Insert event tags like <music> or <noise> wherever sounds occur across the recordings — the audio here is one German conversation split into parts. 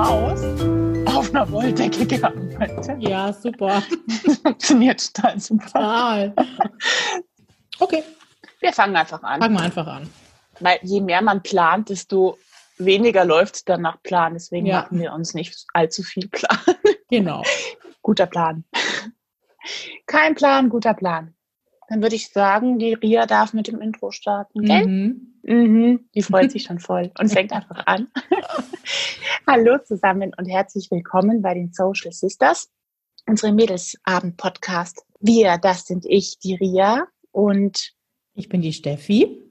Maus auf einer Wolldecke gearbeitet. Ja, super. Das <laughs> funktioniert total super. Total. Okay, Wir fangen einfach an. fangen wir einfach an. Weil je mehr man plant, desto weniger läuft dann nach Plan. Deswegen Ja. machen wir uns nicht allzu viel Plan. <laughs> Genau. Guter Plan. Kein Plan, guter Plan. Dann würde ich sagen, die Ria darf mit dem Intro starten, gell? Mhm. Mhm. Die freut sich schon voll und fängt einfach an. <laughs> Hallo zusammen und herzlich willkommen bei den Social Sisters, unserem Mädelsabend-Podcast. Wir, das sind ich, die Ria und Ich bin die Steffi.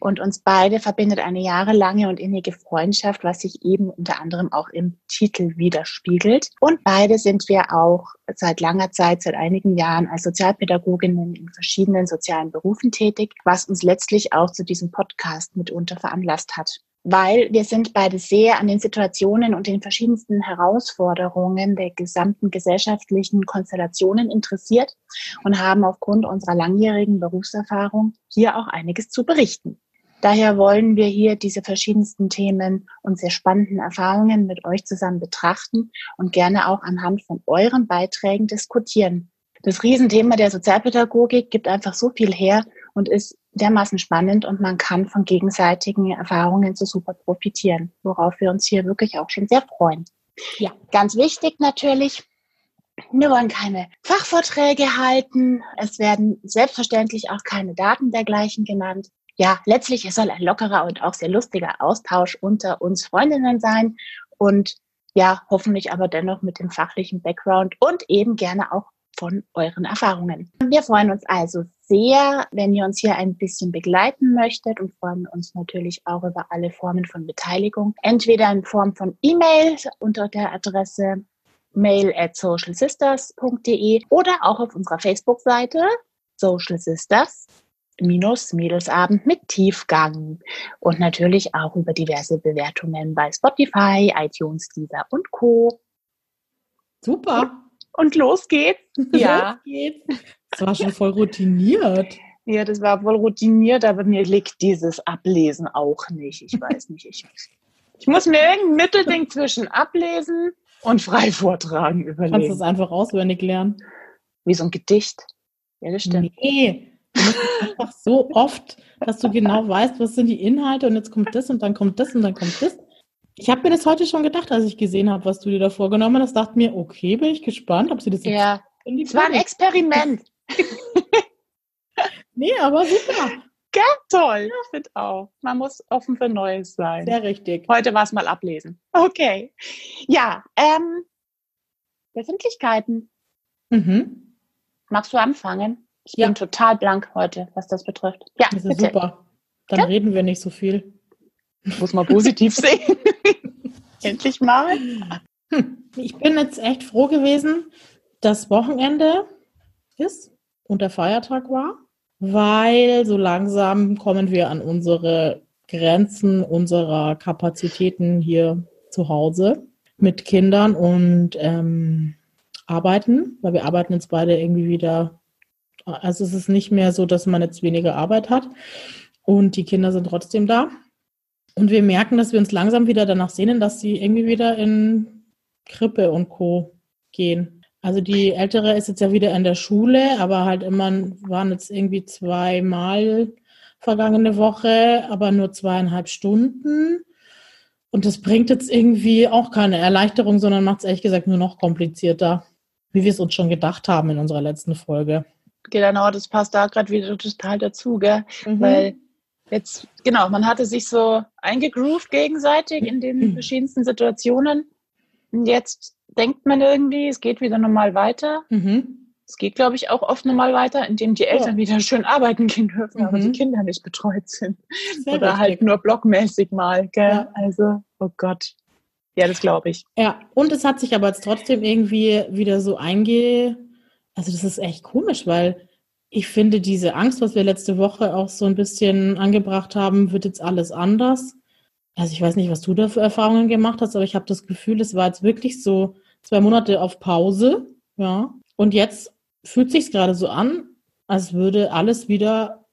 Und uns beide verbindet eine jahrelange und innige Freundschaft, was sich eben unter anderem auch im Titel widerspiegelt. Und beide sind wir auch seit langer Zeit, seit einigen Jahren als Sozialpädagoginnen in verschiedenen sozialen Berufen tätig, was uns letztlich auch zu diesem Podcast mitunter veranlasst hat. Weil wir sind beide sehr an den Situationen und den verschiedensten Herausforderungen der gesamten gesellschaftlichen Konstellationen interessiert und haben aufgrund unserer langjährigen Berufserfahrung hier auch einiges zu berichten. Daher wollen wir hier diese verschiedensten Themen und sehr spannenden Erfahrungen mit euch zusammen betrachten und gerne auch anhand von euren Beiträgen diskutieren. Das Riesenthema der Sozialpädagogik gibt einfach so viel her und ist dermaßen spannend und man kann von gegenseitigen Erfahrungen so super profitieren, worauf wir uns hier wirklich auch schon sehr freuen. Ja. Ganz wichtig natürlich, wir wollen keine Fachvorträge halten. Es werden selbstverständlich auch keine Daten dergleichen genannt. Ja, letztlich es soll ein lockerer und auch sehr lustiger Austausch unter uns Freundinnen sein und ja, hoffentlich aber dennoch mit dem fachlichen Background und eben gerne auch von euren Erfahrungen. Wir freuen uns also sehr, wenn ihr uns hier ein bisschen begleiten möchtet und freuen uns natürlich auch über alle Formen von Beteiligung. Entweder in Form von E-Mail unter der Adresse mail at socialsisters.de oder auch auf unserer Facebook-Seite Social Sisters minus Mädelsabend mit Tiefgang und natürlich auch über diverse Bewertungen bei Spotify, iTunes, Deezer und Co. Super. Und los geht's. Ja. Los geht's. Das war schon voll routiniert. Ja, das war wohl routiniert, aber mir liegt dieses Ablesen auch nicht. Ich weiß nicht. Ich, ich muss mir irgendein Mittelding zwischen Ablesen und frei vortragen Kannst du überlegen. es einfach auswendig lernen? Wie so ein Gedicht. Ja, das stimmt. Nee. Du einfach so oft, dass du genau weißt, was sind die Inhalte und jetzt kommt das und dann kommt das und dann kommt das. Ich habe mir das heute schon gedacht, als ich gesehen habe, was du dir da vorgenommen hast. Dachte mir, okay, bin ich gespannt, ob sie das jetzt Ja, in die es war ein Experiment. <laughs> Nee, aber super. Toll. Ich finde auch. Man muss offen für Neues sein. Sehr richtig. Heute war es mal ablesen. Okay. Ja, ähm, Befindlichkeiten. Mhm. Magst du anfangen? Ich Ja. bin total blank heute, was das betrifft. Ja, Das ist bitte. super. Dann Ja. reden wir nicht so viel. Muss man positiv <laughs> sehen. Endlich mal. Ich bin jetzt echt froh gewesen, dass Wochenende ist und der Feiertag war, weil so langsam kommen wir an unsere Grenzen unserer Kapazitäten hier zu Hause mit Kindern und ähm, arbeiten, weil wir arbeiten jetzt beide irgendwie wieder. Also es ist nicht mehr so, dass man jetzt weniger Arbeit hat und die Kinder sind trotzdem da. Und wir merken, dass wir uns langsam wieder danach sehnen, dass sie irgendwie wieder in Krippe und Co. gehen. Also die Ältere ist jetzt ja wieder in der Schule, aber halt immer waren jetzt irgendwie zweimal vergangene Woche, aber nur zweieinhalb Stunden. Und das bringt jetzt irgendwie auch keine Erleichterung, sondern macht es ehrlich gesagt nur noch komplizierter, wie wir es uns schon gedacht haben in unserer letzten Folge. Genau, das passt da gerade wieder total dazu, gell? Weil jetzt, genau, man hatte sich so eingegroovt gegenseitig in den Mhm. verschiedensten Situationen. Und jetzt denkt man irgendwie, es geht wieder normal weiter. Mhm. Es geht, glaube ich, auch oft normal weiter, indem die Eltern wieder schön arbeiten gehen dürfen, aber Mhm. die Kinder nicht betreut sind. Sehr Oder halt richtig. nur blockmäßig mal, gell? Ja. Also, oh Gott. Ja, das glaube ich. Ja, und es hat sich aber jetzt trotzdem irgendwie wieder so einge... Also das ist echt komisch, weil ich finde, diese Angst, was wir letzte Woche auch so ein bisschen angebracht haben, wird jetzt alles anders. Also ich weiß nicht, was du da für Erfahrungen gemacht hast, aber ich habe das Gefühl, es war jetzt wirklich so zwei Monate auf Pause, ja. Und jetzt fühlt sich gerade so an, als würde alles wieder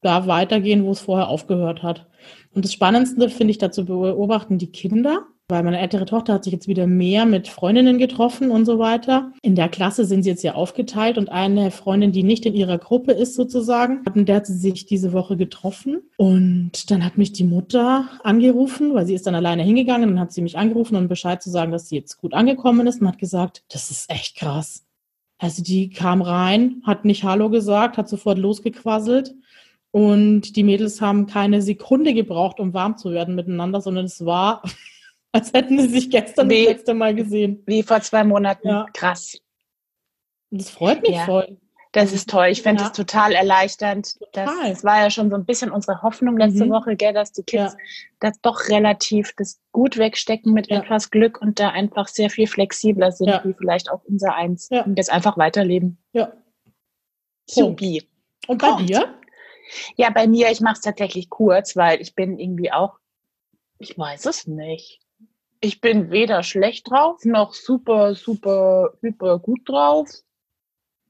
da weitergehen, wo es vorher aufgehört hat. Und das Spannendste finde ich dazu beobachten die Kinder, weil meine ältere Tochter hat sich jetzt wieder mehr mit Freundinnen getroffen und so weiter. In der Klasse sind sie jetzt ja aufgeteilt und eine Freundin, die nicht in ihrer Gruppe ist sozusagen, der hat sie sich diese Woche getroffen und dann hat mich die Mutter angerufen, weil sie ist dann alleine hingegangen und hat sie mich angerufen, um Bescheid zu sagen, dass sie jetzt gut angekommen ist und hat gesagt, das ist echt krass. Also die kam rein, hat nicht Hallo gesagt, hat sofort losgequasselt und die Mädels haben keine Sekunde gebraucht, um warm zu werden miteinander, sondern es war als hätten sie sich gestern wie, das letzte Mal gesehen. Wie vor zwei Monaten. Ja. Krass. Das freut mich ja. voll. Das ist toll. Ich finde es ja. total erleichternd. Total. Das, das, war ja schon so ein bisschen unsere Hoffnung letzte mhm. Woche, gell, dass die Kids ja. das doch relativ das gut wegstecken mit ja. etwas Glück und da einfach sehr viel flexibler sind, wie vielleicht auch unser Eins. Und jetzt einfach weiterleben. Ja. Supi. Und bei Kommt. dir? Ja, bei mir, ich mache es tatsächlich kurz, weil ich bin irgendwie auch, ich weiß es nicht ich bin weder schlecht drauf, noch super, super, super gut drauf.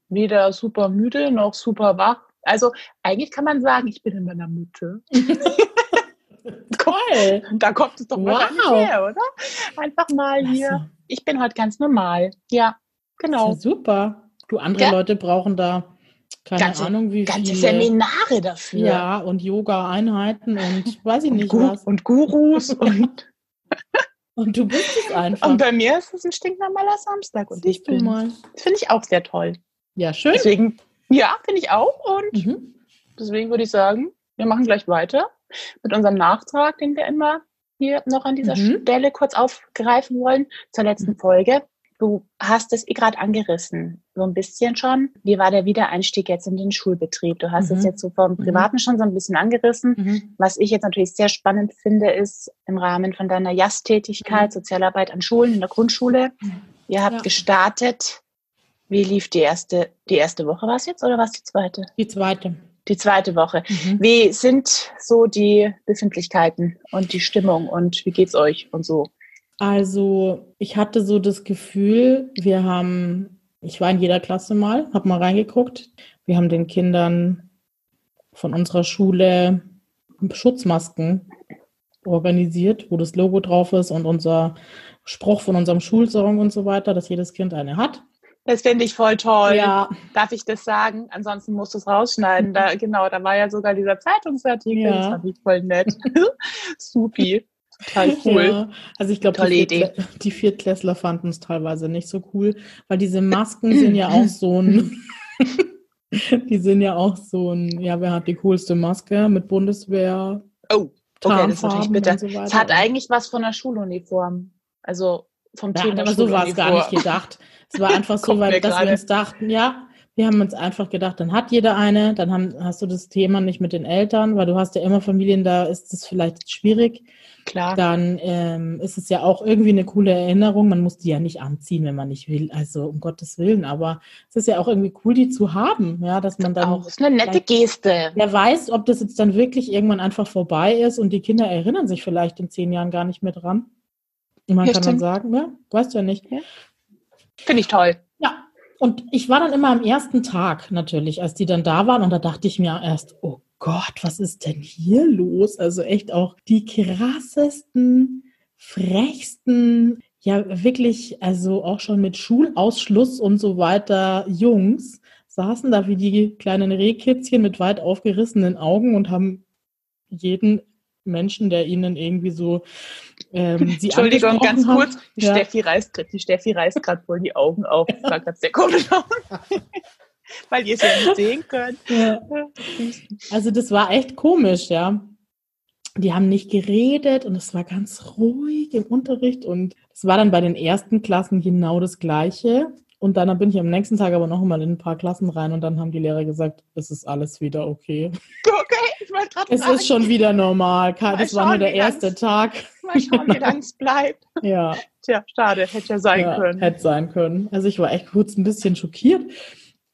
Weder super müde, noch super wach. Also eigentlich kann man sagen, ich bin in meiner Mitte. <laughs> Toll. Da kommt es doch wow. mal her, oder? Einfach mal hier. Ich bin heute ganz normal. Ja, genau. Ja super. Du, andere ja. Leute brauchen da keine ganze, Ahnung, wie ganze viele. Seminare dafür. Ja, und Yoga-Einheiten und weiß ich nicht und was. Und Gurus <laughs> und und du bist es einfach. Und bei mir ist es ein stinknormaler Samstag. Und Siehst ich bin, mal. Das finde ich auch sehr toll. Ja, schön. Deswegen, ja, finde ich auch. Und mhm. deswegen würde ich sagen, wir machen gleich weiter mit unserem Nachtrag, den wir immer hier noch an dieser mhm. Stelle kurz aufgreifen wollen, zur letzten mhm. Folge. Du hast es eh gerade angerissen, so ein bisschen schon. Wie war der Wiedereinstieg jetzt in den Schulbetrieb? Du hast mhm. es jetzt so vom mhm. Privaten mhm. schon so ein bisschen angerissen. Mhm. Was ich jetzt natürlich sehr spannend finde, ist im Rahmen von deiner JAS-Tätigkeit, mhm. Sozialarbeit an Schulen, in der Grundschule. Mhm. Ihr habt ja. gestartet. Wie lief die erste, die erste Woche war es jetzt oder war es die zweite? Die zweite. Die zweite Woche. Wie sind so die Befindlichkeiten und die Stimmung und wie geht's euch und so? Also ich hatte so das Gefühl, wir haben, ich war in jeder Klasse mal, habe mal reingeguckt, wir haben den Kindern von unserer Schule Schutzmasken organisiert, wo das Logo drauf ist und unser Spruch von unserem Schulsong und so weiter, dass jedes Kind eine hat. Das finde ich voll toll. Ja. Darf ich das sagen? Ansonsten musst du es rausschneiden. <laughs> Da, genau, da war ja sogar dieser Zeitungsartikel. Ja. Das fand ich voll nett. <laughs> Supi. Total <laughs> cool. Ja, also ich glaube, die, Viertklässler, die Viertklässler fanden es teilweise nicht so cool, weil diese Masken sind ja auch so ein, <laughs> die sind ja auch so ein, ja, wer hat die coolste Maske mit Bundeswehr? Oh, okay, das ist natürlich bitter. So es hat eigentlich was von der Schuluniform. Also vom ja, Thema aber so war es gar nicht gedacht. Es war einfach <laughs> so, weil dass wir uns dachten, ja, wir haben uns einfach gedacht, dann hat jeder eine, dann haben, hast du das Thema nicht mit den Eltern, weil du hast ja immer Familien, da ist es vielleicht schwierig. Klar. Dann ähm, ist es ja auch irgendwie eine coole Erinnerung. Man muss die ja nicht anziehen, wenn man nicht will. Also um Gottes Willen. Aber es ist ja auch irgendwie cool, die zu haben. Ja, dass man dann. Auch das ist eine nette Geste. Wer weiß, ob das jetzt dann wirklich irgendwann einfach vorbei ist und die Kinder erinnern sich vielleicht in zehn Jahren gar nicht mehr dran. Und man ja, kann stimmt. dann sagen, ja, weißt du ja nicht. Ja. Finde ich toll. Ja, und ich war dann immer am ersten Tag natürlich, als die dann da waren und da dachte ich mir erst, oh Gott, was ist denn hier los? Also echt auch die krassesten, frechsten, ja wirklich, also auch schon mit Schulausschluss und so weiter Jungs saßen da wie die kleinen Rehkitzchen mit weit aufgerissenen Augen und haben jeden Menschen, der ihnen irgendwie so ähm, sie <laughs> Entschuldigung, ganz hat. kurz. Die, ja. Steffi reißt, die Steffi reißt gerade wohl die Augen auf. Das sah ganz sehr komisch aus. <laughs> <laughs> Weil ihr es ja nicht sehen könnt. Ja. Also das war echt komisch, ja. Die haben nicht geredet und es war ganz ruhig im Unterricht und es war dann bei den ersten Klassen genau das Gleiche. Und dann bin ich am nächsten Tag aber noch mal in ein paar Klassen rein und dann haben die Lehrer gesagt, es ist alles wieder okay. Okay, ich wollte gerade Es ist schon wieder normal. Das war nur der erste Tag. Mal schauen, wie lange es <laughs> bleibt. Ja. Tja, schade, hätte ja sein ja, können. Hätte sein können. Also ich war echt kurz ein bisschen schockiert.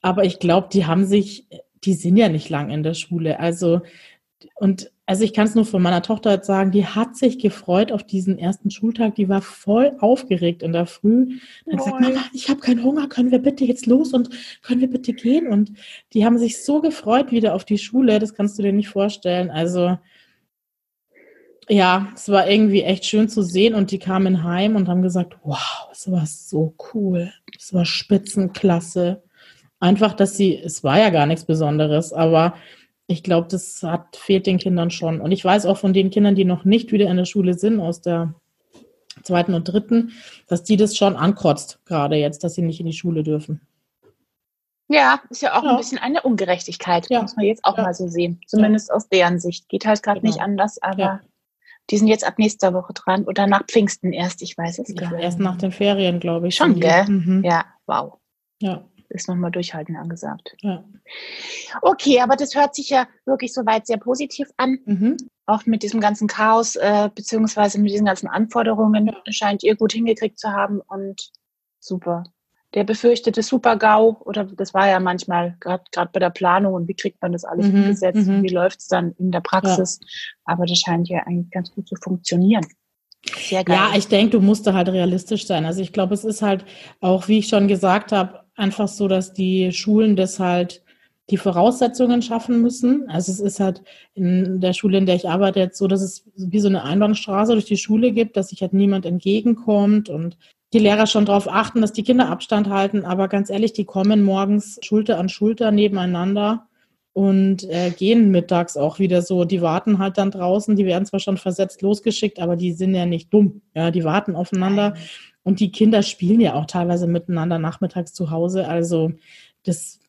Aber ich glaube, die haben sich, die sind ja nicht lang in der Schule. Also, und also ich kann es nur von meiner Tochter sagen, die hat sich gefreut auf diesen ersten Schultag. Die war voll aufgeregt in der Früh. Dann hat gesagt, Mama, ich habe keinen Hunger, können wir bitte jetzt los und können wir bitte gehen? Und die haben sich so gefreut wieder auf die Schule, das kannst du dir nicht vorstellen. Also ja, es war irgendwie echt schön zu sehen und die kamen heim und haben gesagt, wow, es war so cool, es war Spitzenklasse. Einfach, dass sie, es war ja gar nichts Besonderes, aber ich glaube, das hat, fehlt den Kindern schon. Und ich weiß auch von den Kindern, die noch nicht wieder in der Schule sind, aus der zweiten und dritten, dass die das schon ankotzt, gerade jetzt, dass sie nicht in die Schule dürfen. Ja, ist ja auch ja. ein bisschen eine Ungerechtigkeit, ja. muss man jetzt auch ja. mal so sehen. Zumindest aus deren Sicht. Geht halt gerade genau. nicht anders, aber die sind jetzt ab nächster Woche dran oder nach Pfingsten erst, ich weiß es gar nicht. Erst nach den Ferien, glaube ich. Schon, gell? Mhm. Ja, wow. Ja. Ist nochmal durchhalten angesagt. Ja. Okay, aber das hört sich ja wirklich soweit sehr positiv an. Mhm. Auch mit diesem ganzen Chaos, äh, beziehungsweise mit diesen ganzen Anforderungen scheint ihr gut hingekriegt zu haben und super der befürchtete Super-GAU, oder das war ja manchmal gerade bei der Planung und wie kriegt man das alles mhm, umgesetzt und mhm. wie läuft es dann in der Praxis. Ja. Aber das scheint ja eigentlich ganz gut zu funktionieren. Sehr geil. Ja, ich denke, du musst da halt realistisch sein. Also ich glaube, es ist halt auch, wie ich schon gesagt habe, einfach so, dass die Schulen das halt die Voraussetzungen schaffen müssen. Also es ist halt in der Schule, in der ich arbeite, jetzt so, dass es wie so eine Einbahnstraße durch die Schule gibt, dass sich halt niemand entgegenkommt und die Lehrer schon darauf achten, dass die Kinder Abstand halten. Aber ganz ehrlich, die kommen morgens Schulter an Schulter nebeneinander und äh, gehen mittags auch wieder so. Die warten halt dann draußen. Die werden zwar schon versetzt losgeschickt, aber die sind ja nicht dumm. Ja, die warten aufeinander. Und die Kinder spielen ja auch teilweise miteinander nachmittags zu Hause. Also das,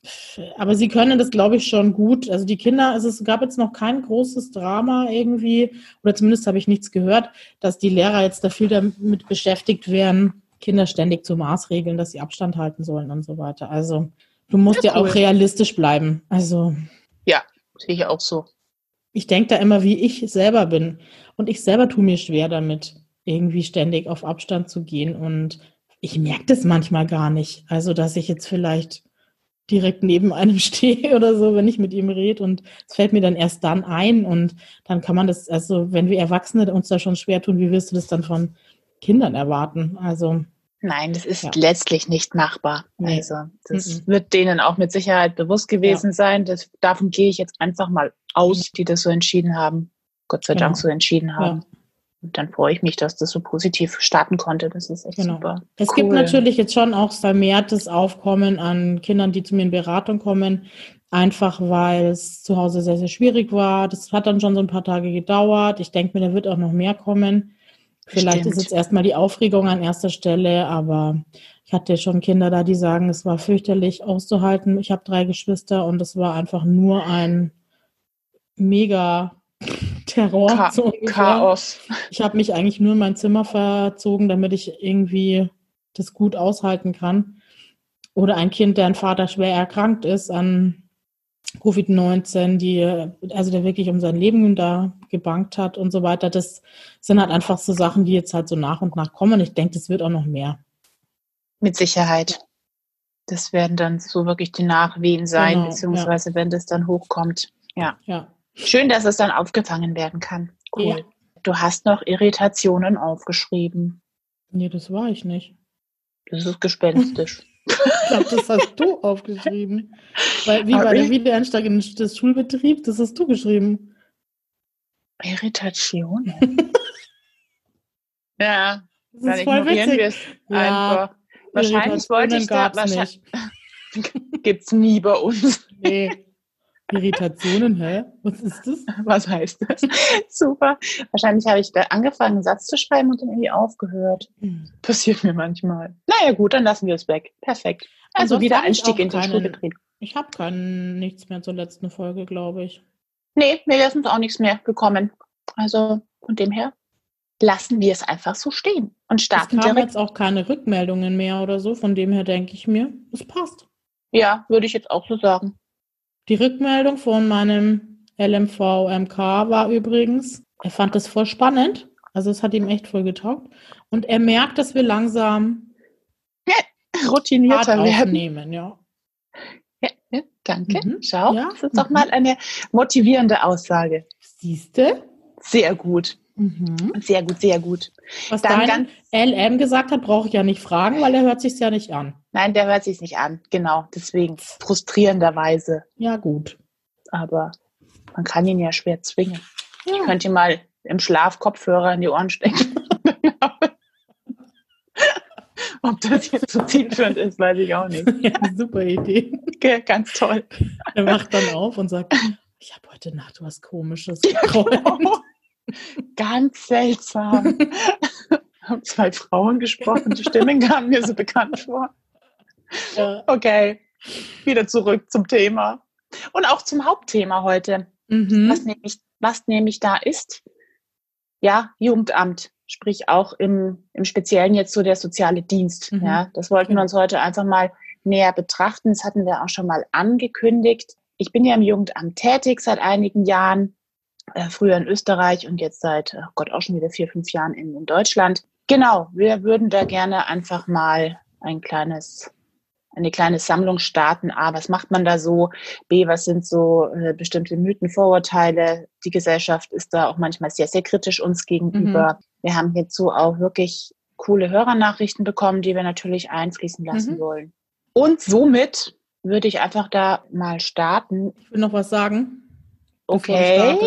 aber sie können das, glaube ich, schon gut. Also die Kinder, also es gab jetzt noch kein großes Drama irgendwie, oder zumindest habe ich nichts gehört, dass die Lehrer jetzt da viel damit beschäftigt wären, Kinder ständig zu Maßregeln, dass sie Abstand halten sollen und so weiter. Also du musst ja, ja auch realistisch bleiben. Also ja, sehe ich auch so. Ich denke da immer, wie ich selber bin. Und ich selber tue mir schwer damit, irgendwie ständig auf Abstand zu gehen. Und ich merke das manchmal gar nicht. Also, dass ich jetzt vielleicht direkt neben einem <laughs> stehe oder so, wenn ich mit ihm rede. Und es fällt mir dann erst dann ein. Und dann kann man das, also wenn wir Erwachsene uns da schon schwer tun, wie wirst du das dann von Kindern erwarten? Also Nein, das ist ja. letztlich nicht machbar. Nee. Also das mhm. wird denen auch mit Sicherheit bewusst gewesen ja. sein. Das, davon gehe ich jetzt einfach mal aus, die das so entschieden haben. Gott sei genau. Dank so entschieden haben. Und dann freue ich mich, dass das so positiv starten konnte. Das ist echt genau. super. Es cool. gibt natürlich jetzt schon auch vermehrtes Aufkommen an Kindern, die zu mir in Beratung kommen. Einfach weil es zu Hause sehr, sehr schwierig war. Das hat dann schon so ein paar Tage gedauert. Ich denke mir, da wird auch noch mehr kommen. Vielleicht Stimmt. ist jetzt erstmal die Aufregung an erster Stelle, aber ich hatte schon Kinder da, die sagen, es war fürchterlich auszuhalten. Ich habe drei Geschwister und es war einfach nur ein mega Terror. Cha so Chaos. Ich habe mich eigentlich nur in mein Zimmer verzogen, damit ich irgendwie das gut aushalten kann. Oder ein Kind, deren Vater schwer erkrankt ist an Covid-19, die, also der wirklich um sein Leben da gebankt hat und so weiter. Das sind halt einfach so Sachen, die jetzt halt so nach und nach kommen. Ich denke, das wird auch noch mehr. Mit Sicherheit. Das werden dann so wirklich die Nachwehen sein, genau, beziehungsweise ja. wenn das dann hochkommt. Ja. ja. Schön, dass es dann aufgefangen werden kann. Cool. Ja. Du hast noch Irritationen aufgeschrieben. Nee, das war ich nicht. Das ist gespenstisch. <laughs> Ich glaube, das hast du <laughs> aufgeschrieben. Weil, wie war der Wiedereinstieg des Schulbetriebs? Das hast du geschrieben. Irritation? <laughs> ja, das dann ist voll wir es ja, einfach. Wahrscheinlich wollte ich da, wahrscheinlich, gibt's nie bei uns. Nee. Irritationen, hä? Was ist das? <laughs> Was heißt das? Super. Wahrscheinlich habe ich da angefangen, einen Satz zu schreiben und dann irgendwie aufgehört. Hm. Passiert mir manchmal. Naja, gut, dann lassen wir es weg. Perfekt. Also wieder Einstieg in den Schulbetrieb. Ich habe keinen nichts mehr zur letzten Folge, glaube ich. Nee, mir ist uns auch nichts mehr gekommen. Also von dem her lassen wir es einfach so stehen und starten es direkt. jetzt auch keine Rückmeldungen mehr oder so. Von dem her denke ich mir, es passt. Ja, würde ich jetzt auch so sagen. Die Rückmeldung von meinem LMV-MK war übrigens, er fand das voll spannend. Also es hat ihm echt voll getaugt. Und er merkt, dass wir langsam ja, routinierter werden. Ja. Ja, ja, danke. Mhm. Schau, das ist doch mhm. mal eine motivierende Aussage. Siehste? Sehr gut. Mhm. Sehr gut, sehr gut. Was Dann dein LM gesagt hat, brauche ich ja nicht fragen, weil er hört sich ja nicht an. Nein, der hört sich nicht an. Genau, deswegen frustrierenderweise. Ja, gut. Aber man kann ihn ja schwer zwingen. Ja. Ich könnte mal im Schlaf Kopfhörer in die Ohren stecken. <laughs> Ob das jetzt so zielführend ist, weiß ich auch nicht. <laughs> Ja, super Idee. Okay, ganz toll. Er wacht dann auf und sagt, ich habe heute Nacht was Komisches <laughs> geträumt. Genau. Ganz seltsam. <laughs> haben zwei Frauen gesprochen, die Stimmen kamen mir so bekannt vor. Ja. Okay, wieder zurück zum Thema. Und auch zum Hauptthema heute. Mhm. Was, nämlich, was nämlich da ist, ja, Jugendamt, sprich auch im, im Speziellen jetzt so der soziale Dienst. Mhm. Ja, das wollten wir Genau. uns heute einfach mal näher betrachten. Das hatten wir auch schon mal angekündigt. Ich bin ja im Jugendamt tätig seit einigen Jahren, äh, früher in Österreich und jetzt seit, oh Gott, auch schon wieder vier, fünf Jahren in, in Deutschland. Genau, wir würden da gerne einfach mal ein kleines eine kleine Sammlung starten. A, was macht man da so? B, was sind so äh, bestimmte Mythen, Vorurteile? Die Gesellschaft ist da auch manchmal sehr, sehr kritisch uns gegenüber. Wir haben hierzu auch wirklich coole Hörernachrichten bekommen, die wir natürlich einfließen lassen Mhm. wollen. Und somit würde ich einfach da mal starten. Ich will noch was sagen. Okay,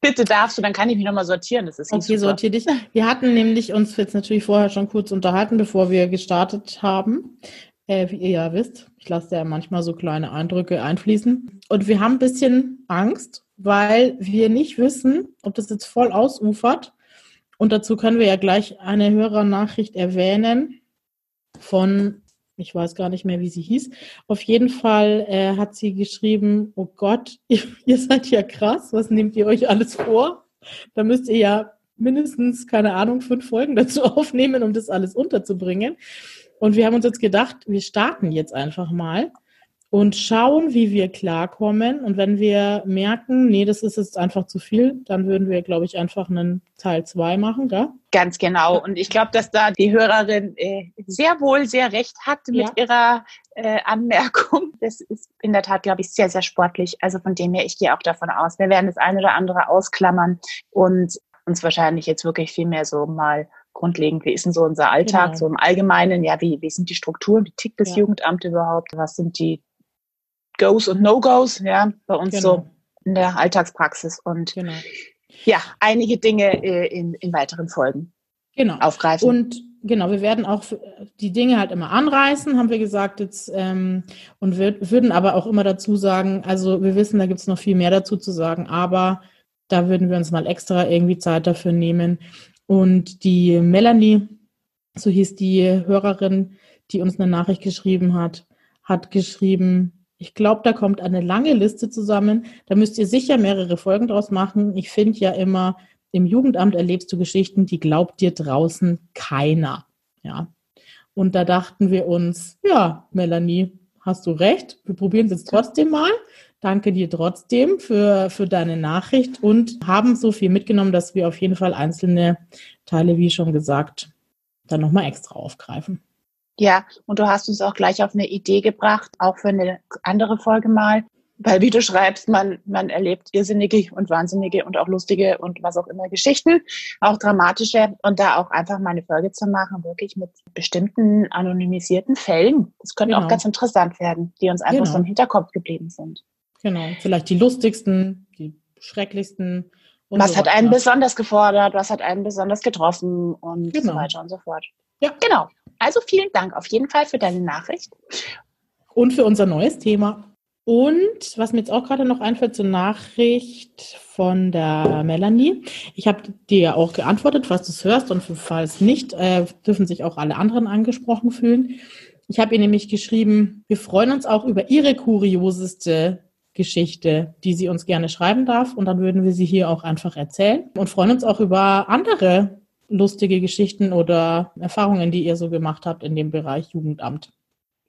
bitte darfst du, dann kann ich mich nochmal sortieren. Das ist Okay, sortier dich. Wir hatten nämlich uns jetzt natürlich vorher schon kurz unterhalten, bevor wir gestartet haben. Äh, wie ihr ja wisst, ich lasse ja manchmal so kleine Eindrücke einfließen. Und wir haben ein bisschen Angst, weil wir nicht wissen, ob das jetzt voll ausufert. Und dazu können wir ja gleich eine Hörernachricht erwähnen von, ich weiß gar nicht mehr, wie sie hieß. Auf jeden Fall äh, hat sie geschrieben, oh Gott, <laughs> ihr, seid ja krass, was nehmt ihr euch alles vor? Da müsst ihr ja mindestens, keine Ahnung, fünf Folgen <laughs> dazu aufnehmen, um das alles unterzubringen. Und wir haben uns jetzt gedacht, wir starten jetzt einfach mal und schauen, wie wir klarkommen. Und wenn wir merken, nee, das ist jetzt einfach zu viel, dann würden wir, glaube ich, einfach einen Teil zwei machen, gell? Ganz genau. Und ich glaube, dass da die Hörerin äh, sehr wohl sehr recht hat mit Ja. ihrer äh, Anmerkung. Das ist in der Tat, glaube ich, sehr, sehr sportlich. Also von dem her, ich gehe auch davon aus, wir werden das eine oder andere ausklammern und uns wahrscheinlich jetzt wirklich viel mehr so mal grundlegend, wie ist denn so unser Alltag, Genau. so im Allgemeinen, ja, wie, wie sind die Strukturen, wie tickt das Ja. Jugendamt überhaupt, was sind die Goes und No-Goes, ja, bei uns so Genau. in der Alltagspraxis und Genau. ja, einige Dinge äh, in, in weiteren Folgen Genau. aufgreifen. Und genau, wir werden auch die Dinge halt immer anreißen, haben wir gesagt jetzt, ähm, und wir, würden aber auch immer dazu sagen, also wir wissen, da gibt es noch viel mehr dazu zu sagen, aber da würden wir uns mal extra irgendwie Zeit dafür nehmen. Und die Melanie, so hieß die Hörerin, die uns eine Nachricht geschrieben hat, hat geschrieben, ich glaube, da kommt eine lange Liste zusammen. Da müsst ihr sicher mehrere Folgen draus machen. Ich finde ja immer, im Jugendamt erlebst du Geschichten, die glaubt dir draußen keiner. Ja. Und da dachten wir uns, ja, Melanie, hast du recht. Wir probieren es jetzt trotzdem mal. Danke dir trotzdem für, für deine Nachricht und haben so viel mitgenommen, dass wir auf jeden Fall einzelne Teile, wie schon gesagt, dann nochmal extra aufgreifen. Ja, und du hast uns auch gleich auf eine Idee gebracht, auch für eine andere Folge mal. Weil wie du schreibst, man, man erlebt irrsinnige und wahnsinnige und auch lustige und was auch immer Geschichten, auch dramatische und da auch einfach mal eine Folge zu machen, wirklich mit bestimmten anonymisierten Fällen. Das könnte Genau. auch ganz interessant werden, die uns einfach Genau. so im Hinterkopf geblieben sind. Genau. Vielleicht die lustigsten, die schrecklichsten. und was so hat einen besonders gefordert, was hat einen besonders getroffen und so Genau. weiter und so fort. Ja. Genau. Also vielen Dank auf jeden Fall für deine Nachricht. Und für unser neues Thema. Und was mir jetzt auch gerade noch einfällt zur Nachricht von der Melanie. Ich habe dir auch geantwortet, falls du es hörst und falls nicht, äh, dürfen sich auch alle anderen angesprochen fühlen. Ich habe ihr nämlich geschrieben, wir freuen uns auch über ihre kurioseste Geschichte, die sie uns gerne schreiben darf. Und dann würden wir sie hier auch einfach erzählen und freuen uns auch über andere lustige Geschichten oder Erfahrungen, die ihr so gemacht habt in dem Bereich Jugendamt.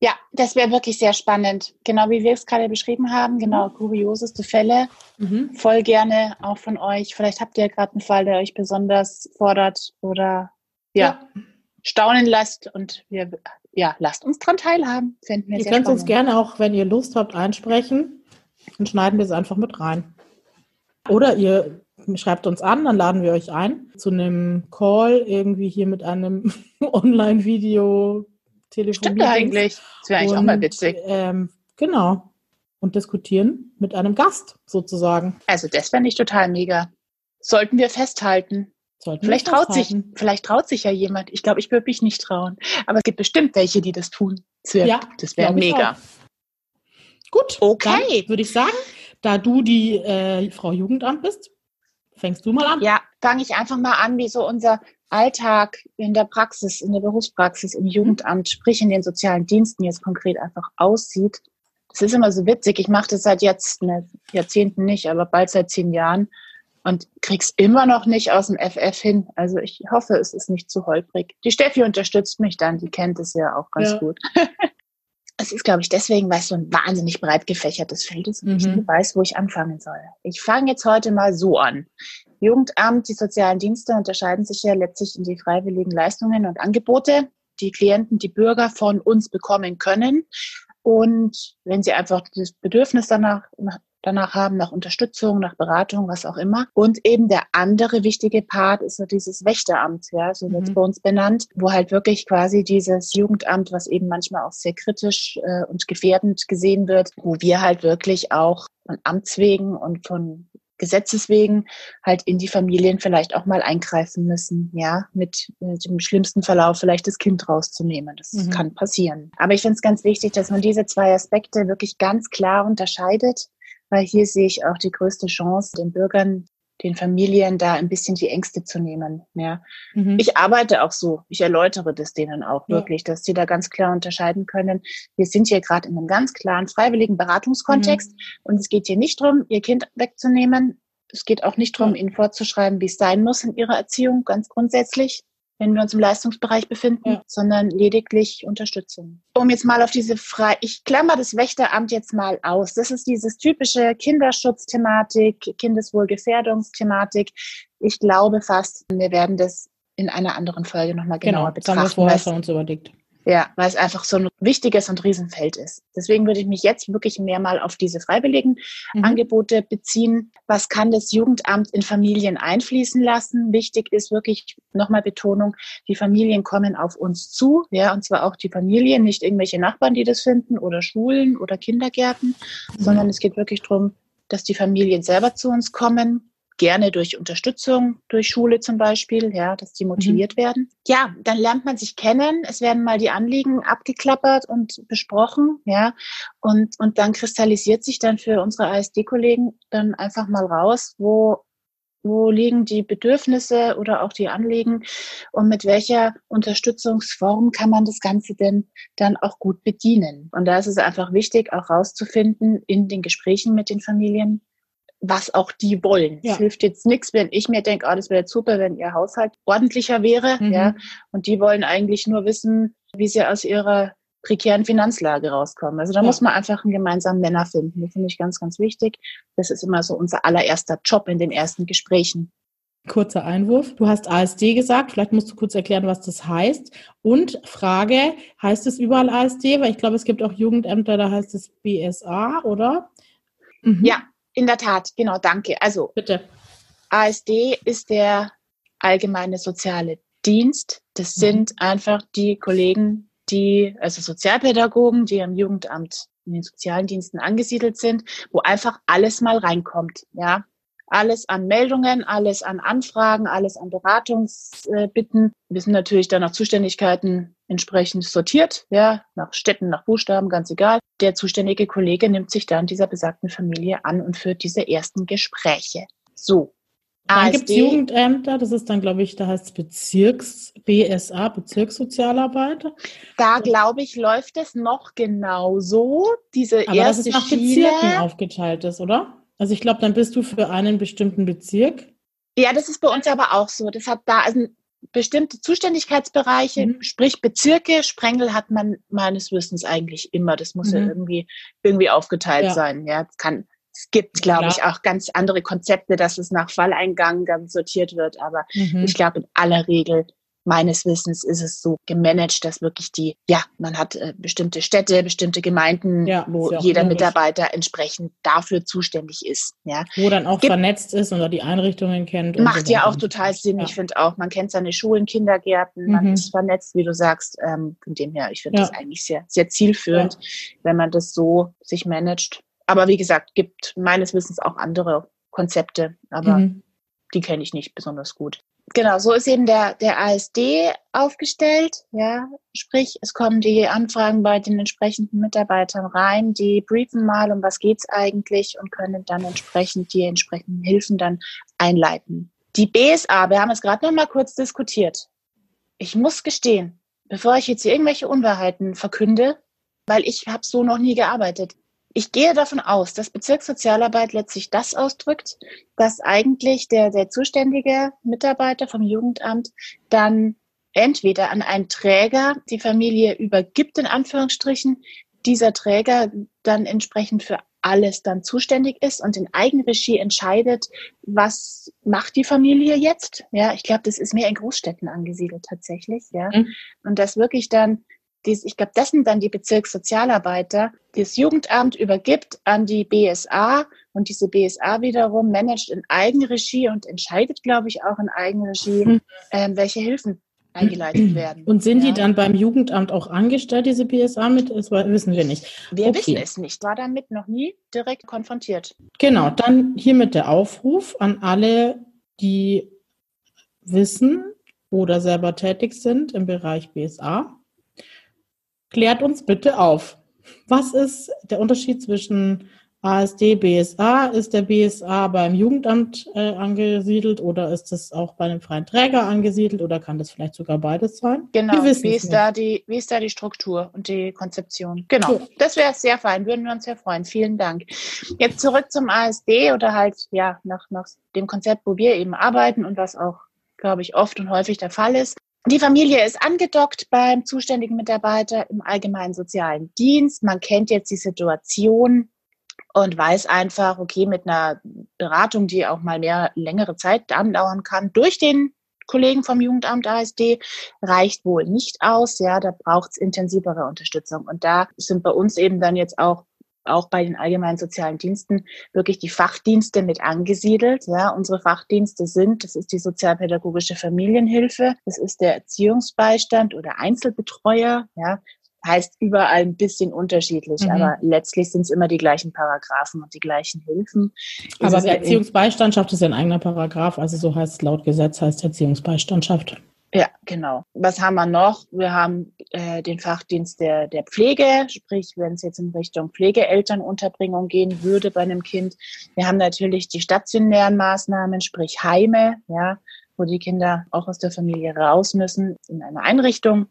Ja, das wäre wirklich sehr spannend. Genau wie wir es gerade beschrieben haben. Genau, kurioseste Fälle. Mhm. Voll gerne auch von euch. Vielleicht habt ihr gerade einen Fall, der euch besonders fordert oder ja, staunen lasst. Und wir, ja, lasst uns dran teilhaben. Finden wir Ihr könnt uns spannend. gerne auch, wenn ihr Lust habt, einsprechen. Dann schneiden wir es einfach mit rein. Oder ihr schreibt uns an, dann laden wir euch ein zu einem Call, irgendwie hier mit einem <laughs> Online-Video. Stimmt eigentlich. Das wäre eigentlich auch mal witzig. Ähm, genau. Und diskutieren mit einem Gast sozusagen. Also das fände ich total mega. Sollten wir festhalten. Sollten Vielleicht wir traut sich, vielleicht traut sich ja jemand. Ich glaube, ich würde mich nicht trauen. Aber es gibt bestimmt welche, die das tun. Das wäre Ja, das wär mega. Gut, Okay. würde ich sagen, da du die äh, Frau Jugendamt bist, fängst du mal an. Ja, fange ich einfach mal an, wie so unser Alltag in der Praxis, in der Berufspraxis, im Jugendamt, sprich in den sozialen Diensten jetzt konkret einfach aussieht. Das ist immer so witzig. Ich mache das seit jetzt ne, Jahrzehnten nicht, aber bald seit zehn Jahren und krieg's immer noch nicht aus dem FF hin. Also ich hoffe, es ist nicht zu holprig. Die Steffi unterstützt mich dann, die kennt es ja auch ganz Ja. gut. <laughs> Es ist, glaube ich, deswegen, weil es so ein wahnsinnig breit gefächertes Feld ist und ich Mhm. nie weiß, wo ich anfangen soll. Ich fange jetzt heute mal so an. Jugendamt, die sozialen Dienste unterscheiden sich ja letztlich in die freiwilligen Leistungen und Angebote, die Klienten, die Bürger von uns bekommen können. Und wenn sie einfach das Bedürfnis danach, nach- danach haben, nach Unterstützung, nach Beratung, was auch immer. Und eben der andere wichtige Part ist so dieses Wächteramt, ja, so wird es Mhm. bei uns benannt, wo halt wirklich quasi dieses Jugendamt, was eben manchmal auch sehr kritisch äh, und gefährdend gesehen wird, wo wir halt wirklich auch von Amts wegen und von Gesetzes wegen halt in die Familien vielleicht auch mal eingreifen müssen, ja, mit, mit dem schlimmsten Verlauf vielleicht das Kind rauszunehmen. Das Mhm. kann passieren. Aber ich finde es ganz wichtig, dass man diese zwei Aspekte wirklich ganz klar unterscheidet, weil hier sehe ich auch die größte Chance, den Bürgern, den Familien da ein bisschen die Ängste zu nehmen, ja. Mhm. Ich arbeite auch so. Ich erläutere das denen auch Ja. wirklich, dass sie da ganz klar unterscheiden können. Wir sind hier gerade in einem ganz klaren freiwilligen Beratungskontext Mhm. und es geht hier nicht darum, ihr Kind wegzunehmen. Es geht auch nicht darum, Ja. ihnen vorzuschreiben, wie es sein muss in ihrer Erziehung, ganz grundsätzlich, wenn wir uns im Leistungsbereich befinden, Ja. sondern lediglich Unterstützung. Um jetzt mal auf diese frei, ich klammer das Wächteramt jetzt mal aus. Das ist dieses typische Kinderschutzthematik, Kindeswohlgefährdungsthematik. Ich glaube fast, wir werden das in einer anderen Folge nochmal genau, genauer das haben wir betrachten. vorher schon uns überlegt. Ja, weil es einfach so ein wichtiges und Riesenfeld ist. Deswegen würde ich mich jetzt wirklich mehr mal auf diese freiwilligen Mhm. Angebote beziehen. Was kann das Jugendamt in Familien einfließen lassen? Wichtig ist wirklich nochmal Betonung, die Familien kommen auf uns zu, ja, und zwar auch die Familien, nicht irgendwelche Nachbarn, die das finden oder Schulen oder Kindergärten, sondern es geht wirklich darum, dass die Familien selber zu uns kommen, gerne durch Unterstützung, durch Schule zum Beispiel, ja, dass die motiviert werden. Ja, dann lernt man sich kennen, es werden mal die Anliegen abgeklappert und besprochen, ja, und, und dann kristallisiert sich dann für unsere ASD-Kollegen dann einfach mal raus, wo, wo liegen die Bedürfnisse oder auch die Anliegen und mit welcher Unterstützungsform kann man das Ganze denn dann auch gut bedienen. Und da ist es einfach wichtig, auch rauszufinden in den Gesprächen mit den Familien, was auch die wollen. Es Ja. hilft jetzt nichts, wenn ich mir denke, oh, das wäre super, wenn ihr Haushalt ordentlicher wäre, Mhm. ja, und die wollen eigentlich nur wissen, wie sie aus ihrer prekären Finanzlage rauskommen. Also da Ja. muss man einfach einen gemeinsamen Nenner finden. Das finde ich ganz, ganz wichtig. Das ist immer so unser allererster Job in den ersten Gesprächen. Kurzer Einwurf. Du hast ASD gesagt. Vielleicht musst du kurz erklären, was das heißt. Und Frage, heißt es überall ASD? Weil ich glaube, es gibt auch Jugendämter, da heißt es BSA, oder? Mhm. Ja, in der Tat, genau, danke. Also Bitte. ASD ist der allgemeine soziale Dienst. Das Mhm. sind einfach die Kollegen, die, also Sozialpädagogen, die am Jugendamt in den sozialen Diensten angesiedelt sind, wo einfach alles mal reinkommt, ja. Alles an Meldungen, alles an Anfragen, alles an Beratungsbitten. Wir sind natürlich dann nach Zuständigkeiten entsprechend sortiert, ja, nach Städten, nach Buchstaben, ganz egal. Der zuständige Kollege nimmt sich dann dieser besagten Familie an und führt diese ersten Gespräche. So. Dann gibt es Jugendämter, das ist dann, glaube ich, da heißt es Bezirks, BSA, Bezirkssozialarbeit. da glaube ich, läuft es noch genauso. Diese Aber dass erste es nach Schiene. Bezirken aufgeteilt ist, oder? Also ich glaube, dann bist du für einen bestimmten Bezirk. Ja, das ist bei uns aber auch so. Das hat da also bestimmte Zuständigkeitsbereiche, Mhm. sprich Bezirke. Sprengel hat man meines Wissens eigentlich immer. Das muss ja Mhm. irgendwie, irgendwie aufgeteilt Ja. sein. Ja, es kann, es gibt, glaube ich, auch ganz andere Konzepte, dass es nach Falleingang dann sortiert wird. Aber Mhm. ich glaube, in aller Regel meines Wissens ist es so gemanagt, dass wirklich die, ja, man hat äh, bestimmte Städte, bestimmte Gemeinden, Ja, wo jeder logisch. Mitarbeiter entsprechend dafür zuständig ist. Ja, Wo dann auch Gibt- vernetzt ist oder die Einrichtungen kennt. und Macht so ja auch und total. Sinn. Ja. Ich finde auch, man kennt seine Schulen, Kindergärten, man Mhm. ist vernetzt, wie du sagst. Ähm, von dem her, ich finde Ja. das eigentlich sehr, sehr zielführend, wenn man das so sich managt. Aber wie gesagt, gibt meines Wissens auch andere Konzepte. Aber Mhm. die kenne ich nicht besonders gut. Genau, so ist eben der, der ASD aufgestellt. Ja, sprich, es kommen die Anfragen bei den entsprechenden Mitarbeitern rein, die briefen mal, um was geht's eigentlich und können dann entsprechend die entsprechenden Hilfen dann einleiten. Die BSA, wir haben es gerade noch mal kurz diskutiert. Ich muss gestehen, bevor ich jetzt hier irgendwelche Unwahrheiten verkünde, weil ich habe so noch nie gearbeitet. Ich gehe davon aus, dass Bezirkssozialarbeit letztlich das ausdrückt, dass eigentlich der, der zuständige Mitarbeiter vom Jugendamt dann entweder an einen Träger die Familie übergibt, in Anführungsstrichen, dieser Träger dann entsprechend für alles dann zuständig ist und in Eigenregie entscheidet, was macht die Familie jetzt. Ja, ich glaube, das ist mehr in Großstädten angesiedelt tatsächlich. Ja, mhm. und das wirklich dann dies, ich glaube, das sind dann die Bezirkssozialarbeiter, die das Jugendamt übergibt an die BSA und diese BSA wiederum managt in Eigenregie und entscheidet, glaube ich, auch in Eigenregie, mhm. ähm, welche Hilfen eingeleitet <clears throat> werden. Und sind ja. die dann beim Jugendamt auch angestellt, diese BSA mit? Das wissen wir nicht. Wir okay. wissen es nicht. War damit noch nie direkt konfrontiert. Genau, dann hiermit der Aufruf an alle, die wissen oder selber tätig sind im Bereich BSA. Klärt uns bitte auf. Was ist der Unterschied zwischen ASD, BSA? Ist der BSA beim Jugendamt äh, angesiedelt oder ist es auch bei einem freien Träger angesiedelt oder kann das vielleicht sogar beides sein? Genau. Wie ist, da die, wie ist da die Struktur und die Konzeption? Genau. Ja. Das wäre sehr fein. Würden wir uns sehr freuen. Vielen Dank. Jetzt zurück zum ASD oder halt, ja, nach, nach dem Konzept, wo wir eben arbeiten und was auch, glaube ich, oft und häufig der Fall ist. Die Familie ist angedockt beim zuständigen Mitarbeiter im allgemeinen sozialen Dienst. Man kennt jetzt die Situation und weiß einfach, okay, mit einer Beratung, die auch mal mehr längere Zeit andauern kann, durch den Kollegen vom Jugendamt ASD reicht wohl nicht aus. Ja, da braucht es intensivere Unterstützung. Und da sind bei uns eben dann jetzt auch auch bei den allgemeinen sozialen Diensten wirklich die Fachdienste mit angesiedelt. Ja, unsere Fachdienste sind, das ist die sozialpädagogische Familienhilfe, das ist der Erziehungsbeistand oder Einzelbetreuer. Ja, heißt überall ein bisschen unterschiedlich, mhm. aber letztlich sind es immer die gleichen Paragraphen und die gleichen Hilfen. Aber der Erziehungsbeistandschaft ist ja ein eigener Paragraph, also so heißt es laut Gesetz, heißt Erziehungsbeistandschaft. Ja, genau. Was haben wir noch? Wir haben äh, den Fachdienst der, der Pflege, sprich, wenn es jetzt in Richtung Pflegeelternunterbringung gehen würde bei einem Kind. Wir haben natürlich die stationären Maßnahmen, sprich Heime, ja, wo die Kinder auch aus der Familie raus müssen in eine Einrichtung.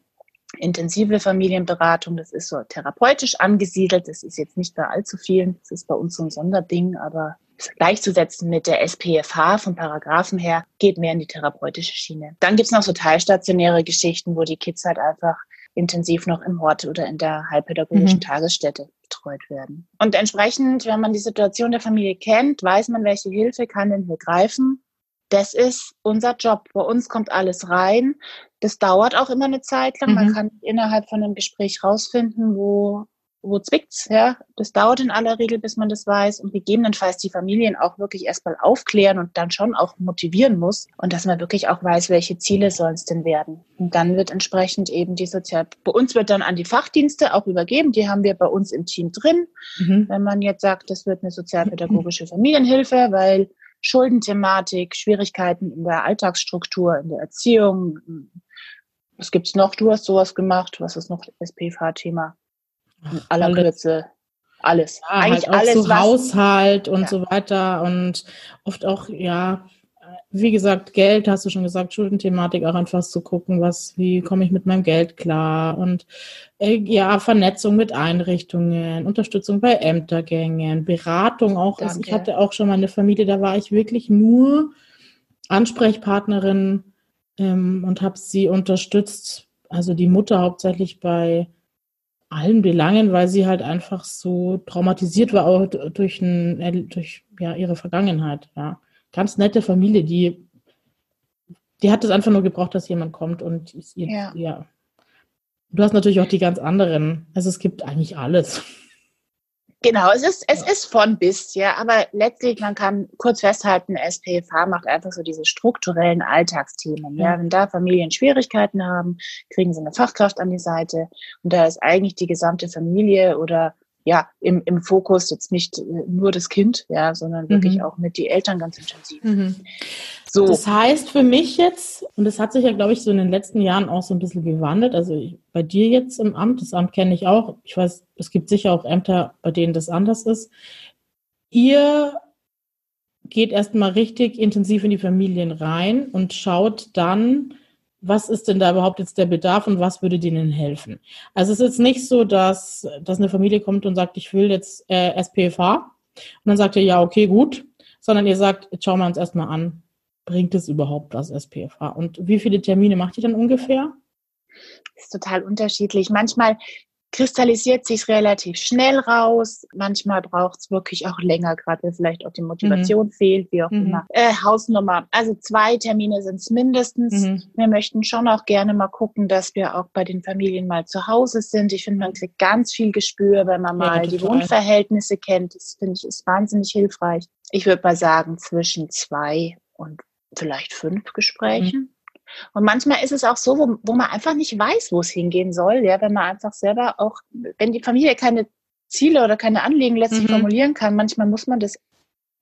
Intensive Familienberatung, das ist so therapeutisch angesiedelt. Das ist jetzt nicht bei allzu vielen. Das ist bei uns so ein Sonderding, aber gleichzusetzen mit der SPFH vom Paragraphen her, geht mehr in die therapeutische Schiene. Dann gibt's noch so teilstationäre Geschichten, wo die Kids halt einfach intensiv noch im Hort oder in der heilpädagogischen mhm. Tagesstätte betreut werden. Und entsprechend, wenn man die Situation der Familie kennt, weiß man, welche Hilfe kann denn hier greifen. Das ist unser Job. Bei uns kommt alles rein. Das dauert auch immer eine Zeit lang. Mhm. Man kann innerhalb von einem Gespräch rausfinden, wo wo zwickt's, ja. Das dauert in aller Regel, bis man das weiß und gegebenenfalls die Familien auch wirklich erstmal aufklären und dann schon auch motivieren muss und dass man wirklich auch weiß, welche Ziele sollen es denn werden. Und dann wird entsprechend eben die Sozial, bei uns wird dann an die Fachdienste auch übergeben, die haben wir bei uns im Team drin. Mhm. Wenn man jetzt sagt, das wird eine sozialpädagogische Familienhilfe, weil Schuldenthematik, Schwierigkeiten in der Alltagsstruktur, in der Erziehung, was gibt's noch? Du hast sowas gemacht. Was ist noch SPV-Thema? In aller alles. Kürze alles. Ja, Eigentlich halt alles. So was, Haushalt und ja. so weiter und oft auch, ja, wie gesagt, Geld, hast du schon gesagt, Schuldenthematik, auch einfach zu gucken, was, wie komme ich mit meinem Geld klar und äh, ja, Vernetzung mit Einrichtungen, Unterstützung bei Ämtergängen, Beratung auch. Also ich hatte auch schon mal eine Familie, da war ich wirklich nur Ansprechpartnerin ähm, und habe sie unterstützt, also die Mutter hauptsächlich bei allen Belangen, weil sie halt einfach so traumatisiert war auch durch, ein, durch ja, ihre Vergangenheit. Ja. Ganz nette Familie, die, die hat es einfach nur gebraucht, dass jemand kommt und ihr, ja. ja. Du hast natürlich auch die ganz anderen. Also es gibt eigentlich alles. Genau, es ist, es ist von bis, ja, aber letztlich, man kann kurz festhalten, SPFH macht einfach so diese strukturellen Alltagsthemen. Ja, wenn da Familien Schwierigkeiten haben, kriegen sie eine Fachkraft an die Seite und da ist eigentlich die gesamte Familie oder ja, im, im Fokus jetzt nicht äh, nur das Kind, ja, sondern wirklich mhm. auch mit die Eltern ganz intensiv. Mhm. So. Das heißt für mich jetzt, und das hat sich ja, glaube ich, so in den letzten Jahren auch so ein bisschen gewandelt. Also ich, bei dir jetzt im Amt, das Amt kenne ich auch. Ich weiß, es gibt sicher auch Ämter, bei denen das anders ist. Ihr geht erstmal richtig intensiv in die Familien rein und schaut dann, was ist denn da überhaupt jetzt der Bedarf und was würde denen helfen? Also es ist jetzt nicht so, dass, dass eine Familie kommt und sagt, ich will jetzt äh, SPFH und dann sagt ihr, ja, okay, gut, sondern ihr sagt, jetzt schauen wir uns erstmal an, bringt es überhaupt was SPFH? Und wie viele Termine macht ihr dann ungefähr? Das ist total unterschiedlich. Manchmal kristallisiert sich relativ schnell raus. Manchmal braucht es wirklich auch länger, gerade wenn vielleicht auch die Motivation mhm. fehlt, wie auch mhm. immer. Äh, Hausnummer. Also zwei Termine sind es mindestens. Mhm. Wir möchten schon auch gerne mal gucken, dass wir auch bei den Familien mal zu Hause sind. Ich finde, man kriegt ganz viel Gespür, wenn man mal ja, die Wohnverhältnisse kennt. Das finde ich ist wahnsinnig hilfreich. Ich würde mal sagen, zwischen zwei und vielleicht fünf Gesprächen. Und manchmal ist es auch so, wo, wo man einfach nicht weiß, wo es hingehen soll, ja, wenn man einfach selber auch, wenn die Familie keine Ziele oder keine Anliegen letztlich mhm. formulieren kann, manchmal muss man das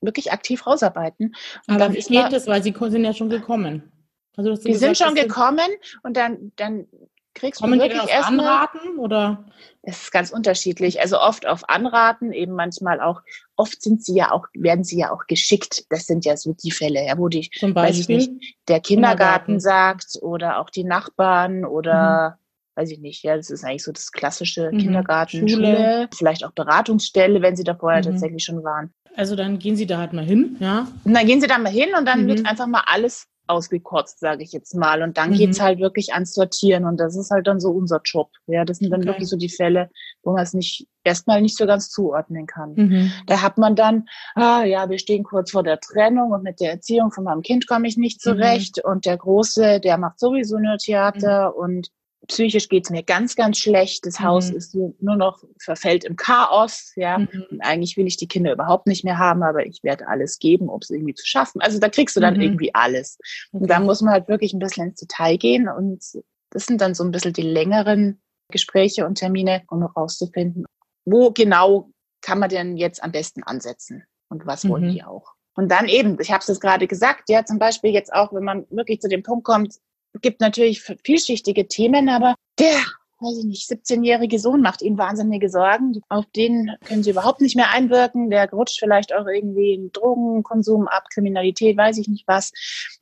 wirklich aktiv rausarbeiten. Und Aber wie geht es, weil sie sind ja schon gekommen. Also, die gesagt, sind schon gekommen und dann, dann kriegst Kommen du wirklich die auf Anraten oder? Es ist ganz unterschiedlich. Also oft auf Anraten, eben manchmal auch, oft sind sie ja auch, werden sie ja auch geschickt. Das sind ja so die Fälle, ja, wo die, Zum Beispiel? Nicht, der Kindergarten, Kindergarten, sagt oder auch die Nachbarn oder mhm. weiß ich nicht, ja, das ist eigentlich so das klassische mhm. Kindergarten, Schule. Schule. vielleicht auch Beratungsstelle, wenn sie da vorher mhm. tatsächlich schon waren. Also dann gehen sie da halt mal hin, ja? Und dann gehen sie da mal hin und dann wird mhm. einfach mal alles ausgekotzt, sage ich jetzt mal. Und dann mhm. geht's halt wirklich ans Sortieren und das ist halt dann so unser Job. Ja, das sind dann okay. wirklich so die Fälle, wo man es nicht erstmal nicht so ganz zuordnen kann. Mhm. Da hat man dann, ah ja, wir stehen kurz vor der Trennung und mit der Erziehung von meinem Kind komme ich nicht mhm. zurecht mhm. und der Große, der macht sowieso nur Theater mhm. und psychisch geht's mir ganz, ganz schlecht. Das mhm. Haus ist nur noch verfällt im Chaos. Ja, mhm. und eigentlich will ich die Kinder überhaupt nicht mehr haben, aber ich werde alles geben, um es irgendwie zu schaffen. Also da kriegst du dann mhm. irgendwie alles. Und da muss man halt wirklich ein bisschen ins Detail gehen und das sind dann so ein bisschen die längeren Gespräche und Termine, um herauszufinden, wo genau kann man denn jetzt am besten ansetzen und was wollen mhm. die auch. Und dann eben, ich habe es jetzt gerade gesagt, ja, zum Beispiel jetzt auch, wenn man wirklich zu dem Punkt kommt, gibt natürlich vielschichtige Themen, aber der, weiß ich nicht, 17-jährige Sohn macht ihnen wahnsinnige Sorgen. Auf den können sie überhaupt nicht mehr einwirken. Der rutscht vielleicht auch irgendwie in Drogenkonsum ab, Kriminalität, weiß ich nicht was.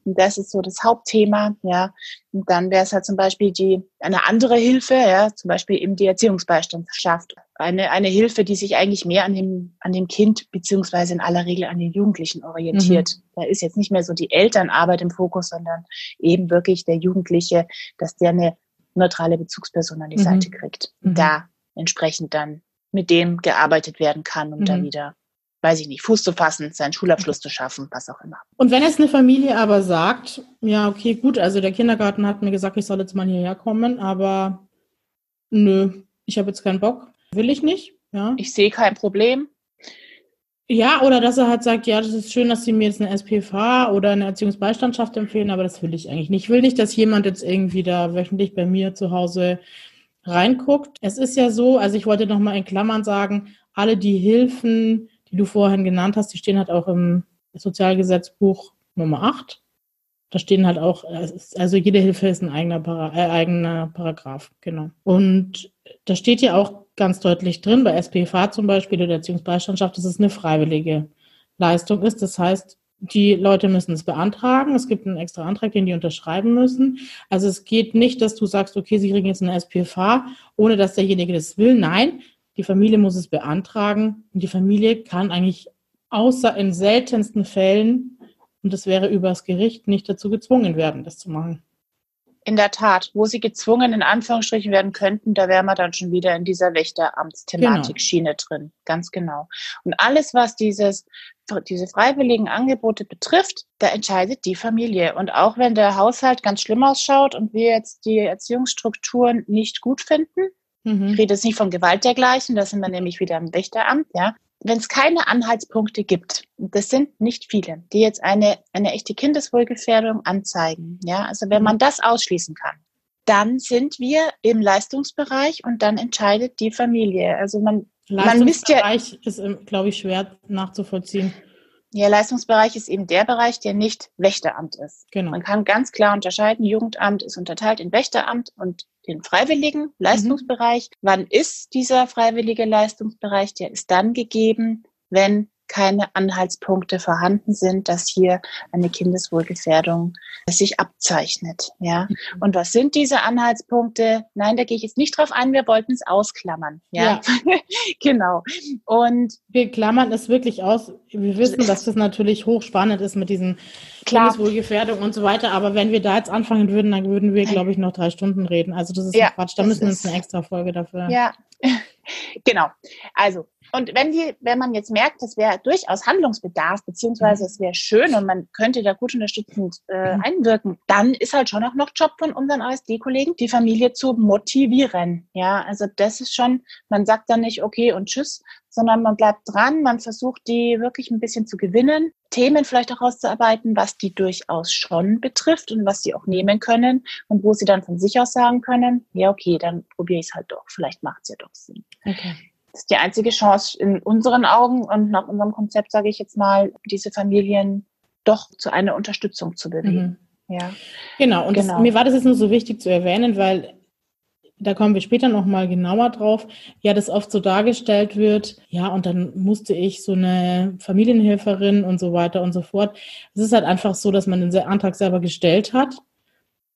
Und das ist so das Hauptthema, ja. Und dann wäre es halt zum Beispiel die, eine andere Hilfe, ja, zum Beispiel eben die Erziehungsbeistand schafft eine, eine Hilfe, die sich eigentlich mehr an dem, an dem Kind beziehungsweise in aller Regel an den Jugendlichen orientiert. Mhm. Da ist jetzt nicht mehr so die Elternarbeit im Fokus, sondern eben wirklich der Jugendliche, dass der eine neutrale Bezugsperson an die mhm. Seite kriegt. Mhm. da entsprechend dann mit dem gearbeitet werden kann, um da mhm. wieder weiß ich nicht, Fuß zu fassen, seinen Schulabschluss zu schaffen, was auch immer. Und wenn jetzt eine Familie aber sagt, ja, okay, gut, also der Kindergarten hat mir gesagt, ich soll jetzt mal hierher kommen, aber nö, ich habe jetzt keinen Bock, Will ich nicht, ja. Ich sehe kein Problem. Ja, oder dass er halt sagt, ja, das ist schön, dass Sie mir jetzt eine SPFH oder eine Erziehungsbeistandschaft empfehlen, aber das will ich eigentlich nicht. Ich will nicht, dass jemand jetzt irgendwie da wöchentlich bei mir zu Hause reinguckt. Es ist ja so, also ich wollte nochmal in Klammern sagen, alle die Hilfen, die du vorhin genannt hast, die stehen halt auch im Sozialgesetzbuch Nummer 8. Da stehen halt auch, also jede Hilfe ist ein eigener, äh, eigener Paragraph, genau. Und da steht ja auch ganz deutlich drin, bei SPFA zum Beispiel oder Erziehungsbeistandschaft, dass es eine freiwillige Leistung ist. Das heißt, die Leute müssen es beantragen. Es gibt einen extra Antrag, den die unterschreiben müssen. Also es geht nicht, dass du sagst, okay, sie kriegen jetzt eine SPFA, ohne dass derjenige das will. Nein, die Familie muss es beantragen und die Familie kann eigentlich außer in seltensten Fällen, und das wäre übers Gericht, nicht dazu gezwungen werden, das zu machen. In der Tat, wo sie gezwungen in Anführungsstrichen werden könnten, da wären wir dann schon wieder in dieser Wächteramtsthematik-Schiene genau. drin. Ganz genau. Und alles, was dieses, diese freiwilligen Angebote betrifft, da entscheidet die Familie. Und auch wenn der Haushalt ganz schlimm ausschaut und wir jetzt die Erziehungsstrukturen nicht gut finden, mhm. ich rede jetzt nicht von Gewalt dergleichen, da sind wir nämlich wieder im Wächteramt, ja, wenn es keine Anhaltspunkte gibt, das sind nicht viele, die jetzt eine, eine echte Kindeswohlgefährdung anzeigen, ja, also wenn man das ausschließen kann, dann sind wir im Leistungsbereich und dann entscheidet die Familie. Also man Leistungsbereich ja, ist, glaube ich, schwer nachzuvollziehen. Ja, Leistungsbereich ist eben der Bereich, der nicht Wächteramt ist. Genau. Man kann ganz klar unterscheiden, Jugendamt ist unterteilt in Wächteramt und den freiwilligen. Leistungsbereich. Mhm. Wann ist dieser freiwillige Leistungsbereich? Der ist dann gegeben, wenn keine Anhaltspunkte vorhanden sind, dass hier eine Kindeswohlgefährdung sich abzeichnet. Ja. Mhm. Und was sind diese Anhaltspunkte? Nein, da gehe ich jetzt nicht drauf ein. Wir wollten es ausklammern. Ja, ja. <laughs> genau. Und wir klammern es wirklich aus. Wir wissen, dass das natürlich hochspannend ist mit diesen. Kindeswohlgefährdung und so weiter. Aber wenn wir da jetzt anfangen würden, dann würden wir, glaube ich, noch drei Stunden reden. Also das ist ja, Quatsch. Da müssen wir uns eine extra Folge dafür. Ja, <laughs> genau. Also und wenn die, wenn man jetzt merkt, es wäre durchaus Handlungsbedarf, beziehungsweise es wäre schön und man könnte da gut unterstützend äh, mhm. einwirken, dann ist halt schon auch noch Job von unseren ASD-Kollegen, die Familie zu motivieren. Ja, also das ist schon, man sagt dann nicht okay und tschüss, sondern man bleibt dran, man versucht die wirklich ein bisschen zu gewinnen, Themen vielleicht auch rauszuarbeiten, was die durchaus schon betrifft und was sie auch nehmen können und wo sie dann von sich aus sagen können, ja okay, dann probiere ich es halt doch, vielleicht macht es ja doch Sinn. Okay. Das ist die einzige Chance in unseren Augen und nach unserem Konzept, sage ich jetzt mal, diese Familien doch zu einer Unterstützung zu bewegen. Mhm. Ja. Genau, und genau. Das, mir war das jetzt nur so wichtig zu erwähnen, weil da kommen wir später nochmal genauer drauf, ja, das oft so dargestellt wird, ja, und dann musste ich so eine Familienhelferin und so weiter und so fort. Es ist halt einfach so, dass man den Antrag selber gestellt hat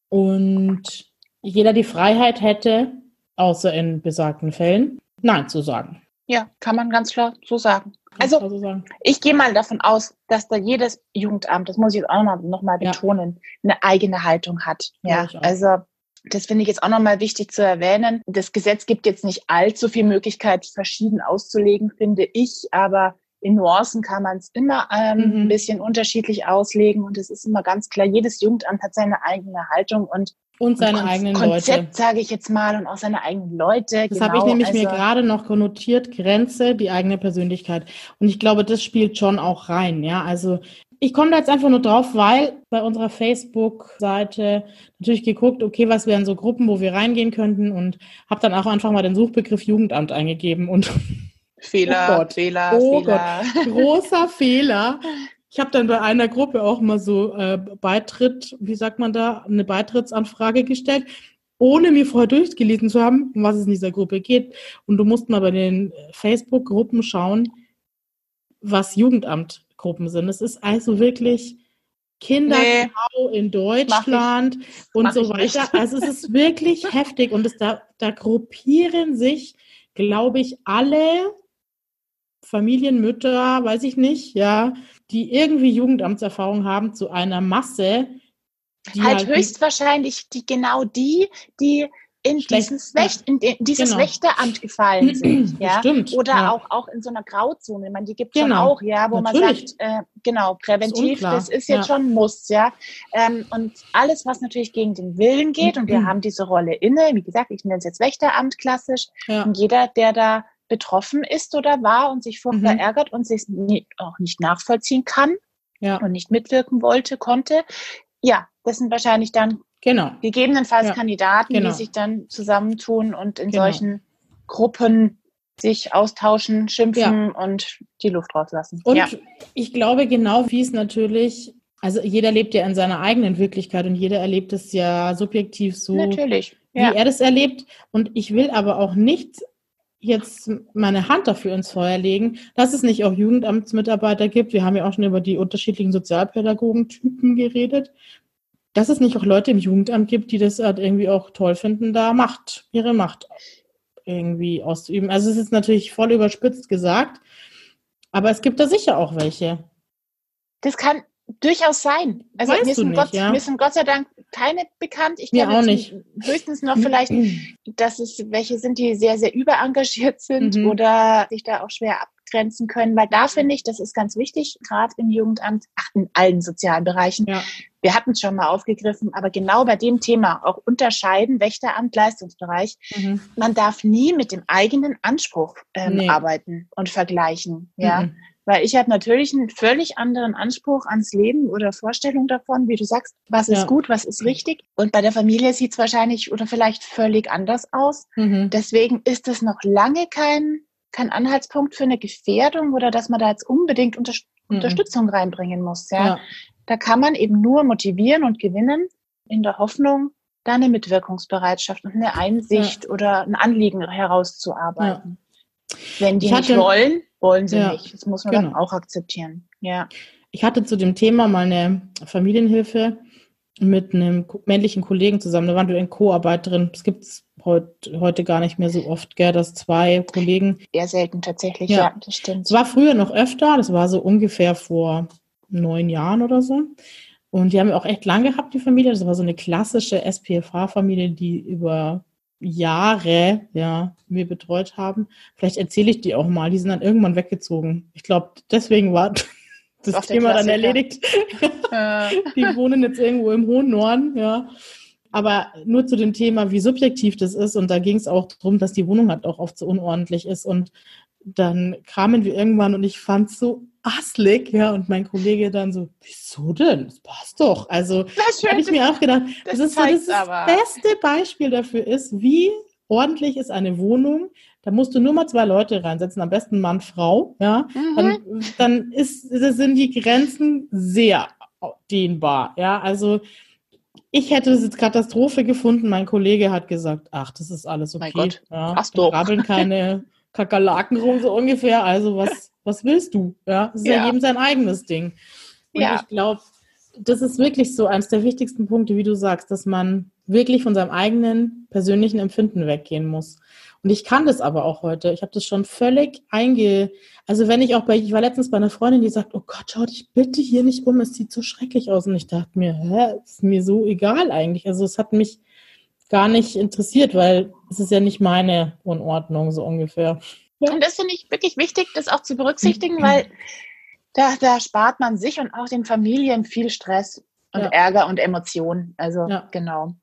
und jeder die Freiheit hätte, außer in besagten Fällen, Nein zu sagen. Ja, kann man ganz klar so sagen. also so sagen. ich gehe mal davon aus, dass da jedes Jugendamt, das muss ich jetzt auch noch, noch mal betonen, ja. eine eigene Haltung hat. Ja, also das finde ich jetzt auch nochmal wichtig zu erwähnen. Das Gesetz gibt jetzt nicht allzu viel Möglichkeit, verschieden auszulegen, finde ich, aber in Nuancen kann man es immer ähm, mhm. ein bisschen unterschiedlich auslegen und es ist immer ganz klar, jedes Jugendamt hat seine eigene Haltung und und seine und eigenen Konzept, Leute. sage ich jetzt mal, und auch seine eigenen Leute. Das genau, habe ich nämlich also, mir gerade noch konnotiert, Grenze, die eigene Persönlichkeit. Und ich glaube, das spielt schon auch rein, ja. Also ich komme da jetzt einfach nur drauf, weil bei unserer Facebook-Seite natürlich geguckt, okay, was wären so Gruppen, wo wir reingehen könnten und habe dann auch einfach mal den Suchbegriff Jugendamt eingegeben und Fehler, oh Gott, Fehler, oh Fehler. Gott, großer <laughs> Fehler. Ich habe dann bei einer Gruppe auch mal so äh, Beitritt, wie sagt man da, eine Beitrittsanfrage gestellt, ohne mir vorher durchgelesen zu haben, um was es in dieser Gruppe geht. Und du musst mal bei den Facebook-Gruppen schauen, was Jugendamtgruppen sind. Es ist also wirklich Kindergrau nee, in Deutschland und so weiter. Also es ist <laughs> wirklich heftig und es da, da gruppieren sich, glaube ich, alle Familienmütter, weiß ich nicht, ja, die irgendwie Jugendamtserfahrung haben, zu einer Masse. Die halt, halt höchstwahrscheinlich die genau die, die in dieses, Wächt, in dieses genau. Wächteramt gefallen <clears throat> sind, ja, Stimmt, oder ja. auch auch in so einer Grauzone. Man die gibt es genau. auch, ja, wo Natürlich. man sagt, äh, genau präventiv, das, das ist jetzt ja. schon Muss, ja. Ähm, und alles, was natürlich gegen den Willen geht, und wir haben diese Rolle inne. Wie gesagt, ich nenne es jetzt Wächteramt klassisch. Ja. Und jeder, der da betroffen ist oder war und sich furchtbar mhm. ärgert und sich auch nicht nachvollziehen kann ja. und nicht mitwirken wollte, konnte. Ja, das sind wahrscheinlich dann genau. gegebenenfalls ja. Kandidaten, genau. die sich dann zusammentun und in genau. solchen Gruppen sich austauschen, schimpfen ja. und die Luft rauslassen. Und ja. ich glaube, genau wie es natürlich, also jeder lebt ja in seiner eigenen Wirklichkeit und jeder erlebt es ja subjektiv so, natürlich. wie er das erlebt. Und ich will aber auch nicht jetzt meine Hand dafür ins Feuer legen, dass es nicht auch Jugendamtsmitarbeiter gibt. Wir haben ja auch schon über die unterschiedlichen Sozialpädagogentypen geredet. Dass es nicht auch Leute im Jugendamt gibt, die das halt irgendwie auch toll finden, da Macht, ihre Macht irgendwie auszuüben. Also es ist natürlich voll überspitzt gesagt, aber es gibt da sicher auch welche. Das kann durchaus sein. Also weißt mir, sind nicht, Gott, ja? mir sind Gott sei Dank keine bekannt. Ich kenne auch nicht. höchstens noch vielleicht, dass es welche sind, die sehr, sehr überengagiert sind mhm. oder sich da auch schwer abgrenzen können, weil da finde ich, das ist ganz wichtig, gerade im Jugendamt, ach, in allen sozialen Bereichen. Ja. Wir hatten es schon mal aufgegriffen, aber genau bei dem Thema auch unterscheiden, Wächteramt, Leistungsbereich. Mhm. Man darf nie mit dem eigenen Anspruch ähm, nee. arbeiten und vergleichen. Ja. Mhm. Weil ich habe natürlich einen völlig anderen Anspruch ans Leben oder Vorstellung davon, wie du sagst, was ist ja. gut, was ist richtig. Und bei der Familie sieht es wahrscheinlich oder vielleicht völlig anders aus. Mhm. Deswegen ist es noch lange kein kein Anhaltspunkt für eine Gefährdung oder dass man da jetzt unbedingt unter mhm. Unterstützung reinbringen muss. Ja? ja? Da kann man eben nur motivieren und gewinnen in der Hoffnung, da eine Mitwirkungsbereitschaft und eine Einsicht ja. oder ein Anliegen herauszuarbeiten. Wenn die hatte, nicht wollen, wollen sie nicht. Das muss man genau. dann auch akzeptieren. Ja. Ich hatte zu dem Thema mal eine Familienhilfe mit einem männlichen Kollegen zusammen. Da waren wir in Co-Arbeit drin. Das gibt es heut, heute gar nicht mehr so oft, gell, dass zwei Kollegen. Eher selten tatsächlich, ja, ja das stimmt. Es war früher noch öfter, das war so ungefähr vor neun Jahren oder so. Und die haben wir auch echt lang gehabt, die Familie. Das war so eine klassische SPFH-Familie, die über Jahre ja, wir betreut haben. Vielleicht erzähle ich die auch mal. Die sind dann irgendwann weggezogen. Ich glaube, deswegen war <laughs> das Thema dann erledigt. <laughs> die wohnen jetzt irgendwo im hohen Norden, ja. Aber nur zu dem Thema, wie subjektiv das ist. Und da ging es auch darum, dass die Wohnung halt auch oft so unordentlich ist. Und dann kamen wir irgendwann und ich fand es so asslig, ja, und mein Kollege dann so, wieso denn? Das passt doch. Also habe ich mir auch gedacht, das, das ist so das, das beste Beispiel dafür ist, wie ordentlich ist eine Wohnung. Da musst du nur mal zwei Leute reinsetzen, am besten Mann, Frau, ja. Mhm. Dann, dann ist, sind die Grenzen sehr dehnbar, ja. Also ich hätte es jetzt Katastrophe gefunden. Mein Kollege hat gesagt, ach, das ist alles okay. Mein Gott, ja, passt doch. Rabbeln keine <laughs> Kakerlaken rum, so ungefähr. Also was, was willst du? Ja, das ist ja, ja jedem sein eigenes Ding. Und ja. ich glaube, das ist wirklich so eines der wichtigsten Punkte, wie du sagst, dass man wirklich von seinem eigenen persönlichen Empfinden weggehen muss. Und ich kann das aber auch heute. Ich habe das schon völlig einge... Also wenn ich auch bei... Ich war letztens bei einer Freundin, die sagt, oh Gott, schau dich bitte hier nicht um, es sieht so schrecklich aus. Und ich dachte mir, hä, ist mir so egal eigentlich. Also es hat mich gar nicht interessiert, weil es ist ja nicht meine Unordnung, so ungefähr. Und das finde ich wirklich wichtig, das auch zu berücksichtigen, weil da, da spart man sich und auch den Familien viel Stress und ja. Ärger und Emotionen. Also ja. genau.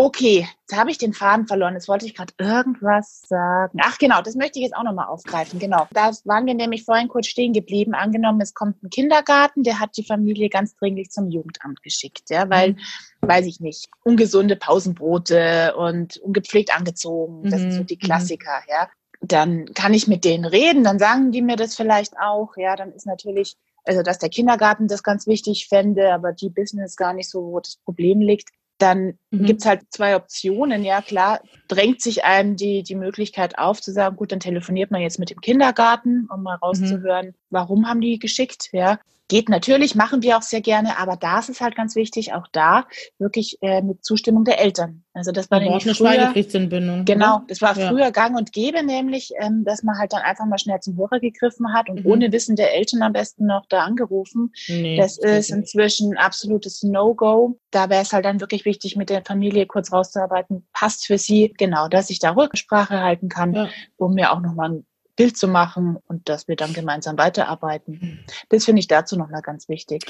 Okay, jetzt habe ich den Faden verloren. Jetzt wollte ich gerade irgendwas sagen. Ach genau, das möchte ich jetzt auch nochmal aufgreifen. Genau, da waren wir nämlich vorhin kurz stehen geblieben. Angenommen, es kommt ein Kindergarten, der hat die Familie ganz dringlich zum Jugendamt geschickt, ja, weil, mhm. weiß ich nicht, ungesunde Pausenbrote und ungepflegt angezogen. Das mhm. sind so die mhm. Klassiker, mhm. ja dann kann ich mit denen reden, dann sagen die mir das vielleicht auch. Ja, dann ist natürlich, also dass der Kindergarten das ganz wichtig fände, aber die Business gar nicht so, wo das Problem liegt. Dann mhm. gibt's halt zwei Optionen. Ja, klar, drängt sich einem die, die Möglichkeit auf zu sagen, gut, dann telefoniert man jetzt mit dem Kindergarten, um mal mhm. rauszuhören, mhm. warum haben die geschickt, ja. Geht natürlich, machen wir auch sehr gerne, aber da ist es halt ganz wichtig, auch da wirklich äh, mit Zustimmung der Eltern. Also das war nämlich eine früher, Schweigepflichtsentbindung. Genau, das war ja. früher Gang und Gäbe, nämlich, ähm, dass man halt dann einfach mal schnell zum Hörer gegriffen hat und mhm. ohne Wissen der Eltern am besten noch da angerufen. Nee, das ist inzwischen ein absolutes No-Go. Da wäre es halt dann wirklich wichtig, mit der Familie kurz rauszuarbeiten, passt für sie, genau, dass ich da Rücksprache halten kann, ja. um mir auch nochmal ein Bild zu machen und dass wir dann gemeinsam weiterarbeiten. Hm. Das finde ich dazu nochmal ganz wichtig.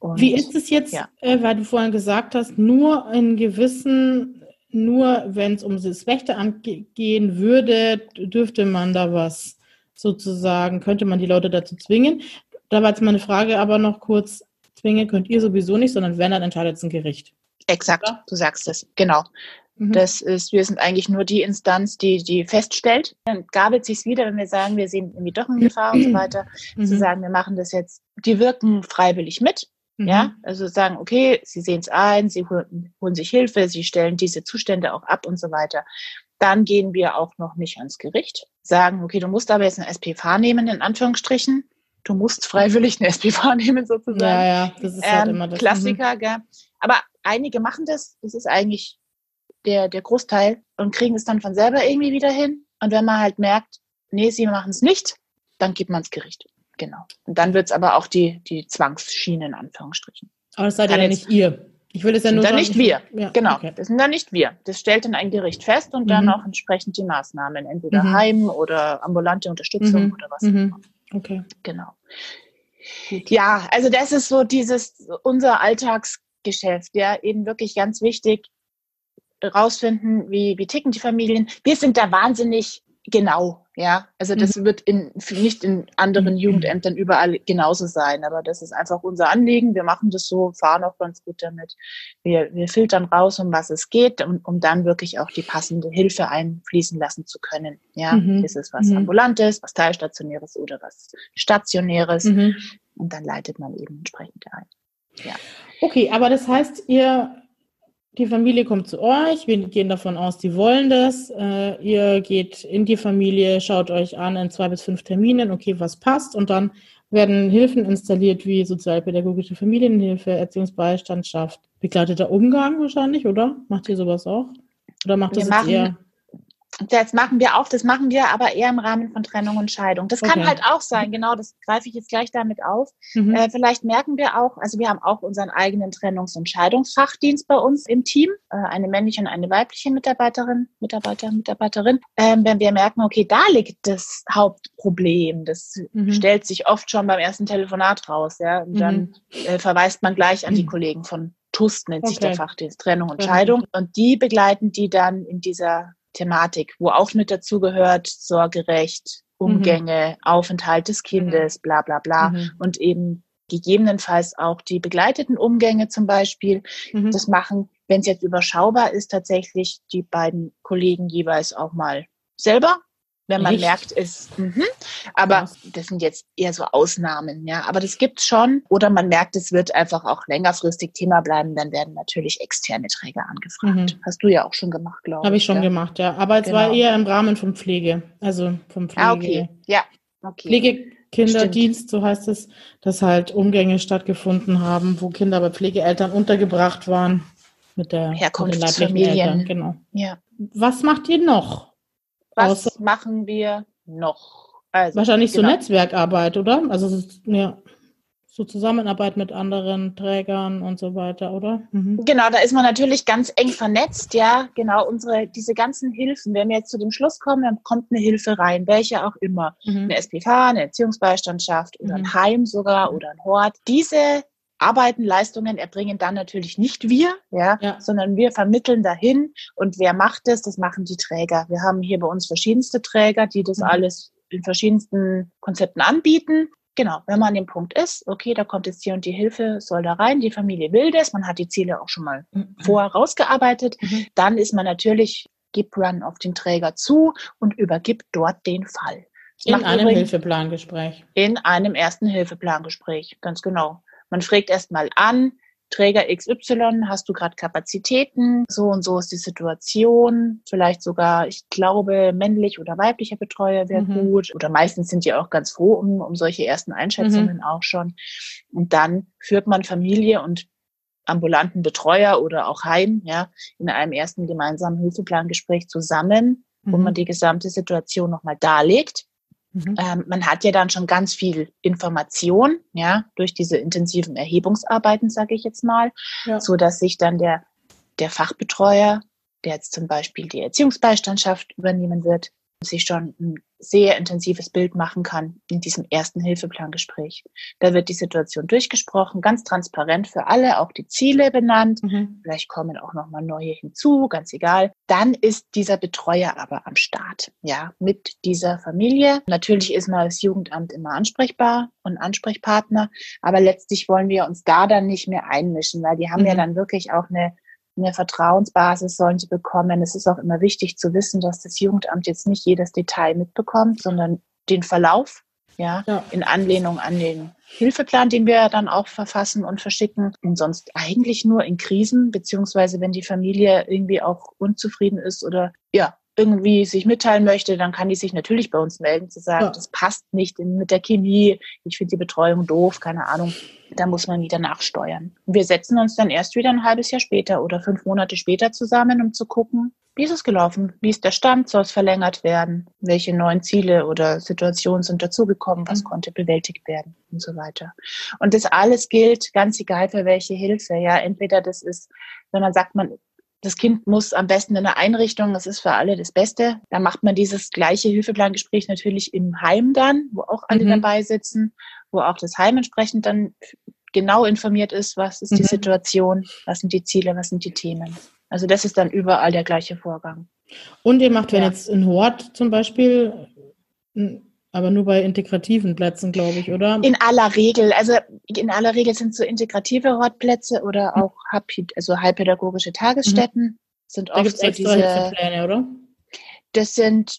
Und, Wie ist es jetzt, ja. äh, weil du vorhin gesagt hast, nur in gewissen, nur wenn es um das Rechte angehen würde, dürfte man da was sozusagen, könnte man die Leute dazu zwingen. Da war jetzt meine Frage aber noch kurz, zwingen könnt ihr sowieso nicht, sondern wenn, dann entscheidet es ein Gericht. Exakt, du sagst es, genau. Mhm. Das ist, wir sind eigentlich nur die Instanz, die, die feststellt. Dann gabelt sich's wieder, wenn wir sagen, wir sehen irgendwie doch in Gefahr und so weiter, mhm. zu sagen, wir machen das jetzt. Die wirken freiwillig mit. Mhm. Ja, also sagen, okay, sie sehen es ein, sie holen, holen sich Hilfe, sie stellen diese Zustände auch ab und so weiter. Dann gehen wir auch noch nicht ans Gericht, sagen, okay, du musst aber jetzt eine SPV nehmen, in Anführungsstrichen. Du musst freiwillig eine SPV <laughs> nehmen, sozusagen. Ja, ja, das ist halt ähm, immer das. Klassiker, mhm. gell? Aber einige machen das. Das ist eigentlich der, der Großteil und kriegen es dann von selber irgendwie wieder hin. Und wenn man halt merkt, nee, sie machen es nicht, dann gibt man es Gericht. Genau. Und dann wird es aber auch die, die Zwangsschiene in Anführungsstrichen. Aber das seid ja nicht ihr. Ich will es ja nur dann sagen, nicht wir. Ja, genau. Okay. Das sind dann nicht wir. Das stellt dann ein Gericht fest und mhm. dann auch entsprechend die Maßnahmen. Entweder mhm. Heim oder ambulante Unterstützung mhm. oder was auch mhm. immer. Okay. Genau. Gut. Ja, also das ist so dieses, unser Alltagsgeschäft, ja, eben wirklich ganz wichtig, rausfinden, wie, wie ticken die Familien. Wir sind da wahnsinnig Genau, ja. Also das mhm. wird in, nicht in anderen mhm. Jugendämtern überall genauso sein, aber das ist einfach unser Anliegen. Wir machen das so, fahren auch ganz gut damit. Wir, wir filtern raus, um was es geht, um, um dann wirklich auch die passende Hilfe einfließen lassen zu können. Ja, mhm. ist es was mhm. Ambulantes, was Teilstationäres oder was Stationäres? Mhm. Und dann leitet man eben entsprechend ein. Ja. Okay, aber das heißt, ihr die Familie kommt zu euch, wir gehen davon aus, die wollen das. Äh, ihr geht in die Familie, schaut euch an in zwei bis fünf Terminen, okay, was passt. Und dann werden Hilfen installiert wie sozialpädagogische Familienhilfe, Erziehungsbeistandschaft, begleiteter Umgang wahrscheinlich, oder? Macht ihr sowas auch? Oder macht wir das machen, eher? Das machen wir auch, das machen wir aber eher im Rahmen von Trennung und Scheidung. Das kann okay. halt auch sein, genau, das greife ich jetzt gleich damit auf. Mhm. Äh, vielleicht merken wir auch, also wir haben auch unseren eigenen Trennungs- und Scheidungsfachdienst bei uns im Team, äh, eine männliche und eine weibliche Mitarbeiterin, Mitarbeiter, Mitarbeiterin. Ähm, wenn wir merken, okay, da liegt das Hauptproblem, das mhm. stellt sich oft schon beim ersten Telefonat raus, ja, und dann mhm. äh, verweist man gleich an die Kollegen von TUST nennt okay. sich der Fachdienst Trennung und Scheidung. Und die begleiten die dann in dieser Thematik, wo auch mit dazugehört, sorgerecht, Umgänge, mhm. Aufenthalt des Kindes, mhm. bla bla bla. Mhm. Und eben gegebenenfalls auch die begleiteten Umgänge zum Beispiel. Mhm. Das machen, wenn es jetzt überschaubar ist, tatsächlich die beiden Kollegen jeweils auch mal selber wenn man Echt? merkt, es, mh. aber ja. das sind jetzt eher so Ausnahmen, ja. Aber das gibt's schon. Oder man merkt, es wird einfach auch längerfristig Thema bleiben, dann werden natürlich externe Träger angefragt. Mhm. Hast du ja auch schon gemacht, glaube ich. Habe ich schon ja. gemacht, ja. Aber es genau. war eher im Rahmen von Pflege, also vom Pflege. Ah, okay, ja. Okay. Pflegekinderdienst, so heißt es, dass halt Umgänge stattgefunden haben, wo Kinder bei Pflegeeltern untergebracht waren mit der Herkunftsfamilien. Genau. Ja. Was macht ihr noch? Was Außer machen wir noch? Also, wahrscheinlich genau. so Netzwerkarbeit, oder? Also ja, so Zusammenarbeit mit anderen Trägern und so weiter, oder? Mhm. Genau, da ist man natürlich ganz eng vernetzt, ja. Genau, unsere, diese ganzen Hilfen, wenn wir jetzt zu dem Schluss kommen, dann kommt eine Hilfe rein, welche auch immer. Mhm. Eine SPV, eine Erziehungsbeistandschaft oder mhm. ein Heim sogar oder ein Hort. Diese Arbeiten, Leistungen erbringen dann natürlich nicht wir, ja, ja, sondern wir vermitteln dahin. Und wer macht das? Das machen die Träger. Wir haben hier bei uns verschiedenste Träger, die das mhm. alles in verschiedensten Konzepten anbieten. Genau, wenn man an dem Punkt ist, okay, da kommt jetzt hier und die Hilfe, soll da rein, die Familie will das, man hat die Ziele auch schon mal mhm. vorher rausgearbeitet, mhm. dann ist man natürlich, gibt Run auf den Träger zu und übergibt dort den Fall. Das in einem Hilfeplangespräch. In einem ersten Hilfeplangespräch, ganz genau. Man fragt erstmal an, Träger XY, hast du gerade Kapazitäten? So und so ist die Situation. Vielleicht sogar, ich glaube, männlich oder weiblicher Betreuer wäre mhm. gut. Oder meistens sind die auch ganz froh um, um solche ersten Einschätzungen mhm. auch schon. Und dann führt man Familie und ambulanten Betreuer oder auch Heim, ja, in einem ersten gemeinsamen Hilfeplangespräch zusammen, mhm. wo man die gesamte Situation nochmal darlegt Mhm. Ähm, man hat ja dann schon ganz viel Information, ja, durch diese intensiven Erhebungsarbeiten, sage ich jetzt mal, ja. so dass sich dann der, der Fachbetreuer, der jetzt zum Beispiel die Erziehungsbeistandschaft übernehmen wird, sich schon ein sehr intensives Bild machen kann in diesem ersten Hilfeplangespräch. Da wird die Situation durchgesprochen, ganz transparent für alle, auch die Ziele benannt. Mhm. Vielleicht kommen auch noch mal neue hinzu, ganz egal. Dann ist dieser Betreuer aber am Start, ja, mit dieser Familie. Natürlich ist man als Jugendamt immer ansprechbar und Ansprechpartner, aber letztlich wollen wir uns da dann nicht mehr einmischen, weil die haben mhm. ja dann wirklich auch eine eine Vertrauensbasis sollen sie bekommen. Es ist auch immer wichtig zu wissen, dass das Jugendamt jetzt nicht jedes Detail mitbekommt, sondern den Verlauf, ja, ja. in Anlehnung an den Hilfeplan, den wir dann auch verfassen und verschicken. Und sonst eigentlich nur in Krisen, beziehungsweise wenn die Familie irgendwie auch unzufrieden ist oder ja, irgendwie sich mitteilen möchte, dann kann die sich natürlich bei uns melden, zu sagen, ja. das passt nicht mit der Chemie, ich finde die Betreuung doof, keine Ahnung. Da muss man wieder nachsteuern. Wir setzen uns dann erst wieder ein halbes Jahr später oder fünf Monate später zusammen, um zu gucken, wie ist es gelaufen? Wie ist der Stand? Soll es verlängert werden? Welche neuen Ziele oder Situationen sind dazugekommen? Was mhm. konnte bewältigt werden? Und so weiter. Und das alles gilt, ganz egal für welche Hilfe. Ja, entweder das ist, wenn man sagt, man das Kind muss am besten in einer Einrichtung, das ist für alle das Beste. Da macht man dieses gleiche Hilfeplangespräch natürlich im Heim dann, wo auch alle mhm. dabei sitzen, wo auch das Heim entsprechend dann genau informiert ist, was ist die mhm. Situation, was sind die Ziele, was sind die Themen. Also das ist dann überall der gleiche Vorgang. Und ihr macht, wenn Ja. jetzt ein Hort zum Beispiel, aber nur bei integrativen Plätzen, glaube ich, oder? In aller Regel, also in aller Regel sind so integrative Hortplätze oder Mhm. auch also heilpädagogische Tagesstätten, sind da oft gibt es so extra diese, Hilfepläne, oder? das sind,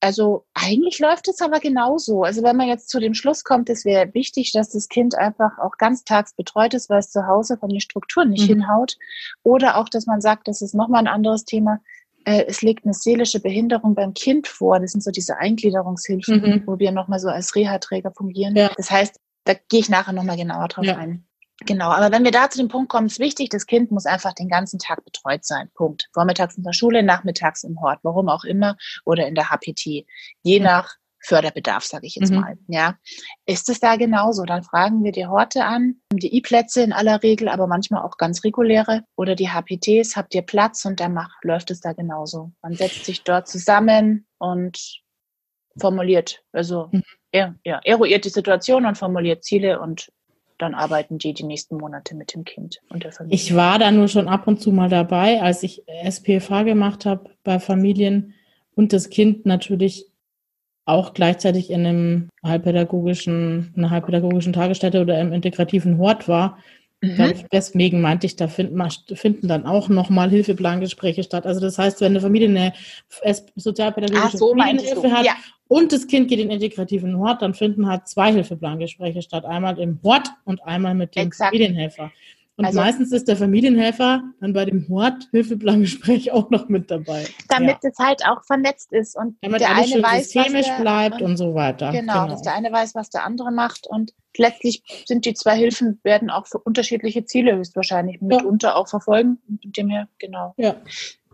also eigentlich läuft es aber genauso. Also wenn man jetzt zu dem Schluss kommt, es wäre wichtig, dass das Kind einfach auch ganztags betreut ist, weil es zu Hause von den Strukturen nicht Mhm. hinhaut. Oder auch, dass man sagt, das ist nochmal ein anderes Thema, äh, es liegt eine seelische Behinderung beim Kind vor. Das sind so diese Eingliederungshilfen, Mhm. wo wir nochmal so als Reha-Träger fungieren. Ja. Das heißt, da gehe ich nachher nochmal genauer drauf Ja. ein. Genau, aber wenn wir da zu dem Punkt kommen, ist wichtig, das Kind muss einfach den ganzen Tag betreut sein. Punkt. Vormittags in der Schule, nachmittags im Hort, warum auch immer, oder in der HPT, je nach Förderbedarf, sage ich jetzt Mhm. mal. Ja, ist es da genauso? Dann fragen wir die Horte an, die I-Plätze in aller Regel, aber manchmal auch ganz reguläre oder die HPTs. Habt ihr Platz? Und dann macht, läuft es da genauso. Man setzt sich dort zusammen und formuliert, also Mhm. er, ja, eruiert die Situation und formuliert Ziele und dann arbeiten die die nächsten Monate mit dem Kind und der Familie. Ich war da nur schon ab und zu mal dabei, als ich SPFH gemacht habe bei Familien und das Kind natürlich auch gleichzeitig in einem halbpädagogischen, einer halbpädagogischen Tagesstätte oder im integrativen Hort war. Mhm. Deswegen meinte ich, da finden, dann auch nochmal Hilfeplangespräche statt. Also das heißt, wenn eine Familie eine S- Ach, sozialpädagogische so. Familienhilfe hat Ja, und das Kind geht in den integrativen Hort, dann finden halt zwei Hilfeplangespräche statt. Einmal im Hort und einmal mit dem Exakt. Familienhelfer. Und Also- meistens ist der Familienhelfer dann bei dem Hort Hilfeplangespräch auch noch mit dabei. damit ja. es halt auch vernetzt ist und Damit der eine weiß, was systemisch der, bleibt und so weiter. Genau, dass der eine weiß, was der andere macht und letztlich sind die zwei Hilfen werden auch für unterschiedliche Ziele höchstwahrscheinlich mitunter auch verfolgen. Mit dem her, genau. Ja.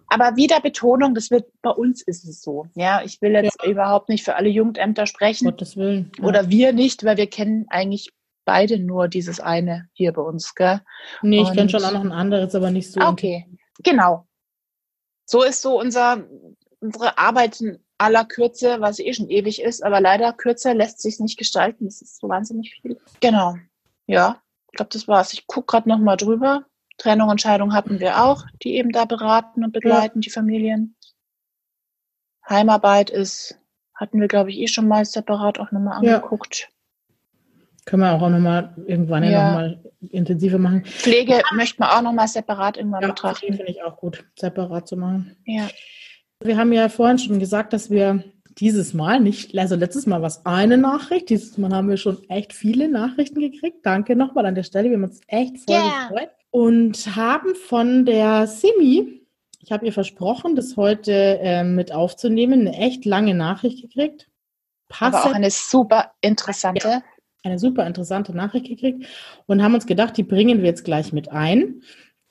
Aber wieder Betonung, das wird bei uns ist es so. Ja, ich will jetzt überhaupt nicht für alle Jugendämter sprechen Gottes Willen. Ja. oder wir nicht, weil wir kennen eigentlich beide nur dieses eine hier bei uns, gell? nee, ich kenne schon auch noch ein anderes, aber nicht so. Ah, Okay, genau. So ist so unser, unsere Arbeit in aller Kürze, was eh schon ewig ist, aber leider kürzer lässt sich nicht gestalten. Das ist so wahnsinnig viel. Genau. Ja, ich glaube, das war's. Ich gucke gerade nochmal drüber. Trennung und Scheidung hatten wir auch, die eben da beraten und begleiten, die Familien. Heimarbeit ist, hatten wir, glaube ich, eh schon mal separat auch nochmal Ja. Können wir auch nochmal irgendwann ja. Ja. nochmal intensiver machen. Pflege möchte man auch nochmal separat irgendwann Ja, betrachten. finde ich auch gut, separat zu machen. Ja. Wir haben ja vorhin schon gesagt, dass wir dieses Mal nicht, also letztes Mal war es eine Nachricht, dieses Mal haben wir schon echt viele Nachrichten gekriegt. Danke nochmal an der Stelle, wir haben uns echt voll Ja. gefreut. Und haben von der Simi, ich habe ihr versprochen, das heute ähm, mit aufzunehmen, eine echt lange Nachricht gekriegt. Aber auch Passend eine super interessante. Eine super interessante Nachricht gekriegt und haben uns gedacht, die bringen wir jetzt gleich mit ein.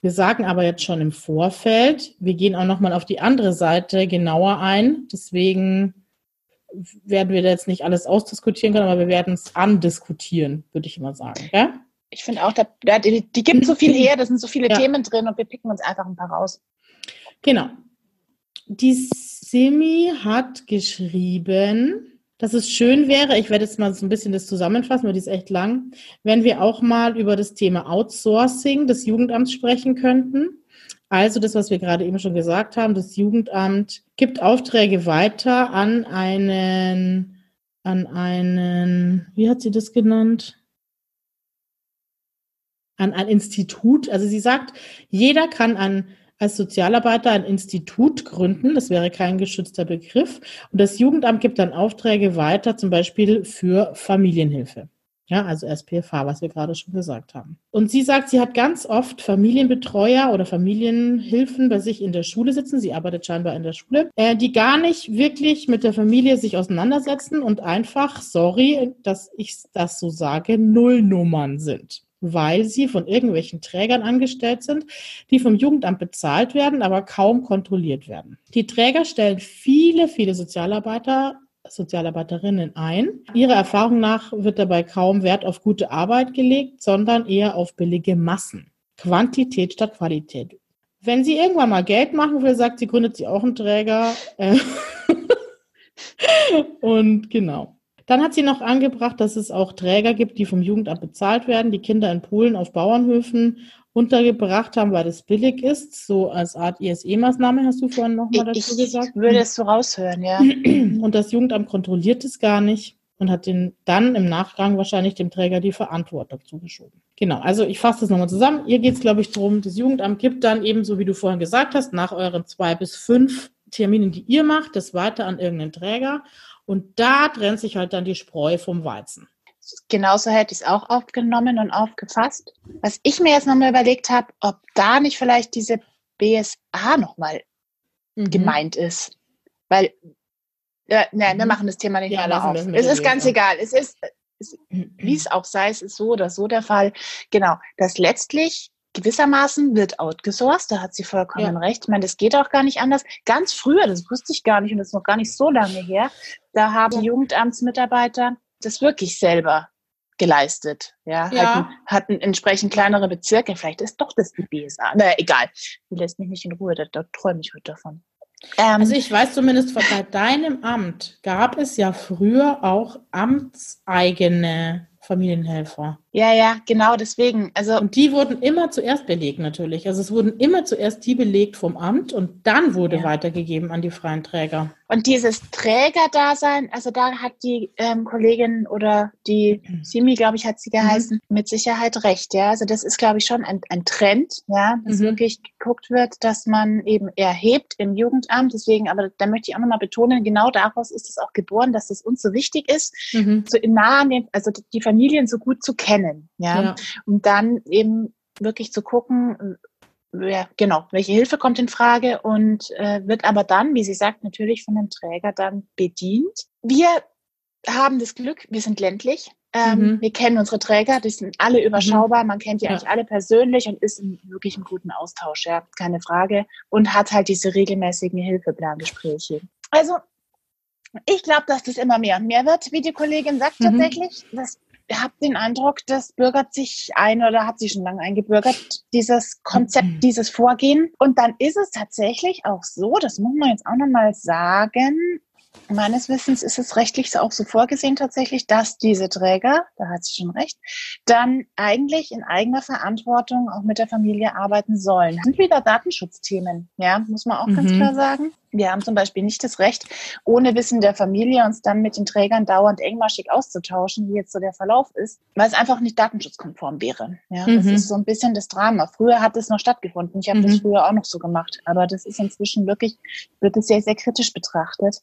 Wir sagen aber jetzt schon im Vorfeld, wir gehen auch nochmal auf die andere Seite genauer ein. Deswegen werden wir da jetzt nicht alles ausdiskutieren können, aber wir werden es andiskutieren, würde ich mal sagen. Ja? Ich finde auch, da, da, die, die gibt so viel her, da sind so viele Ja. Themen drin und wir picken uns einfach ein paar raus. Genau. Die Simi hat geschrieben, dass es schön wäre, ich werde jetzt mal so ein bisschen das zusammenfassen, weil die ist echt lang, wenn wir auch mal über das Thema Outsourcing des Jugendamts sprechen könnten. Also das, was wir gerade eben schon gesagt haben, das Jugendamt gibt Aufträge weiter an einen, an einen, wie hat sie das genannt? An ein Institut. Also sie sagt, jeder kann an als Sozialarbeiter ein Institut gründen. Das wäre kein geschützter Begriff. Und das Jugendamt gibt dann Aufträge weiter, zum Beispiel für Familienhilfe. Ja, also SPFH, was wir gerade schon gesagt haben. Und sie sagt, sie hat ganz oft Familienbetreuer oder Familienhilfen bei sich in der Schule sitzen. Sie arbeitet scheinbar in der Schule, äh, die gar nicht wirklich mit der Familie sich auseinandersetzen und einfach, sorry, dass ich das so sage, Nullnummern sind weil sie von irgendwelchen Trägern angestellt sind, die vom Jugendamt bezahlt werden, aber kaum kontrolliert werden. Die Träger stellen viele, viele Sozialarbeiter, Sozialarbeiterinnen ein. Ihrer Erfahrung nach wird dabei kaum Wert auf gute Arbeit gelegt, sondern eher auf billige Massen. Quantität statt Qualität. Wenn sie irgendwann mal Geld machen will, sagt sie, gründet sie auch einen Träger. Äh, <laughs> Und genau. Dann hat sie noch angebracht, dass es auch Träger gibt, die vom Jugendamt bezahlt werden, die Kinder in Polen auf Bauernhöfen untergebracht haben, weil das billig ist, so als Art ISE-Maßnahme, hast du vorhin nochmal dazu ich gesagt. Ich würde es so raushören, ja. <clears throat> Und das Jugendamt kontrolliert es gar nicht und hat den dann im Nachgang wahrscheinlich dem Träger die Verantwortung zugeschoben. Genau, also ich fasse das nochmal zusammen. Ihr geht es, glaube ich, darum, das Jugendamt gibt dann eben, so wie du vorhin gesagt hast, nach euren zwei bis fünf Terminen, die ihr macht, das weiter an irgendeinen Träger. Und da trennt sich halt dann die Spreu vom Weizen. Genauso hätte ich es auch aufgenommen und aufgefasst. Was ich mir jetzt nochmal überlegt habe, ob da nicht vielleicht diese BSA nochmal mhm. gemeint ist. Weil ja, nein, wir mhm. machen das Thema nicht ja, mehr auf. Es ist ganz egal. Es ist, es, wie es auch sei, es ist so oder so der Fall. Genau, dass letztlich gewissermaßen wird outgesourced, da hat sie vollkommen ja. recht. Ich meine, das geht auch gar nicht anders. Ganz früher, das wusste ich gar nicht und das ist noch gar nicht so lange her, da haben ja. Jugendamtsmitarbeiter das wirklich selber geleistet. Ja, ja. Hatten, hatten entsprechend kleinere Bezirke. Vielleicht ist doch das die BSA. Na, egal. Die lässt mich nicht in Ruhe, da, da träume ich heute davon. Ähm, also ich weiß zumindest, bei deinem Amt gab es ja früher auch amtseigene Familienhelfer. Ja, ja, genau deswegen. Also und die wurden immer zuerst belegt natürlich. Also es wurden immer zuerst die belegt vom Amt und dann wurde ja. weitergegeben an die freien Träger. Und dieses Trägerdasein, also da hat die ähm, Kollegin oder die. Simi, glaube ich, hat sie geheißen, mhm. mit Sicherheit recht. Ja, also das ist, glaube ich, schon ein, ein Trend, ja, dass mhm. wirklich geguckt wird, dass man eben erhebt im Jugendamt. Deswegen, aber da möchte ich auch nochmal betonen, genau daraus ist es auch geboren, dass es uns so wichtig ist, mhm. so nah an den, also die Familien so gut zu kennen, ja, ja. und dann eben wirklich zu gucken, ja, genau, welche Hilfe kommt in Frage und äh, wird aber dann, wie sie sagt, natürlich von dem Träger dann bedient. Wir haben das Glück, wir sind ländlich. Ähm, mhm. Wir kennen unsere Träger, die sind alle mhm. überschaubar. Man kennt die ja. eigentlich alle persönlich und ist in wirklich einem guten Austausch, ja, keine Frage. Und hat halt diese regelmäßigen Hilfeplangespräche. Also, ich glaube, dass das immer mehr und mehr wird, wie die Kollegin sagt mhm. tatsächlich. Das habe den Eindruck, das bürgert sich ein oder hat sich schon lange eingebürgert, dieses Konzept, mhm. dieses Vorgehen. Und dann ist es tatsächlich auch so, das muss man jetzt auch nochmal sagen, Meines Wissens ist es rechtlich auch so vorgesehen tatsächlich, dass diese Träger, da hat sie schon recht, dann eigentlich in eigener Verantwortung auch mit der Familie arbeiten sollen. Das sind wieder Datenschutzthemen, ja, muss man auch mhm. ganz klar sagen. Wir haben zum Beispiel nicht das Recht, ohne Wissen der Familie uns dann mit den Trägern dauernd engmaschig auszutauschen, wie jetzt so der Verlauf ist, weil es einfach nicht datenschutzkonform wäre. Ja, mhm. das ist so ein bisschen das Drama. Früher hat es noch stattgefunden. Ich habe mhm. das früher auch noch so gemacht, aber das ist inzwischen wirklich, wird es sehr, sehr kritisch betrachtet.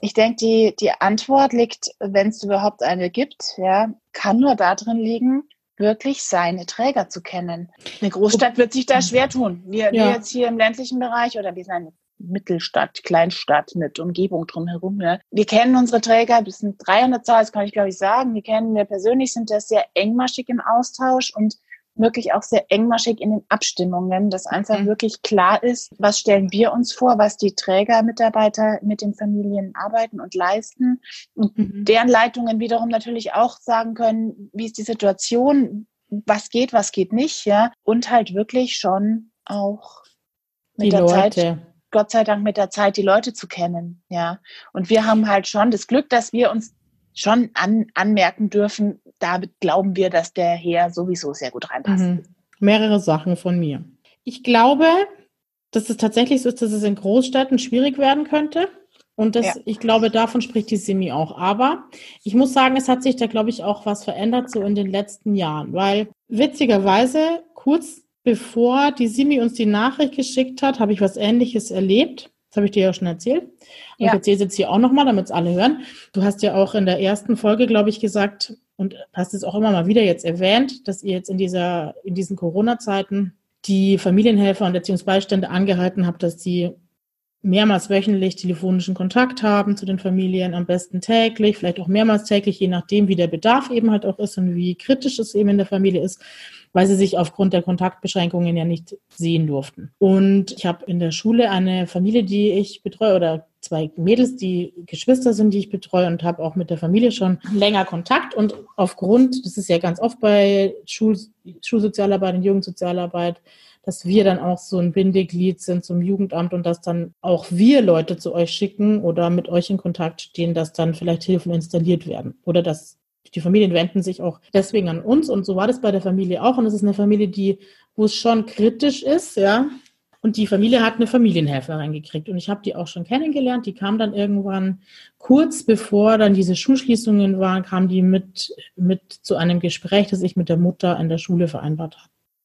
Ich denke, die, die Antwort liegt, wenn es überhaupt eine gibt, ja, kann nur darin liegen, wirklich seine Träger zu kennen. Eine Großstadt wird sich da schwer tun. Wir, ja. wir jetzt hier im ländlichen Bereich oder wir sind Mittelstadt, Kleinstadt mit Umgebung drumherum. Ja. Wir kennen unsere Träger, das sind 300 Zahl, das kann ich glaube ich sagen. Die kennen wir persönlich, sind da sehr engmaschig im Austausch und wirklich auch sehr engmaschig in den Abstimmungen, dass einfach mhm. wirklich klar ist, was stellen wir uns vor, was die Trägermitarbeiter mit den Familien arbeiten und leisten und mhm. deren Leitungen wiederum natürlich auch sagen können, wie ist die Situation, was geht, was geht nicht, ja, und halt wirklich schon auch mit die der Leute. Zeit Gott sei Dank mit der Zeit die Leute zu kennen, ja. Und wir haben halt schon das Glück, dass wir uns schon an, anmerken dürfen, da glauben wir, dass der Herr sowieso sehr gut reinpasst. Mhm. Mehrere Sachen von mir. Ich glaube, dass es tatsächlich so ist, dass es in Großstädten schwierig werden könnte. Und das, ja. ich glaube, davon spricht die Simi auch. Aber ich muss sagen, es hat sich da, glaube ich, auch was verändert so in den letzten Jahren, weil witzigerweise kurz bevor die Simi uns die Nachricht geschickt hat, habe ich was Ähnliches erlebt. Das habe ich dir ja schon erzählt. Und ja. ich erzähle es jetzt hier auch nochmal, damit es alle hören. Du hast ja auch in der ersten Folge, glaube ich, gesagt und hast es auch immer mal wieder jetzt erwähnt, dass ihr jetzt in dieser, in diesen Corona-Zeiten die Familienhelfer und Erziehungsbeistände angehalten habt, dass sie mehrmals wöchentlich telefonischen Kontakt haben zu den Familien, am besten täglich, vielleicht auch mehrmals täglich, je nachdem, wie der Bedarf eben halt auch ist und wie kritisch es eben in der Familie ist weil sie sich aufgrund der Kontaktbeschränkungen ja nicht sehen durften. Und ich habe in der Schule eine Familie, die ich betreue, oder zwei Mädels, die Geschwister sind, die ich betreue und habe auch mit der Familie schon länger Kontakt. Und aufgrund, das ist ja ganz oft bei Schul Schulsozialarbeit und Jugendsozialarbeit, dass wir dann auch so ein Bindeglied sind zum Jugendamt und dass dann auch wir Leute zu euch schicken oder mit euch in Kontakt stehen, dass dann vielleicht Hilfen installiert werden oder dass die Familien wenden sich auch deswegen an uns und so war das bei der Familie auch und es ist eine Familie, die wo es schon kritisch ist, ja. Und die Familie hat eine Familienhelferin gekriegt. Und ich habe die auch schon kennengelernt. Die kam dann irgendwann kurz bevor dann diese Schulschließungen waren, kam die mit, mit zu einem Gespräch, das ich mit der Mutter in der Schule vereinbart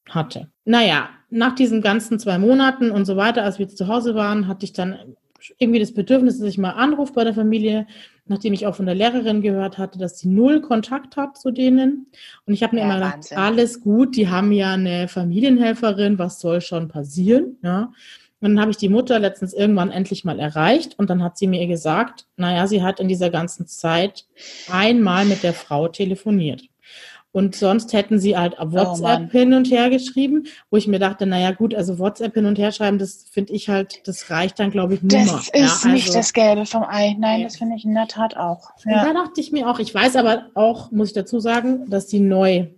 hatte. Naja, nach diesen ganzen zwei Monaten und so weiter, als wir zu Hause waren, hatte ich dann irgendwie das Bedürfnis, dass ich mal anrufe bei der Familie, nachdem ich auch von der Lehrerin gehört hatte, dass sie null Kontakt hat zu denen. Und ich habe mir ja, immer gedacht, Wahnsinn. alles gut, die haben ja eine Familienhelferin, was soll schon passieren? Ja. Und dann habe ich die Mutter letztens irgendwann endlich mal erreicht und dann hat sie mir gesagt, naja, sie hat in dieser ganzen Zeit einmal mit der Frau telefoniert. Und sonst hätten sie halt oh WhatsApp oh hin und her geschrieben, wo ich mir dachte, naja gut, also WhatsApp hin und her schreiben, das finde ich halt, das reicht dann, glaube ich, nur. Das ist ja, also, nicht das Gelbe vom Ei. Nein, das finde ich in der Tat auch. Ja. Da dachte ich mir auch, ich weiß aber auch, muss ich dazu sagen, dass die neu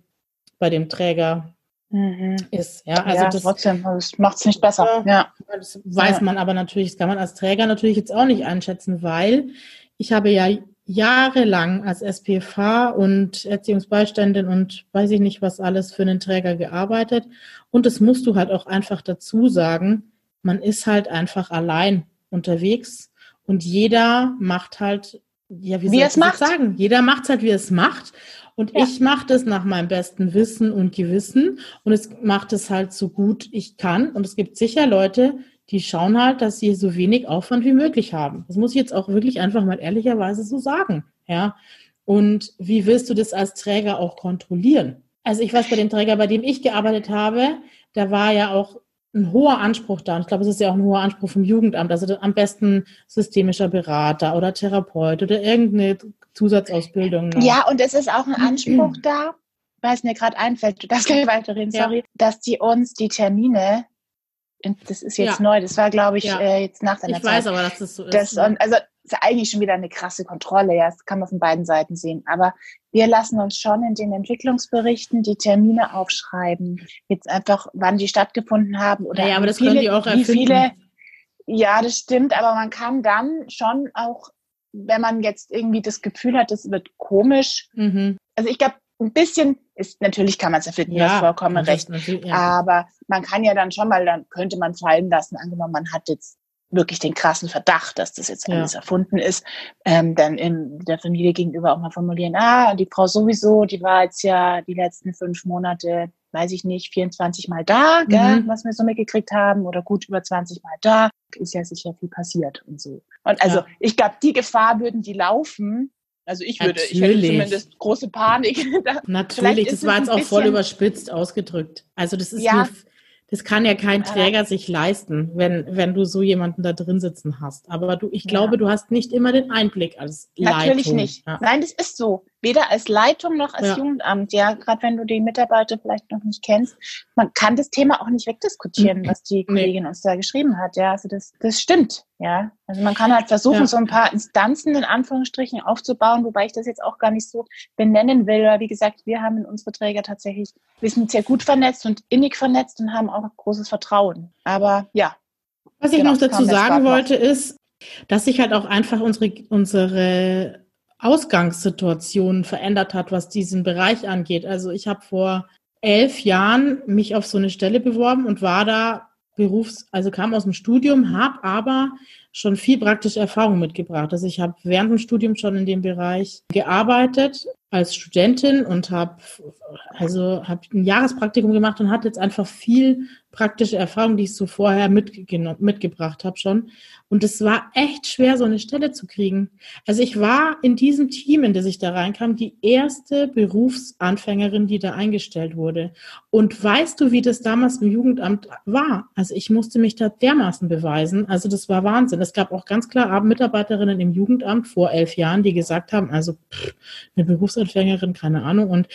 bei dem Träger mhm. ist. Ja, also ja, das, trotzdem, das macht es nicht besser. Ja, Das weiß man aber natürlich, das kann man als Träger natürlich jetzt auch nicht einschätzen, weil ich habe ja jahrelang als SPFH und Erziehungsbeiständin und weiß ich nicht was alles für einen Träger gearbeitet. Und das musst du halt auch einfach dazu sagen, man ist halt einfach allein unterwegs und jeder macht halt, ja, wie, wie soll es macht. sagen? Jeder macht halt, wie es macht. Und ja. ich mache das nach meinem besten Wissen und Gewissen und es macht es halt so gut ich kann. Und es gibt sicher Leute, die schauen halt, dass sie so wenig Aufwand wie möglich haben. Das muss ich jetzt auch wirklich einfach mal ehrlicherweise so sagen. Ja. Und wie willst du das als Träger auch kontrollieren? Also ich weiß, bei dem Träger, bei dem ich gearbeitet habe, da war ja auch ein hoher Anspruch da. Und ich glaube, es ist ja auch ein hoher Anspruch vom Jugendamt. Also am besten systemischer Berater oder Therapeut oder irgendeine Zusatzausbildung. Noch. Ja, und es ist auch ein <clears throat> Anspruch da, weil es mir gerade einfällt, du darfst gleich weiterreden, sorry, ja. dass die uns die Termine das ist jetzt ja. neu. Das war, glaube ich, ja. äh, jetzt nach deiner ich Zeit. Ich weiß aber, dass das so ist. Das, und, also ist eigentlich schon wieder eine krasse Kontrolle. Ja, das kann man von beiden Seiten sehen. Aber wir lassen uns schon in den Entwicklungsberichten die Termine aufschreiben. Jetzt einfach, wann die stattgefunden haben oder ja, aber das viele, können die auch erfinden. wie viele. Ja, das stimmt. Aber man kann dann schon auch, wenn man jetzt irgendwie das Gefühl hat, es wird komisch. Mhm. Also ich glaube, ein bisschen ist, natürlich kann man es erfinden, ja, das vollkommen recht. Ja. Aber man kann ja dann schon mal, dann könnte man fallen lassen, angenommen, man hat jetzt wirklich den krassen Verdacht, dass das jetzt alles ja. erfunden ist, ähm, dann in der Familie gegenüber auch mal formulieren, ah, die Frau sowieso, die war jetzt ja die letzten fünf Monate, weiß ich nicht, 24 Mal da, gell, mhm. was wir so mitgekriegt haben, oder gut über 20 Mal da, ist ja sicher viel passiert und so. Und also, ja. ich glaube, die Gefahr würden die laufen, also ich würde, Natürlich. ich hätte zumindest große Panik. <laughs> Natürlich, das war jetzt auch voll überspitzt ausgedrückt. Also das ist ja. Das kann ja kein Träger sich leisten, wenn, wenn du so jemanden da drin sitzen hast. Aber du, ich glaube, ja. du hast nicht immer den Einblick als Leitung. Natürlich nicht. Ja. Nein, das ist so. Weder als Leitung noch als ja. Jugendamt. Ja, gerade wenn du die Mitarbeiter vielleicht noch nicht kennst. Man kann das Thema auch nicht wegdiskutieren, was die Kollegin nee. uns da geschrieben hat. Ja, also das, das stimmt. Ja, also man kann halt versuchen, so ein paar Instanzen in Anführungsstrichen aufzubauen, wobei ich das jetzt auch gar nicht so benennen will. Weil wie gesagt, wir haben in unsere Träger tatsächlich, wir sind sehr gut vernetzt und innig vernetzt und haben auch großes Vertrauen. Aber ja. Was ich genau, noch dazu sagen wollte, ist, dass sich halt auch einfach unsere, unsere Ausgangssituation verändert hat, was diesen Bereich angeht. Also ich habe vor elf Jahren mich auf so eine Stelle beworben und war da Berufs, also kam aus dem Studium, habe aber schon viel praktische Erfahrung mitgebracht. Also ich habe während dem Studium schon in dem Bereich gearbeitet als Studentin und habe also habe ein Jahrespraktikum gemacht und hatte jetzt einfach viel praktische Erfahrung, die ich so vorher mitgebracht habe schon. Und es war echt schwer, so eine Stelle zu kriegen. Also ich war in diesem Team, in das ich da reinkam, die erste Berufsanfängerin, die da eingestellt wurde. Und weißt du, wie das damals im Jugendamt war? Also ich musste mich da dermaßen beweisen. Also das war Wahnsinn. Es gab auch ganz klar Mitarbeiterinnen im Jugendamt vor elf Jahren, die gesagt haben, also pff, eine Berufsanfängerin, keine Ahnung. Und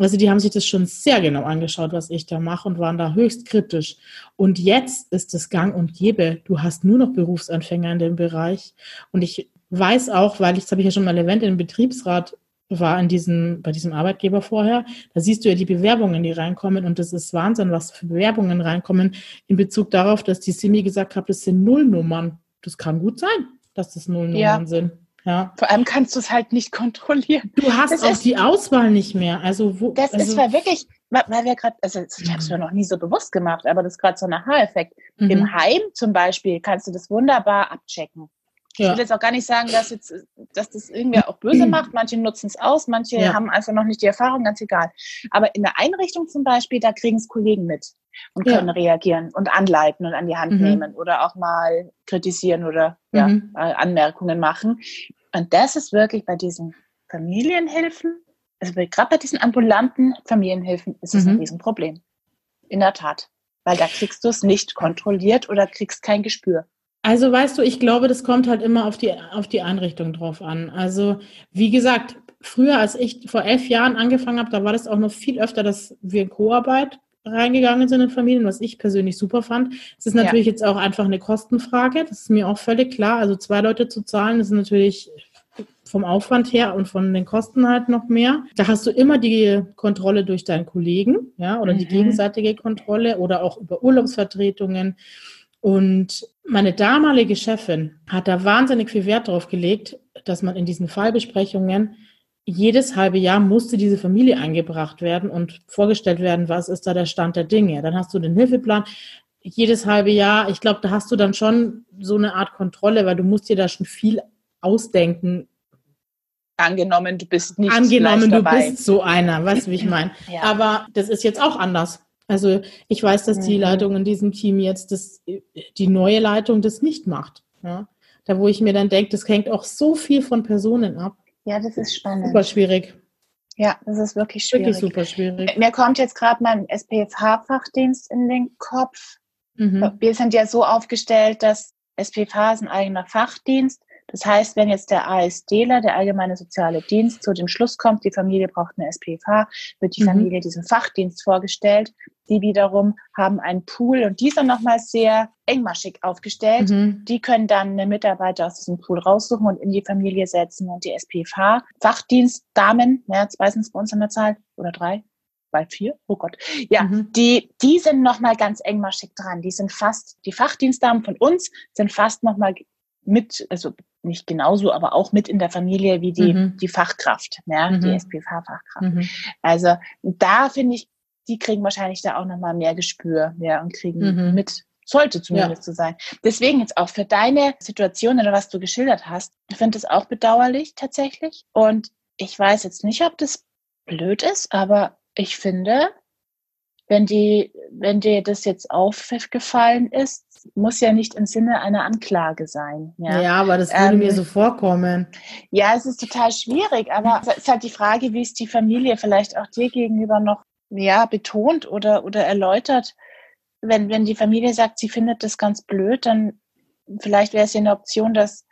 also die haben sich das schon sehr genau angeschaut, was ich da mache und waren da höchst kritisch. Und jetzt ist es gang und gäbe. Du hast nur noch Berufsanfänger in dem Bereich. Und ich weiß auch, weil ich, das habe ich ja schon mal erwähnt, im Betriebsrat war in diesem, bei diesem Arbeitgeber vorher, da siehst du ja die Bewerbungen, die reinkommen und das ist Wahnsinn, was für Bewerbungen reinkommen in Bezug darauf, dass die Simi gesagt hat, das sind Nullnummern. Das kann gut sein, dass das Nullnummern ja. sind. Ja. Vor allem kannst du es halt nicht kontrollieren. Du hast das auch ist, die Auswahl nicht mehr. Also wo, das also, ist zwar wirklich, weil wir gerade, also ich habe es mir noch nie so bewusst gemacht, aber das ist gerade so ein Aha-Effekt. Mhm. Im Heim zum Beispiel kannst du das wunderbar abchecken. Ja. Ich will jetzt auch gar nicht sagen, dass, jetzt, dass das irgendwer auch böse <clears throat> macht. Manche nutzen es aus, manche ja. haben einfach noch nicht die Erfahrung, ganz egal. Aber in der Einrichtung zum Beispiel, da kriegen es Kollegen mit und können ja. reagieren und anleiten und an die Hand mhm. nehmen oder auch mal kritisieren oder ja, mhm. Anmerkungen machen. Und das ist wirklich bei diesen Familienhilfen, also gerade bei diesen ambulanten Familienhilfen, ist es mhm. ein Riesenproblem. In der Tat. Weil da kriegst du es nicht kontrolliert oder kriegst kein Gespür. Also weißt du, ich glaube, das kommt halt immer auf die, auf die Einrichtung drauf an. Also wie gesagt, früher, als ich vor elf Jahren angefangen habe, da war das auch noch viel öfter, dass wir in Co-Arbeit reingegangen sind in Familien, was ich persönlich super fand. Es ist natürlich ja. jetzt auch einfach eine Kostenfrage, das ist mir auch völlig klar. Also zwei Leute zu zahlen, ist natürlich vom Aufwand her und von den Kosten halt noch mehr. Da hast du immer die Kontrolle durch deinen Kollegen, ja, oder mhm. die gegenseitige Kontrolle oder auch über Urlaubsvertretungen. Und meine damalige Chefin hat da wahnsinnig viel Wert darauf gelegt, dass man in diesen Fallbesprechungen jedes halbe Jahr musste diese Familie eingebracht werden und vorgestellt werden, was ist da der Stand der Dinge. Dann hast du den Hilfeplan. Jedes halbe Jahr, ich glaube, da hast du dann schon so eine Art Kontrolle, weil du musst dir da schon viel ausdenken. Angenommen, du bist nicht Angenommen, du bist so einer, weißt du, wie ich <laughs> meine. Ja. Aber das ist jetzt auch anders. Also ich weiß, dass die mhm. Leitung in diesem Team jetzt das, die neue Leitung das nicht macht. Ja? Da wo ich mir dann denke, das hängt auch so viel von Personen ab. Ja, das ist spannend. Super schwierig. Ja, das ist wirklich schwierig. Wirklich super schwierig. Mir kommt jetzt gerade mein SPFH-Fachdienst in den Kopf. Mhm. Wir sind ja so aufgestellt, dass SPFH ist ein eigener Fachdienst. Das heißt, wenn jetzt der ASDler, der Allgemeine Soziale Dienst, zu dem Schluss kommt, die Familie braucht eine SPFH, wird die mhm. Familie diesem Fachdienst vorgestellt. Die wiederum haben einen Pool und dieser nochmal sehr engmaschig aufgestellt. Mhm. Die können dann eine Mitarbeiter aus diesem Pool raussuchen und in die Familie setzen und die SPFH. Fachdienstdamen, ja, zwei sind es bei uns an der Zahl oder drei, bei vier, oh Gott, ja, mhm. die, die sind nochmal ganz engmaschig dran. Die sind fast, die Fachdienstdamen von uns sind fast nochmal mit, also nicht genauso, aber auch mit in der Familie wie die, mhm. die Fachkraft, ja, mhm. die SPV-Fachkraft. Mhm. Also da finde ich, die kriegen wahrscheinlich da auch nochmal mehr Gespür, ja, und kriegen mhm. mit, sollte zumindest ja. so sein. Deswegen jetzt auch für deine Situation oder was du geschildert hast, ich finde das auch bedauerlich tatsächlich. Und ich weiß jetzt nicht, ob das blöd ist, aber ich finde, wenn die, wenn dir das jetzt aufgefallen ist, muss ja nicht im Sinne einer Anklage sein. Ja, ja aber das würde ähm, mir so vorkommen. Ja, es ist total schwierig, aber es ist halt die Frage, wie es die Familie vielleicht auch dir gegenüber noch ja, betont oder, oder erläutert. Wenn, wenn die Familie sagt, sie findet das ganz blöd, dann vielleicht wäre es ja eine Option, dass,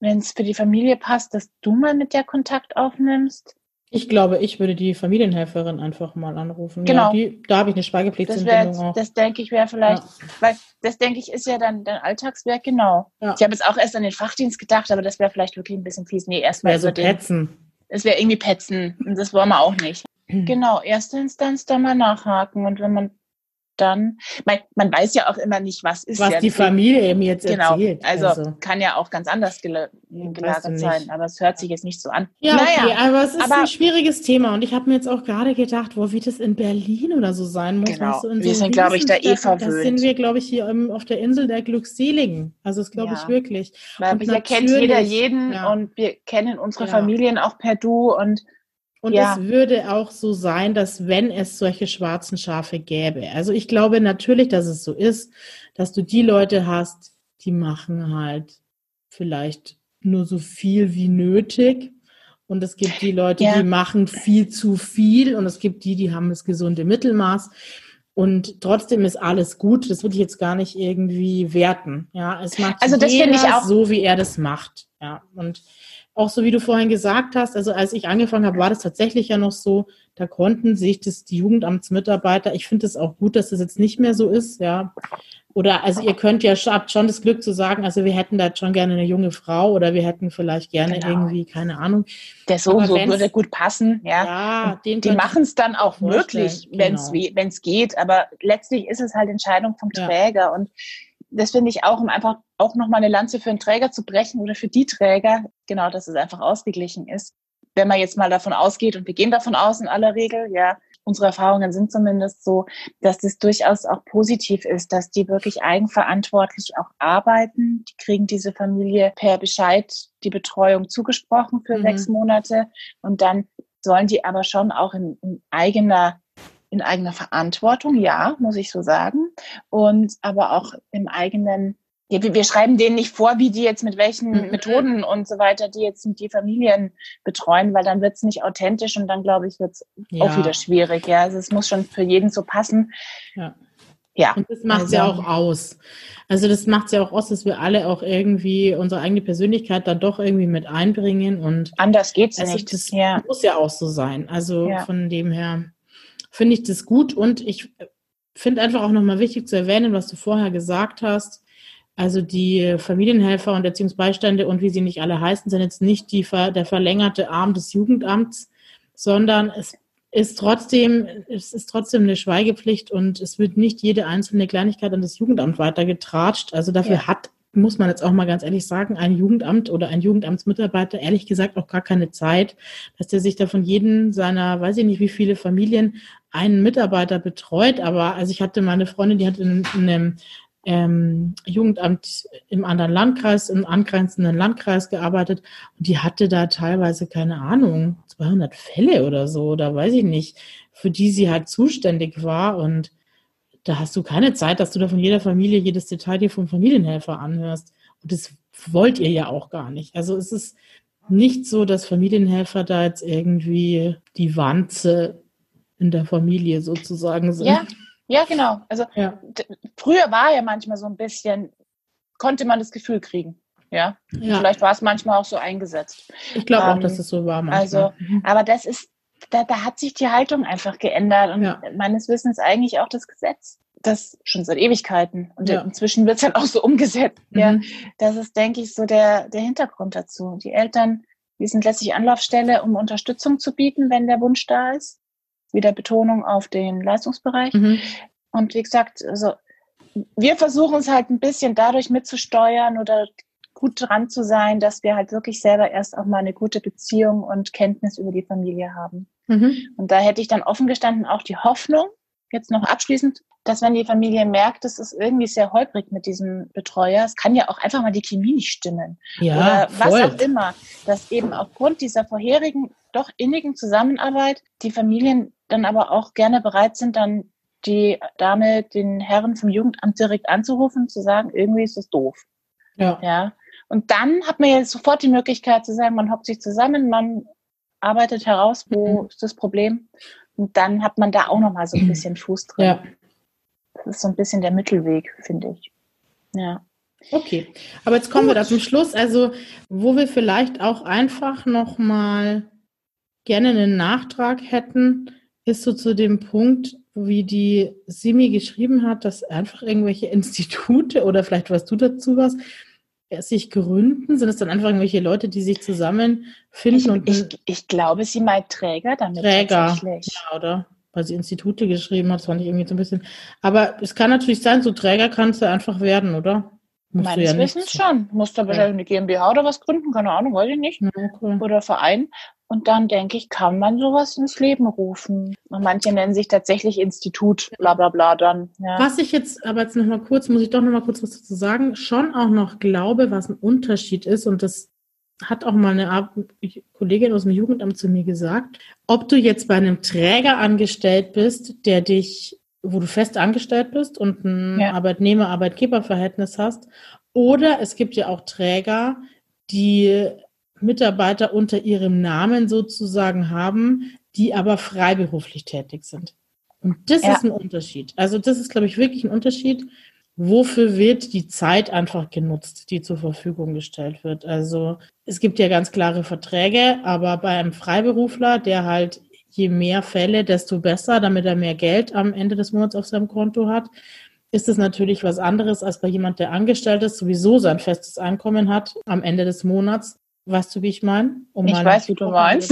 wenn es für die Familie passt, dass du mal mit der Kontakt aufnimmst ich glaube, ich würde die Familienhelferin einfach mal anrufen. Genau. Ja, die, da habe ich eine Schweigepflichtentbindung auch. Das denke ich wäre vielleicht, ja. weil das denke ich ist ja dann dein Alltagswerk, genau. Ja. Ich habe jetzt auch erst an den Fachdienst gedacht, aber das wäre vielleicht wirklich ein bisschen fies. Nee, erstmal so petzen. Es wäre irgendwie petzen und das wollen wir auch nicht. <clears throat> Genau, erste Instanz da mal nachhaken und wenn man dann, man, man weiß ja auch immer nicht, was ist. Was ja, die Familie mir jetzt genau, erzählt. Also, also, kann ja auch ganz anders gel gelagert sein, aber es hört sich jetzt nicht so an. Ja, naja, okay, aber es ist aber, ein schwieriges Thema und ich habe mir jetzt auch gerade gedacht, wo wie das in Berlin oder so sein muss. Genau, du, wir so sind, glaube ich, da eh verwöhnt. Das sind wir, glaube ich, hier auf der Insel der Glückseligen. Also das glaube ja. ich wirklich. Weil hier kennt jeder jeden ja. und wir kennen unsere. Familien auch per Du und und ja. es würde auch so sein, dass wenn es solche schwarzen Schafe gäbe, also ich glaube natürlich, dass es so ist, dass du die Leute hast, die machen halt vielleicht nur so viel wie nötig. Und es gibt die Leute, ja. die machen viel zu viel. Und es gibt die, die haben das gesunde Mittelmaß. Und trotzdem ist alles gut. Das würde ich jetzt gar nicht irgendwie werten. Ja, es macht also das jeder ich auch so, wie er das macht. Ja, und auch so wie du vorhin gesagt hast, also als ich angefangen habe, war das tatsächlich ja noch so, da konnten sich das die Jugendamtsmitarbeiter, ich finde es auch gut, dass das jetzt nicht mehr so ist, ja. Oder also ihr könnt ja habt schon das Glück zu sagen, also wir hätten da schon gerne eine junge Frau oder wir hätten vielleicht gerne genau. irgendwie, keine Ahnung. Der so, so würde gut passen, ja. ja den die machen es dann auch möglich, wenn es genau. geht, aber letztlich ist es halt Entscheidung vom Träger ja. und das finde ich auch, um einfach auch nochmal eine Lanze für einen Träger zu brechen oder für die Träger, genau, dass es einfach ausgeglichen ist. Wenn man jetzt mal davon ausgeht, und wir gehen davon aus in aller Regel, ja, unsere Erfahrungen sind zumindest so, dass das durchaus auch positiv ist, dass die wirklich eigenverantwortlich auch arbeiten. Die kriegen diese Familie per Bescheid die Betreuung zugesprochen für mhm. sechs Monate und dann sollen die aber schon auch in, in eigener in eigener Verantwortung, ja, muss ich so sagen. Und aber auch im eigenen, ja, wir, wir schreiben denen nicht vor, wie die jetzt mit welchen mhm. Methoden und so weiter, die jetzt die Familien betreuen, weil dann wird es nicht authentisch und dann, glaube ich, wird es ja. auch wieder schwierig. Ja, also es muss schon für jeden so passen. Ja. Ja. Und das macht also, ja auch aus. Also das macht ja auch aus, dass wir alle auch irgendwie unsere eigene Persönlichkeit dann doch irgendwie mit einbringen und anders geht's also nicht. Das ja. muss ja auch so sein. Also ja. von dem her finde ich das gut und ich finde einfach auch nochmal wichtig zu erwähnen, was du vorher gesagt hast. Also die Familienhelfer und Erziehungsbeistände und wie sie nicht alle heißen, sind jetzt nicht die, der verlängerte Arm des Jugendamts, sondern es ist trotzdem, es ist trotzdem eine Schweigepflicht und es wird nicht jede einzelne Kleinigkeit an das Jugendamt weitergetratscht. Also dafür ja. hat muss man jetzt auch mal ganz ehrlich sagen, ein Jugendamt oder ein Jugendamtsmitarbeiter ehrlich gesagt auch gar keine Zeit, dass der sich da von jedem seiner, weiß ich nicht, wie viele Familien einen Mitarbeiter betreut. Aber also ich hatte meine Freundin, die hat in, in einem ähm, Jugendamt im anderen Landkreis, im angrenzenden Landkreis gearbeitet. Und die hatte da teilweise, keine Ahnung, 200 Fälle oder so, oder weiß ich nicht, für die sie halt zuständig war. Und da hast du keine Zeit, dass du da von jeder Familie jedes Detail dir vom Familienhelfer anhörst. Und das wollt ihr ja auch gar nicht. Also es ist nicht so, dass Familienhelfer da jetzt irgendwie die Wanze in der Familie sozusagen sind. Ja, ja genau. Also ja. früher war ja manchmal so ein bisschen, konnte man das Gefühl kriegen. Ja, ja. vielleicht war es manchmal auch so eingesetzt. Ich glaube ähm, auch, dass es so war manchmal. Also, mhm. aber das ist da, da hat sich die Haltung einfach geändert und ja. meines Wissens eigentlich auch das Gesetz. Das schon seit Ewigkeiten. Und ja. inzwischen wird es halt auch so umgesetzt. Mhm. Ja. Das ist, denke ich, so der, der Hintergrund dazu. Die Eltern, die sind letztlich Anlaufstelle, um Unterstützung zu bieten, wenn der Wunsch da ist. Wieder Betonung auf den Leistungsbereich. Mhm. Und wie gesagt, also wir versuchen es halt ein bisschen dadurch mitzusteuern oder gut dran zu sein, dass wir halt wirklich selber erst auch mal eine gute Beziehung und Kenntnis über die Familie haben. Mhm. Und da hätte ich dann offen gestanden auch die Hoffnung, jetzt noch abschließend, dass wenn die Familie merkt, es ist irgendwie sehr holprig mit diesem Betreuer, es kann ja auch einfach mal die Chemie nicht stimmen ja, oder was auch immer, dass eben aufgrund dieser vorherigen doch innigen Zusammenarbeit die Familien dann aber auch gerne bereit sind, dann die Dame, den Herren vom Jugendamt direkt anzurufen, zu sagen, irgendwie ist es doof. Ja. ja. Und dann hat man ja sofort die Möglichkeit zu sagen, man hockt sich zusammen, man arbeitet heraus, wo mhm. ist das Problem. Und dann hat man da auch nochmal so ein mhm. bisschen Fuß drin. Ja. Das ist so ein bisschen der Mittelweg, finde ich. Ja. Okay, aber jetzt kommen Gut. wir da zum Schluss. Also, wo wir vielleicht auch einfach nochmal gerne einen Nachtrag hätten, ist so zu dem Punkt, wie die Simi geschrieben hat, dass einfach irgendwelche <laughs> Institute oder vielleicht was du dazu was, sich gründen? Sind es dann einfach irgendwelche Leute, die sich zusammenfinden? Ich, und ich, ich glaube, sie meint Träger damit. Träger, ja, oder? Weil sie Institute geschrieben hat, das fand ich irgendwie so ein bisschen. Aber es kann natürlich sein, so Träger kannst du einfach werden, oder? Musst Meines ja Wissens schon. Musst du wahrscheinlich eine GmbH oder was gründen, keine Ahnung, weiß ich nicht. Okay. Oder Verein. Und dann denke ich, kann man sowas ins Leben rufen. Und manche nennen sich tatsächlich Institut, bla bla bla dann. Ja. Was ich jetzt, aber jetzt nochmal kurz, muss ich doch nochmal kurz was dazu sagen, schon auch noch glaube, was ein Unterschied ist, und das hat auch mal eine Kollegin aus dem Jugendamt zu mir gesagt, ob du jetzt bei einem Träger angestellt bist, der dich, wo du fest angestellt bist und ein ja. Arbeitnehmer-Arbeitgeber-Verhältnis hast, oder es gibt ja auch Träger, die Mitarbeiter unter ihrem Namen sozusagen haben, die aber freiberuflich tätig sind. Und das ja. ist ein Unterschied. Also das ist, glaube ich, wirklich ein Unterschied. Wofür wird die Zeit einfach genutzt, die zur Verfügung gestellt wird? Also es gibt ja ganz klare Verträge, aber bei einem Freiberufler, der halt je mehr Fälle, desto besser, damit er mehr Geld am Ende des Monats auf seinem Konto hat, ist es natürlich was anderes als bei jemand, der angestellt ist, sowieso sein festes Einkommen hat am Ende des Monats Weißt du, wie ich meine? Um ich weiß, wie du meinst.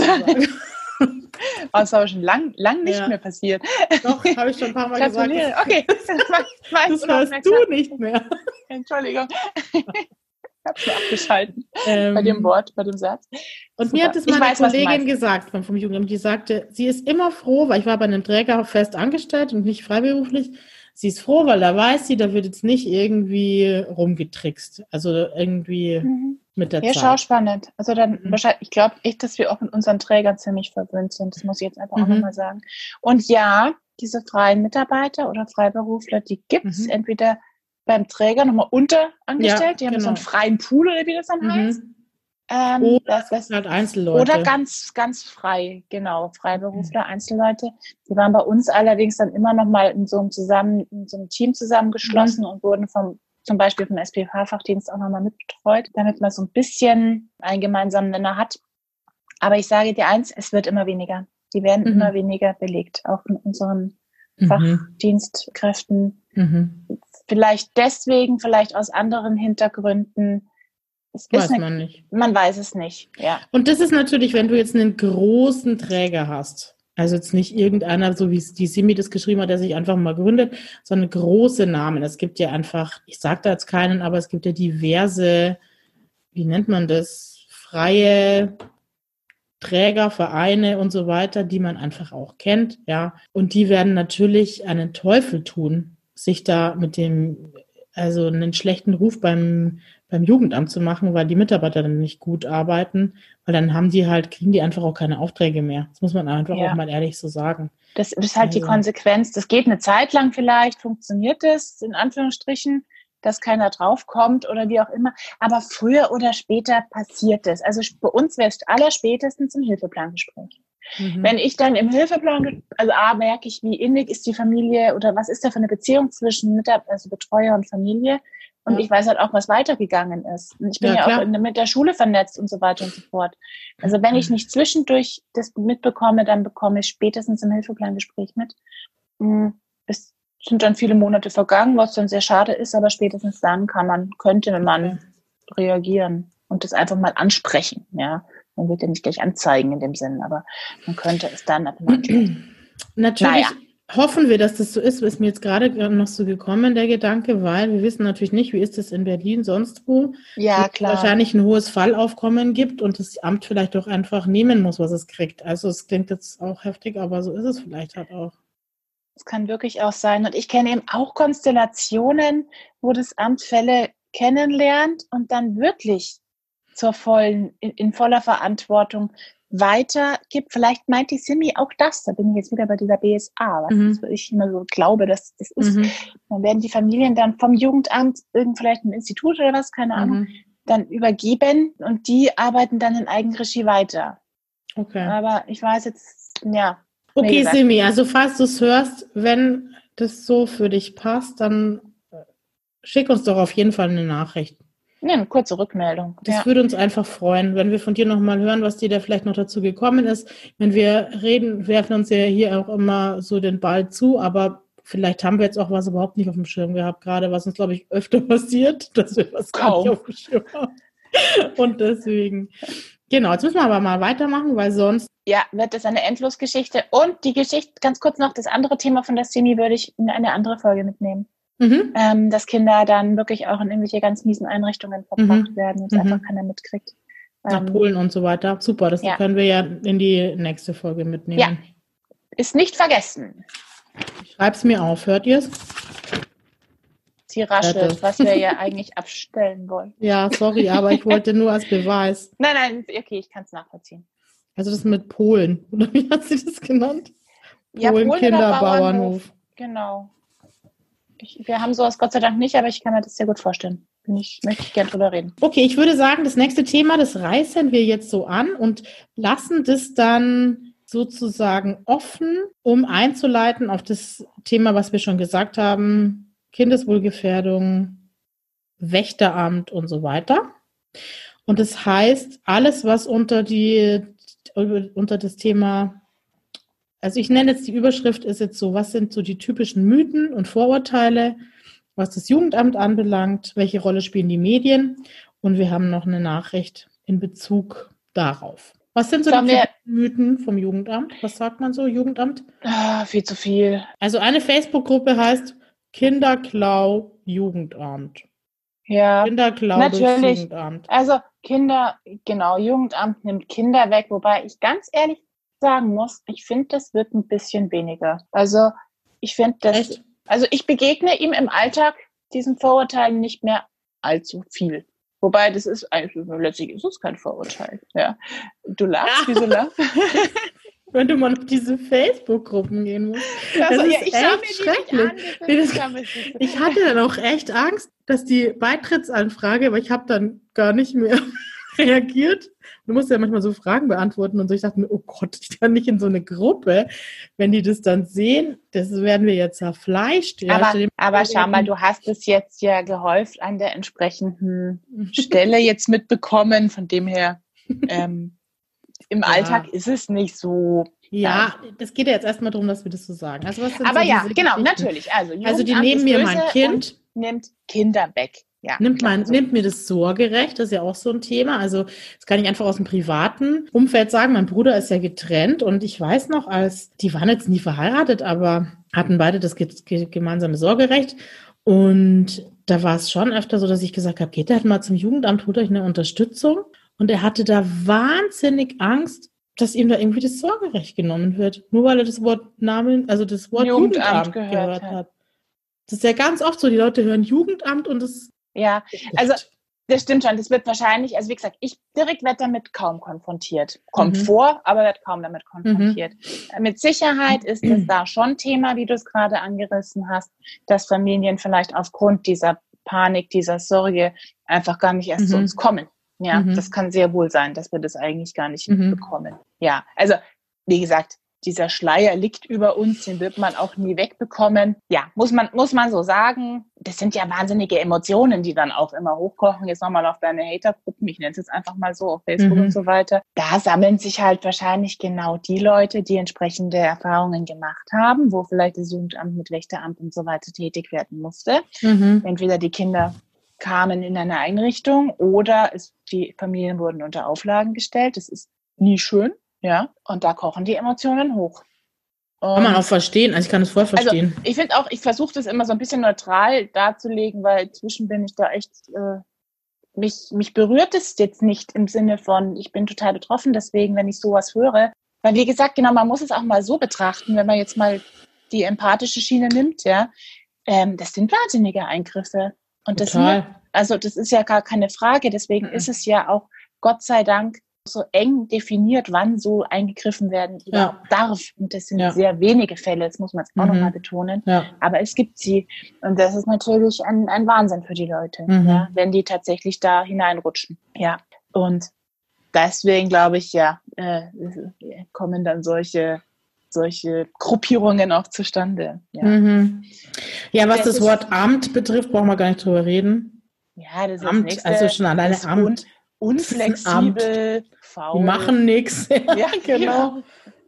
Was <laughs> aber schon lang, lang nicht ja. mehr passiert. Doch, habe ich schon ein paar Mal gesagt. Okay, das, das weißt du nicht mehr. <laughs> Entschuldigung. Ich habe schon abgeschalten ähm, bei dem Wort, bei dem Satz. Und Super. mir hat es meine weiß, Kollegin gesagt vom, vom Jugendamt, die sagte, sie ist immer froh, weil ich war bei einem Träger fest angestellt und nicht freiberuflich. Sie ist froh, weil da weiß sie, da wird jetzt nicht irgendwie rumgetrickst. Also irgendwie mhm. Mit der ja, Zeit. Ja, schau spannend. Also dann mhm. wahrscheinlich, ich glaube echt, dass wir auch mit unseren Trägern ziemlich verwöhnt sind. Das muss ich jetzt einfach mhm. auch nochmal sagen. Und ja, diese freien Mitarbeiter oder Freiberufler, die gibt es mhm. entweder beim Träger nochmal unterangestellt, ja, die haben genau. so einen freien Pool oder wie das dann mhm. heißt. Ähm, oder das, das, halt Einzelleute. Oder ganz, ganz frei, genau, Freiberufler, mhm. Einzelleute. Die waren bei uns allerdings dann immer noch mal in so einem zusammen, in so einem Team zusammengeschlossen mhm. und wurden vom, zum Beispiel vom SPH-Fachdienst auch nochmal mitbetreut, damit man so ein bisschen einen gemeinsamen Nenner hat. Aber ich sage dir eins, es wird immer weniger. Die werden mhm. immer weniger belegt, auch in unseren mhm. Fachdienstkräften. Mhm. Vielleicht deswegen, vielleicht aus anderen Hintergründen. Es weiß eine, man nicht. Man weiß es nicht, ja. Und das ist natürlich, wenn du jetzt einen großen Träger hast, also jetzt nicht irgendeiner, so wie es die Simi das geschrieben hat, der sich einfach mal gründet, sondern große Namen. Es gibt ja einfach, ich sage da jetzt keinen, aber es gibt ja diverse, wie nennt man das, freie Träger, Vereine und so weiter, die man einfach auch kennt, ja. Und die werden natürlich einen Teufel tun, sich da mit dem, also einen schlechten Ruf beim, beim Jugendamt zu machen, weil die Mitarbeiter dann nicht gut arbeiten, weil dann haben die halt, kriegen die einfach auch keine Aufträge mehr. Das muss man einfach ja. auch mal ehrlich so sagen. Das ist halt also. die Konsequenz. Das geht eine Zeit lang vielleicht, funktioniert es, in Anführungsstrichen dass keiner draufkommt oder wie auch immer. Aber früher oder später passiert es. Also bei uns wäre es allerspätestens im Hilfeplangespräch. Mhm. Wenn ich dann im Hilfeplan, also A, merke ich, wie innig ist die Familie oder was ist da für eine Beziehung zwischen Mitab also Betreuer und Familie. Und ja. ich weiß halt auch, was weitergegangen ist. Und ich bin ja, ja auch in, mit der Schule vernetzt und so weiter und so fort. Also wenn ich nicht zwischendurch das mitbekomme, dann bekomme ich spätestens im Hilfeplangespräch mit. Hm, bis sind dann viele Monate vergangen, was dann sehr schade ist, aber spätestens dann kann man, könnte man reagieren und das einfach mal ansprechen, ja. Man wird ja nicht gleich anzeigen in dem Sinn, aber man könnte es dann Natürlich <clears throat> naja. Hoffen wir, dass das so ist, ist mir jetzt gerade noch so gekommen, der Gedanke, weil wir wissen natürlich nicht, wie ist es in Berlin, sonst wo. Ja, klar. wahrscheinlich ein hohes Fallaufkommen gibt und das Amt vielleicht auch einfach nehmen muss, was es kriegt. Also es klingt jetzt auch heftig, aber so ist es vielleicht halt auch. Es kann wirklich auch sein. Und ich kenne eben auch Konstellationen, wo das Amt Fälle kennenlernt und dann wirklich zur vollen, in, in voller Verantwortung weitergibt. Vielleicht meint die Simi auch das. Da bin ich jetzt wieder bei dieser BSA, was mhm. ich immer so glaube, dass das ist. Mhm. Dann werden die Familien dann vom Jugendamt, irgend vielleicht ein Institut oder was, keine Ahnung, mhm. dann übergeben und die arbeiten dann in Eigenregie weiter. Okay. Aber ich weiß jetzt, ja, Okay, Simi, also falls du es hörst, wenn das so für dich passt, dann äh, schick uns doch auf jeden Fall eine Nachricht. Ja, eine kurze Rückmeldung. Das ja. würde uns einfach freuen, wenn wir von dir nochmal hören, was dir da vielleicht noch dazu gekommen ist. Wenn wir reden, werfen uns ja hier auch immer so den Ball zu, aber vielleicht haben wir jetzt auch was überhaupt nicht auf dem Schirm gehabt, gerade was uns, glaube ich, öfter <laughs> passiert, dass wir was Kaum. gar nicht auf dem Schirm haben. Und deswegen, genau, jetzt müssen wir aber mal weitermachen, weil sonst ja, wird es eine Endlosgeschichte. Und die Geschichte, ganz kurz noch, das andere Thema von der Simi würde ich in eine andere Folge mitnehmen. Mhm. Ähm, dass Kinder dann wirklich auch in irgendwelche ganz miesen Einrichtungen verbracht mhm. werden und mhm. einfach keiner mitkriegt. Nach ähm, Polen und so weiter. Super, das ja. können wir ja in die nächste Folge mitnehmen. Ja. Ist nicht vergessen. Ich schreib's mir auf, hört ihr's? Sie raschelt, was wir ja <laughs> eigentlich abstellen wollen. Ja, sorry, aber ich wollte nur als Beweis. <laughs> Nein, nein, okay, ich kann es nachvollziehen. Also das mit Polen, <laughs> oder wie hat sie das genannt? Ja, Polen, Polen Kinderbauernhof. Genau. Ich, wir haben sowas Gott sei Dank nicht, aber ich kann mir das sehr gut vorstellen. Ich möchte ich gerne drüber reden. Okay, ich würde sagen, das nächste Thema, das reißen wir jetzt so an und lassen das dann sozusagen offen, um einzuleiten auf das Thema, was wir schon gesagt haben, Kindeswohlgefährdung, Wächteramt und so weiter. Und das heißt, alles, was unter die unter das Thema, also ich nenne jetzt die Überschrift ist jetzt so, was sind so die typischen Mythen und Vorurteile, was das Jugendamt anbelangt, welche Rolle spielen die Medien und wir haben noch eine Nachricht in Bezug darauf. Was sind so Sollen die Mythen vom Jugendamt? Was sagt man so, Jugendamt? Ah, viel zu viel. Also eine Facebook-Gruppe heißt Kinderklau Jugendamt. Ja, Kinder klauen natürlich. Jugendamt. Also Kinder, genau, Jugendamt nimmt Kinder weg, wobei ich ganz ehrlich sagen muss, ich finde, das wird ein bisschen weniger. Also ich finde das, also ich begegne ihm im Alltag diesen Vorurteilen nicht mehr allzu viel. Wobei das ist, also letztlich ist es kein Vorurteil. Ja. Du lachst, Ja. wieso lachst? <laughs> Wenn du mal auf diese Facebook-Gruppen gehen musst. Also, ist ja, schau echt nicht an. das ist- das- Ich hatte dann auch echt Angst, dass die Beitrittsanfrage, aber ich habe dann gar nicht mehr <laughs> reagiert. Du musst ja manchmal so Fragen beantworten und so. Ich dachte mir, oh Gott, ich kann nicht in so eine Gruppe. Wenn die das dann sehen, das werden wir jetzt zerfleischt. Ja, aber, aber schau mal, du hast es jetzt ja gehäuft an der entsprechenden Stelle <laughs> jetzt mitbekommen. Von dem her, <laughs> ähm, im Ja. Alltag ist es nicht so. Ja, das geht ja jetzt erstmal darum, dass wir das so sagen. Also Aber so ja, genau, natürlich. Also, Also die nehmen mir mein Kind, nimmt Kinder weg. Ja, nimmt, mein, so. nimmt mir das Sorgerecht, das ist ja auch so ein Thema. Also das kann ich einfach aus dem privaten Umfeld sagen. Mein Bruder ist ja getrennt und ich weiß noch, als die waren jetzt nie verheiratet, aber hatten beide das ge ge gemeinsame Sorgerecht. Und da war es schon öfter so, dass ich gesagt habe, geht halt mal zum Jugendamt, holt euch eine Unterstützung. Und er hatte da wahnsinnig Angst, dass ihm da irgendwie das Sorgerecht genommen wird. Nur weil er das Wort Namen, also das Wort Jugendamt Jugendamt, gehört gehört, hat. hat. Das ist ja ganz oft so, die Leute hören Jugendamt und das Ja, also das stimmt schon. Das wird wahrscheinlich, also wie gesagt, ich direkt werde damit kaum konfrontiert. Kommt Mhm. vor, aber wird kaum damit konfrontiert. Äh, Mit Sicherheit ist es da schon Thema, wie du es gerade angerissen hast, dass Familien vielleicht aufgrund dieser Panik, dieser Sorge einfach gar nicht erst zu Mhm. uns kommen. Ja, Mhm. das kann sehr wohl sein, dass wir das eigentlich gar nicht Mhm. bekommen. Ja, also wie gesagt, dieser Schleier liegt über uns, den wird man auch nie wegbekommen. Ja, muss man, muss man so sagen. Das sind ja wahnsinnige Emotionen, die dann auch immer hochkochen. Jetzt nochmal auf deine Hatergruppen, ich nenne es jetzt einfach mal so, auf Facebook Mhm. und so weiter. Da sammeln sich halt wahrscheinlich genau die Leute, die entsprechende Erfahrungen gemacht haben, wo vielleicht das Jugendamt mit Wächteramt und so weiter tätig werden musste. Mhm. Entweder die Kinder kamen in eine Einrichtung oder es, die Familien wurden unter Auflagen gestellt. Das ist nie schön, ja. Und da kochen die Emotionen hoch. Kann man Und auch verstehen, also ich kann es voll verstehen. ich finde auch, ich versuche das immer so ein bisschen neutral darzulegen, weil inzwischen bin ich da echt, äh, mich, mich berührt es jetzt nicht im Sinne von, ich bin total betroffen, deswegen, wenn ich sowas höre. Weil wie gesagt, genau, man muss es auch mal so betrachten, wenn man jetzt mal die empathische Schiene nimmt, ja. Ähm, das sind wahnsinnige Eingriffe. Und das sind, Total. also das ist ja gar keine Frage. Deswegen Mhm. ist es ja auch Gott sei Dank so eng definiert, wann so eingegriffen werden Ja. darf. Und das sind Ja. sehr wenige Fälle, das muss man jetzt auch Mhm. nochmal betonen. Ja. Aber es gibt sie. Und das ist natürlich ein, ein Wahnsinn für die Leute, Mhm. wenn die tatsächlich da hineinrutschen. Ja. Und deswegen glaube ich, ja, äh, kommen dann solche, solche Gruppierungen auch zustande. Ja, Mhm. Ja, was Das das Wort Amt betrifft, brauchen wir gar nicht drüber reden. ja das ist Amt, nächste. also schon alleine Amt. Un- Unflexibel, Die faul. machen nichts. <laughs> Ja, genau.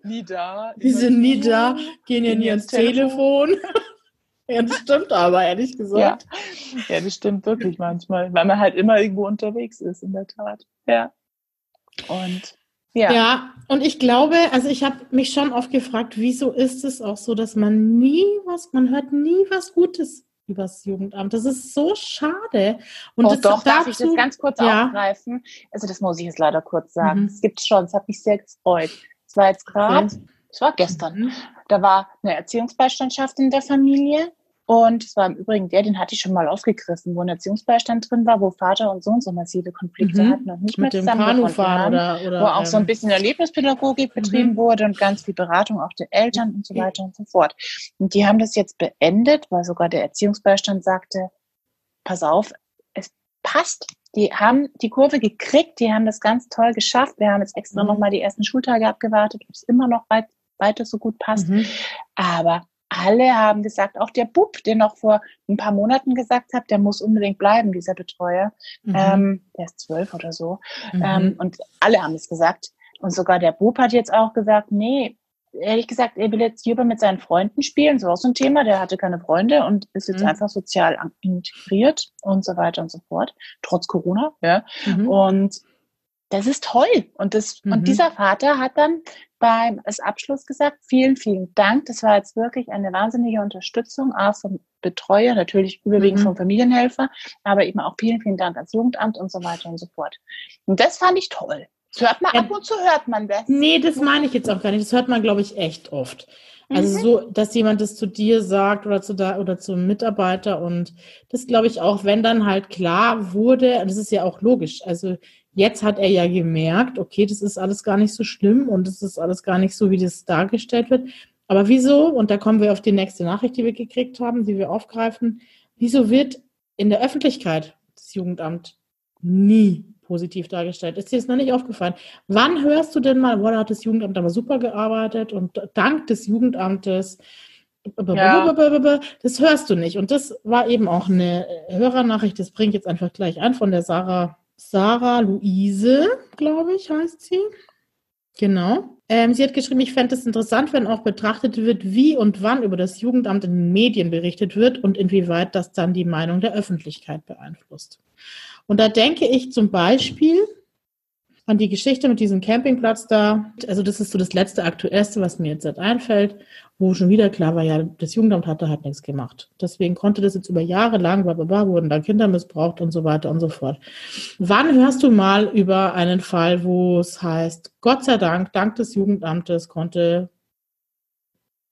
Nie da. Die sind nie da, gehen ja nie ans Telefon. Telefon. <laughs> ja, das stimmt aber, ehrlich Ja. gesagt. ja, das stimmt wirklich manchmal, weil man halt immer irgendwo unterwegs ist, in der Tat. Ja. Und ja. Ja. und ich glaube, also ich habe mich schon oft gefragt, wieso ist es auch so, dass man nie was, man hört nie was Gutes übers Jugendamt. Das ist so schade. Und oh, das doch, darf ich das ganz kurz Ja. aufgreifen? Also das muss ich jetzt leider kurz sagen. Mhm. Es gibt schon, es hat mich sehr gefreut. Es war jetzt gerade, es war gestern, Mhm. da war eine Erziehungsbeistandschaft in der Familie und es war im Übrigen der, den hatte ich schon mal aufgegriffen, wo ein Erziehungsbeistand drin war, wo Vater und Sohn so massive Konflikte Mhm. hatten und nicht mehr mit dem zusammengefunden haben. oder, oder wo auch so ein ähm, bisschen Erlebnispädagogik betrieben Mhm. wurde und ganz viel Beratung auch der Eltern und so weiter und so fort. Und die haben das jetzt beendet, weil sogar der Erziehungsbeistand sagte, pass auf, es passt. Die haben die Kurve gekriegt, die haben das ganz toll geschafft. Wir haben jetzt extra Mhm. nochmal die ersten Schultage abgewartet, ob es immer noch weit, weiter so gut passt. Mhm. Aber alle haben gesagt, auch der Bub, der noch vor ein paar Monaten gesagt hat, der muss unbedingt bleiben, dieser Betreuer. Mhm. Ähm, der ist zwölf oder so. Mhm. Ähm, und alle haben es gesagt. Und sogar der Bub hat jetzt auch gesagt, nee, ehrlich gesagt, er will jetzt lieber mit seinen Freunden spielen. Das war auch so ein Thema. Der hatte keine Freunde und ist jetzt Mhm. einfach sozial integriert und so weiter und so fort. Trotz Corona, ja. Mhm. Und das ist toll. Und, das, mhm. und dieser Vater hat dann beim Abschluss gesagt, vielen, vielen Dank. Das war jetzt wirklich eine wahnsinnige Unterstützung, auch vom Betreuer, natürlich überwiegend mhm. vom Familienhelfer, aber eben auch vielen, vielen Dank ans Jugendamt und so weiter und so fort. Und das fand ich toll. Das hört man, ja. ab und zu hört man das. Nee, das meine ich jetzt auch gar nicht. Das hört man, glaube ich, echt oft. Also mhm. so, dass jemand das zu dir sagt oder zu da oder zum Mitarbeiter und das glaube ich auch, wenn dann halt klar wurde, das ist ja auch logisch. Also Jetzt hat er ja gemerkt, okay, das ist alles gar nicht so schlimm und das ist alles gar nicht so, wie das dargestellt wird. Aber wieso, und da kommen wir auf die nächste Nachricht, die wir gekriegt haben, die wir aufgreifen, wieso wird in der Öffentlichkeit das Jugendamt nie positiv dargestellt? Ist dir das noch nicht aufgefallen? Wann hörst du denn mal, boah, da hat das Jugendamt aber super gearbeitet und dank des Jugendamtes ja. Das hörst du nicht. Und das war eben auch eine Hörernachricht, das bringe ich jetzt einfach gleich ein von der Sarah Sarah Luise, glaube ich, heißt sie. Genau. Ähm, sie hat geschrieben, ich fände es interessant, wenn auch betrachtet wird, wie und wann über das Jugendamt in den Medien berichtet wird und inwieweit das dann die Meinung der Öffentlichkeit beeinflusst. Und da denke ich zum Beispiel an die Geschichte mit diesem Campingplatz da. Also das ist so das letzte Aktuellste, was mir jetzt einfällt, wo schon wieder klar war, ja, das Jugendamt hatte halt nichts gemacht. Deswegen konnte das jetzt über Jahre lang, bla, bla, bla, wurden da Kinder missbraucht und so weiter und so fort. Wann hörst du mal über einen Fall, wo es heißt, Gott sei Dank, dank des Jugendamtes konnte,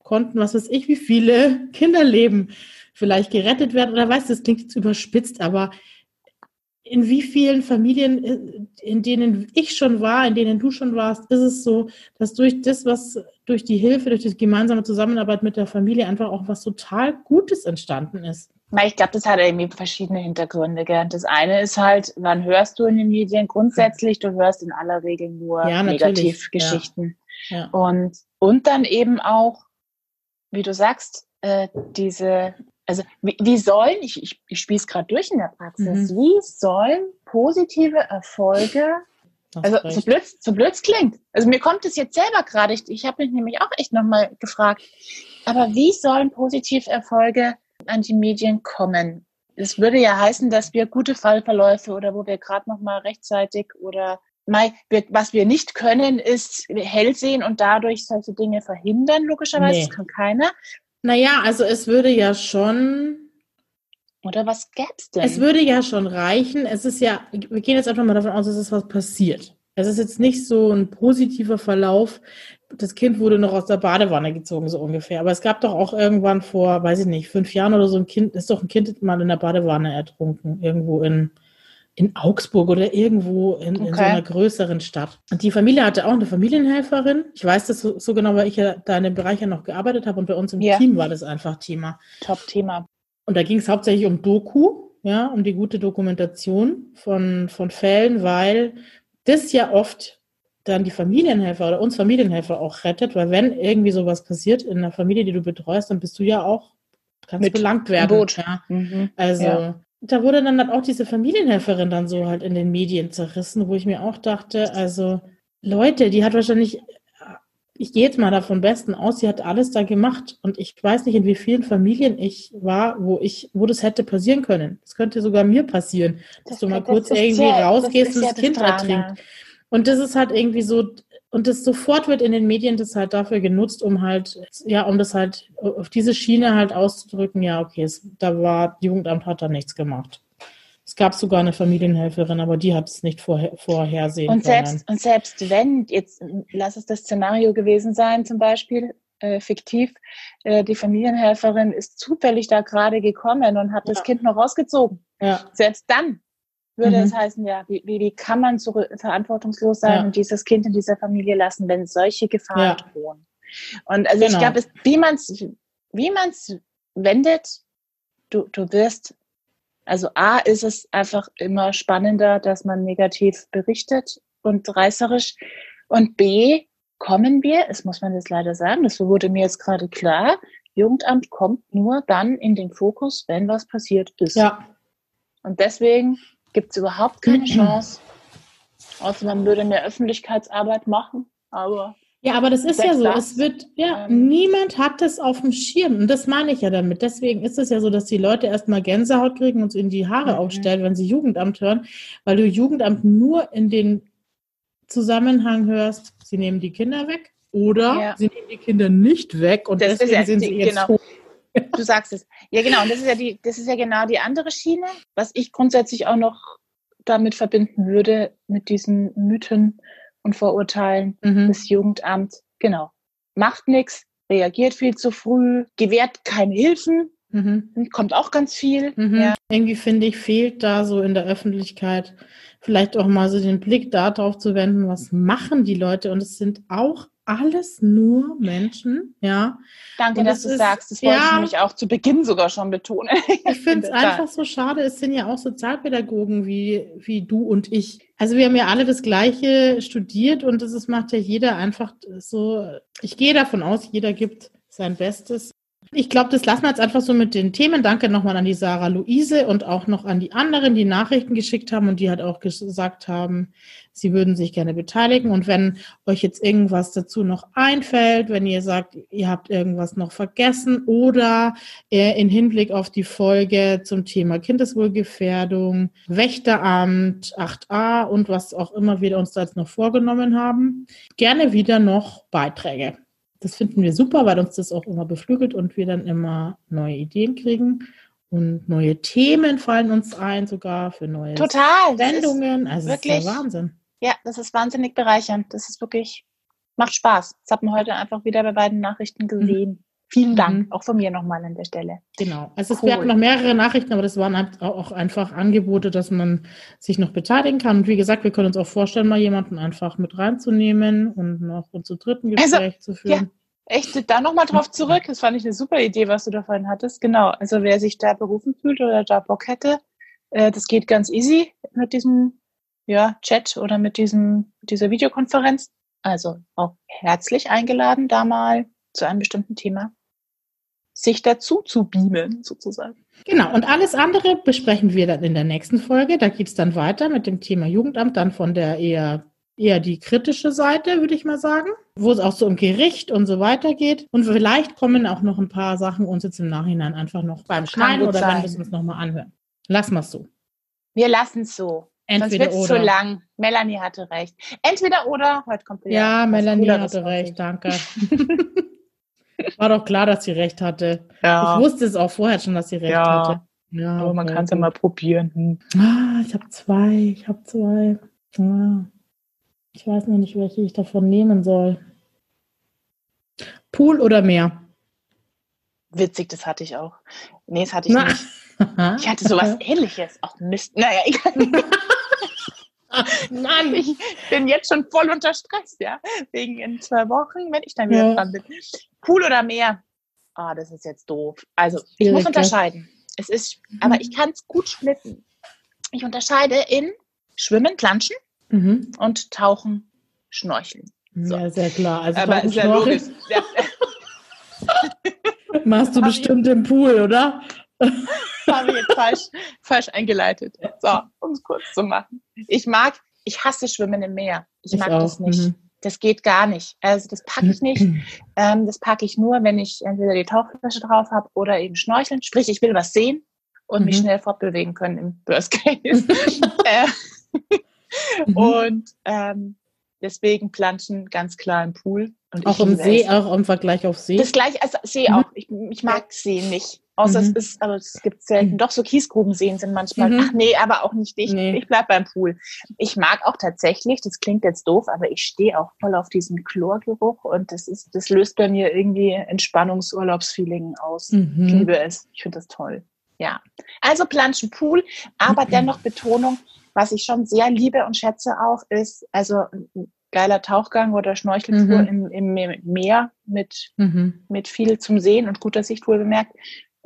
konnten, was weiß ich, wie viele <laughs> Kinderleben vielleicht gerettet werden? Oder weißt du, das klingt jetzt überspitzt, aber in wie vielen Familien, äh, in denen ich schon war, in denen du schon warst, ist es so, dass durch das, was durch die Hilfe, durch die gemeinsame Zusammenarbeit mit der Familie einfach auch was total Gutes entstanden ist. Ich glaube, das hat irgendwie verschiedene Hintergründe. Gell? Das eine ist halt, wann hörst du in den Medien? Grundsätzlich, du hörst in aller Regel nur ja, Negativgeschichten. Ja. Ja. Und, und dann eben auch, wie du sagst, äh, diese also wie, wie sollen, ich, ich, ich spiele es gerade durch in der Praxis, mhm. wie sollen positive Erfolge, also so blöd, so blöd klingt, also mir kommt es jetzt selber gerade, ich, ich habe mich nämlich auch echt nochmal gefragt, aber wie sollen positive Erfolge an die Medien kommen? Es würde ja heißen, dass wir gute Fallverläufe oder wo wir gerade nochmal rechtzeitig oder Mai, was wir nicht können, ist hell sehen und dadurch solche Dinge verhindern, logischerweise. Nee. Das kann keiner. Naja, also es würde ja schon. Oder was gäb's denn? Es würde ja schon reichen. Es ist ja, wir gehen jetzt einfach mal davon aus, dass es was passiert. Es ist jetzt nicht so ein positiver Verlauf. Das Kind wurde noch aus der Badewanne gezogen, so ungefähr. Aber es gab doch auch irgendwann vor, weiß ich nicht, fünf Jahren oder so ein Kind, ist doch ein Kind mal in der Badewanne ertrunken, irgendwo in, in Augsburg oder irgendwo in, okay. in, so einer größeren Stadt. Und die Familie hatte auch eine Familienhelferin. Ich weiß das so, so genau, weil ich ja da in dem Bereich ja noch gearbeitet habe und bei uns im ja. Team war das einfach Thema. Top-Thema. Und da ging es hauptsächlich um Doku, ja, um die gute Dokumentation von, von Fällen, weil das ja oft dann die Familienhelfer oder uns Familienhelfer auch rettet, weil wenn irgendwie sowas passiert in einer Familie, die du betreust, dann bist du ja auch, kannst Mit belangt werden. Boot. Ja. Mhm. Also ja da wurde dann halt auch diese Familienhelferin dann so halt in den Medien zerrissen, wo ich mir auch dachte, also Leute, die hat wahrscheinlich, ich gehe jetzt mal davon besten aus, sie hat alles da gemacht und ich weiß nicht, in wie vielen Familien ich war, wo ich, wo das hätte passieren können. Das könnte sogar mir passieren, dass das, du mal kurz irgendwie ja, rausgehst und das, das Kind ertrinkt. Und das ist halt irgendwie so, und das sofort wird in den Medien das halt dafür genutzt, um halt, ja, um das halt auf diese Schiene halt auszudrücken, ja, okay, es, da war, Jugendamt hat da nichts gemacht. Es gab sogar eine Familienhelferin, aber die hat es nicht vorher, vorhersehen und können. Selbst, und selbst wenn, jetzt lass es das Szenario gewesen sein, zum Beispiel, äh, fiktiv, äh, die Familienhelferin ist zufällig da gerade gekommen und hat ja. das Kind noch rausgezogen. Ja. Selbst dann würde mhm. es heißen, ja, wie, wie, kann man so verantwortungslos sein ja. und dieses Kind in dieser Familie lassen, wenn solche Gefahren ja. drohen? Und also genau. ich glaube, wie man es wie man's wendet, du, du wirst, also A ist es einfach immer spannender, dass man negativ berichtet und reißerisch. Und B kommen wir, es muss man jetzt leider sagen, das wurde mir jetzt gerade klar, Jugendamt kommt nur dann in den Fokus, wenn was passiert ist. Ja. Und deswegen gibt es überhaupt keine Chance. Außer man würde mehr Öffentlichkeitsarbeit machen, aber. Ja, aber das ist ja so. Das, es wird, ja, ähm, niemand hat das auf dem Schirm. Und das meine ich ja damit. Deswegen ist es ja so, dass die Leute erstmal Gänsehaut kriegen und in die Haare mhm. aufstellen, wenn sie Jugendamt hören, weil du Jugendamt nur in den Zusammenhang hörst, sie nehmen die Kinder weg oder Ja. sie nehmen die Kinder nicht weg und Das deswegen sind die- sie jetzt genau. tot. Du sagst es. Ja, genau. Und das ist ja die, das ist ja genau die andere Schiene, was ich grundsätzlich auch noch damit verbinden würde, mit diesen Mythen und Vorurteilen. Mhm. Das Jugendamt, genau. Macht nichts, reagiert viel zu früh, gewährt keine Hilfen, Mhm. kommt auch ganz viel. Mhm. Ja. Irgendwie finde ich, fehlt da so in der Öffentlichkeit vielleicht auch mal so den Blick darauf zu wenden, was machen die Leute? Und es sind auch alles nur Menschen, ja. Danke, Und dass du ist- sagst. Das wollte ja. ich nämlich auch zu Beginn sogar schon betonen. Ich <laughs> finde es einfach so schade. Es sind ja auch Sozialpädagogen wie, wie du und ich. Also wir haben ja alle das Gleiche studiert und das ist, macht ja jeder einfach so. Ich gehe davon aus, jeder gibt sein Bestes. Ich glaube, das lassen wir jetzt einfach so mit den Themen. Danke nochmal an die Sarah Luise und auch noch an die anderen, die Nachrichten geschickt haben und die halt auch gesagt haben, sie würden sich gerne beteiligen. Und wenn euch jetzt irgendwas dazu noch einfällt, wenn ihr sagt, ihr habt irgendwas noch vergessen oder äh, in Hinblick auf die Folge zum Thema Kindeswohlgefährdung, Wächteramt, 8a und was auch immer wir uns da jetzt noch vorgenommen haben, gerne wieder noch Beiträge. Das finden wir super, weil uns das auch immer beflügelt und wir dann immer neue Ideen kriegen und neue Themen fallen uns ein, sogar für neue Total. Sendungen. Also das ist wirklich- der Wahnsinn. ja, das ist wahnsinnig bereichernd. Das ist wirklich, macht Spaß. Das hat man heute einfach wieder bei beiden Nachrichten gesehen. Vielen Dank, Mhm. auch von mir nochmal an der Stelle. Genau. Also es, Cool. wir hatten noch mehrere Nachrichten, aber das waren halt auch einfach Angebote, dass man sich noch beteiligen kann. Und wie gesagt, wir können uns auch vorstellen, mal jemanden einfach mit reinzunehmen und noch unser dritten Also, Gespräch zu führen. Echt, da nochmal drauf zurück. Das fand ich eine super Idee, was du da vorhin hattest. Genau. Also wer sich da berufen fühlt oder da Bock hätte, äh, das geht ganz easy mit diesem ja, Chat oder mit diesem, dieser Videokonferenz. Also auch herzlich eingeladen, da mal zu einem bestimmten Thema sich dazu zu beamen, sozusagen. Genau. Und alles andere besprechen wir dann in der nächsten Folge. Da geht es dann weiter mit dem Thema Jugendamt, dann von der eher eher die kritische Seite, würde ich mal sagen, wo es auch so um Gericht und so weiter geht. Und vielleicht kommen auch noch ein paar Sachen uns jetzt im Nachhinein einfach noch beim Schneiden oder sein. wenn wir es uns nochmal anhören. Lassen wir es so. Wir lassen es so. Sonst Entweder wird es zu oder. lang. Melanie hatte recht. Entweder oder, heute kommt wieder Ja, Melanie hatte recht, danke. <laughs> War doch klar, dass sie recht hatte. Ja, Ich wusste es auch vorher schon, dass sie recht Ja. hatte. Ja, aber man okay, kann es ja mal probieren. Hm. Ah, ich habe zwei, ich habe zwei. Ah, ich weiß noch nicht, welche ich davon nehmen soll. Pool oder Meer? Witzig, das hatte ich auch. Nee, das hatte ich Na. nicht. <laughs> Ich hatte sowas ähnliches. Ach Mist. Naja, egal. <laughs> Mann! Ich bin jetzt schon voll unter Stress, ja. Wegen in zwei Wochen, wenn ich dann wieder Ja. dran bin. Pool oder Meer? Ah, das ist jetzt doof. Also, ich muss unterscheiden. Es ist, aber ich kann es gut splitten. Ich unterscheide in Schwimmen, Planschen Mhm. und Tauchen, Schnorcheln. So. Ja, sehr klar. Also Aber ist ja logisch. Ja, <laughs> machst du Hab ich- bestimmt im Pool, oder? <laughs> habe ich jetzt falsch, falsch eingeleitet. So, um es kurz zu machen. Ich mag, ich hasse Schwimmen im Meer. Ich, mag das nicht. Mhm. Das geht gar nicht. Also das packe ich nicht. <clears throat> Ähm, das packe ich nur, wenn ich entweder die Tauchflasche drauf habe oder eben schnorcheln. Sprich, ich will was sehen und mich Mhm. schnell fortbewegen können im Worst Case. <laughs> äh, Mhm. und ähm, deswegen planschen ganz klar im Pool. Auch ich im See, auch im Vergleich auf See. Das gleiche, also See Mhm. auch. Ich, ich mag See nicht. Außer Mhm. es ist, aber es gibt selten. Doch so Kiesgrubenseen sind manchmal. Mhm. Ach nee, aber auch nicht dicht. Nee. Ich bleib beim Pool. Ich mag auch tatsächlich, das klingt jetzt doof, aber ich stehe auch voll auf diesen Chlorgeruch und das ist, das löst bei mir irgendwie Entspannungsurlaubsfeeling aus. Ich Mhm. liebe es. Ich finde das toll. Ja. Also Planschen Pool, aber Mhm. dennoch Betonung, was ich schon sehr liebe und schätze auch, ist also ein geiler Tauchgang oder Schnorcheltour Mhm. im, im Meer mit Mhm. mit viel zum Sehen und guter Sicht wohl bemerkt,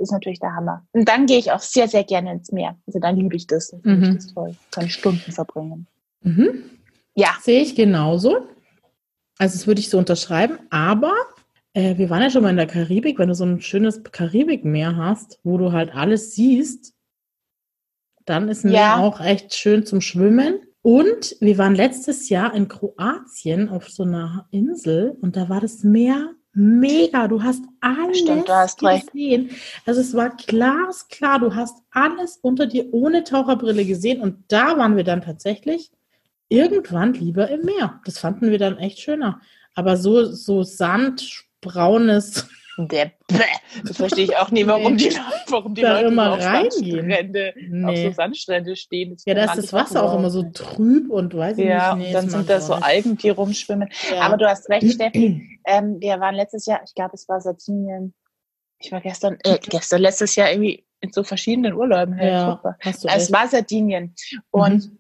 ist natürlich der Hammer. Und dann gehe ich auch sehr, sehr gerne ins Meer. Also dann liebe ich das. Mhm. ich das toll. Kann ich Stunden verbringen. Mhm. Ja. Sehe ich genauso. Also das würde ich so unterschreiben, aber äh, wir waren ja schon mal in der Karibik, wenn du so ein schönes Karibikmeer hast, wo du halt alles siehst, dann ist Meer Ja. auch echt schön zum Schwimmen. Und wir waren letztes Jahr in Kroatien auf so einer Insel und da war das Meer mega. Du hast alles Stimmt, du hast recht. gesehen. Also es war glasklar. Du hast alles unter dir ohne Taucherbrille gesehen und da waren wir dann tatsächlich irgendwann lieber im Meer. Das fanden wir dann echt schöner. Aber so, so sandbraunes. Der Bäh. Das verstehe ich auch nie, warum die, warum die Da Leute immer auf reingehen. Sandstrände, auf Nee. so Sandstrände stehen. Das Ja, da ist das Wasser auch immer so nicht. trüb und weiß ich Ja, nicht. Nee, und dann sind da so nicht. Algen, die rumschwimmen. Ja. Aber du hast recht, Steffi. <clears throat> Ähm, wir waren letztes Jahr, ich glaube, es war Sardinien. Ich war gestern, äh, gestern, letztes Jahr irgendwie in so verschiedenen Urlauben. Hey, ja, super. hast du Es war Sardinien. Und Mhm.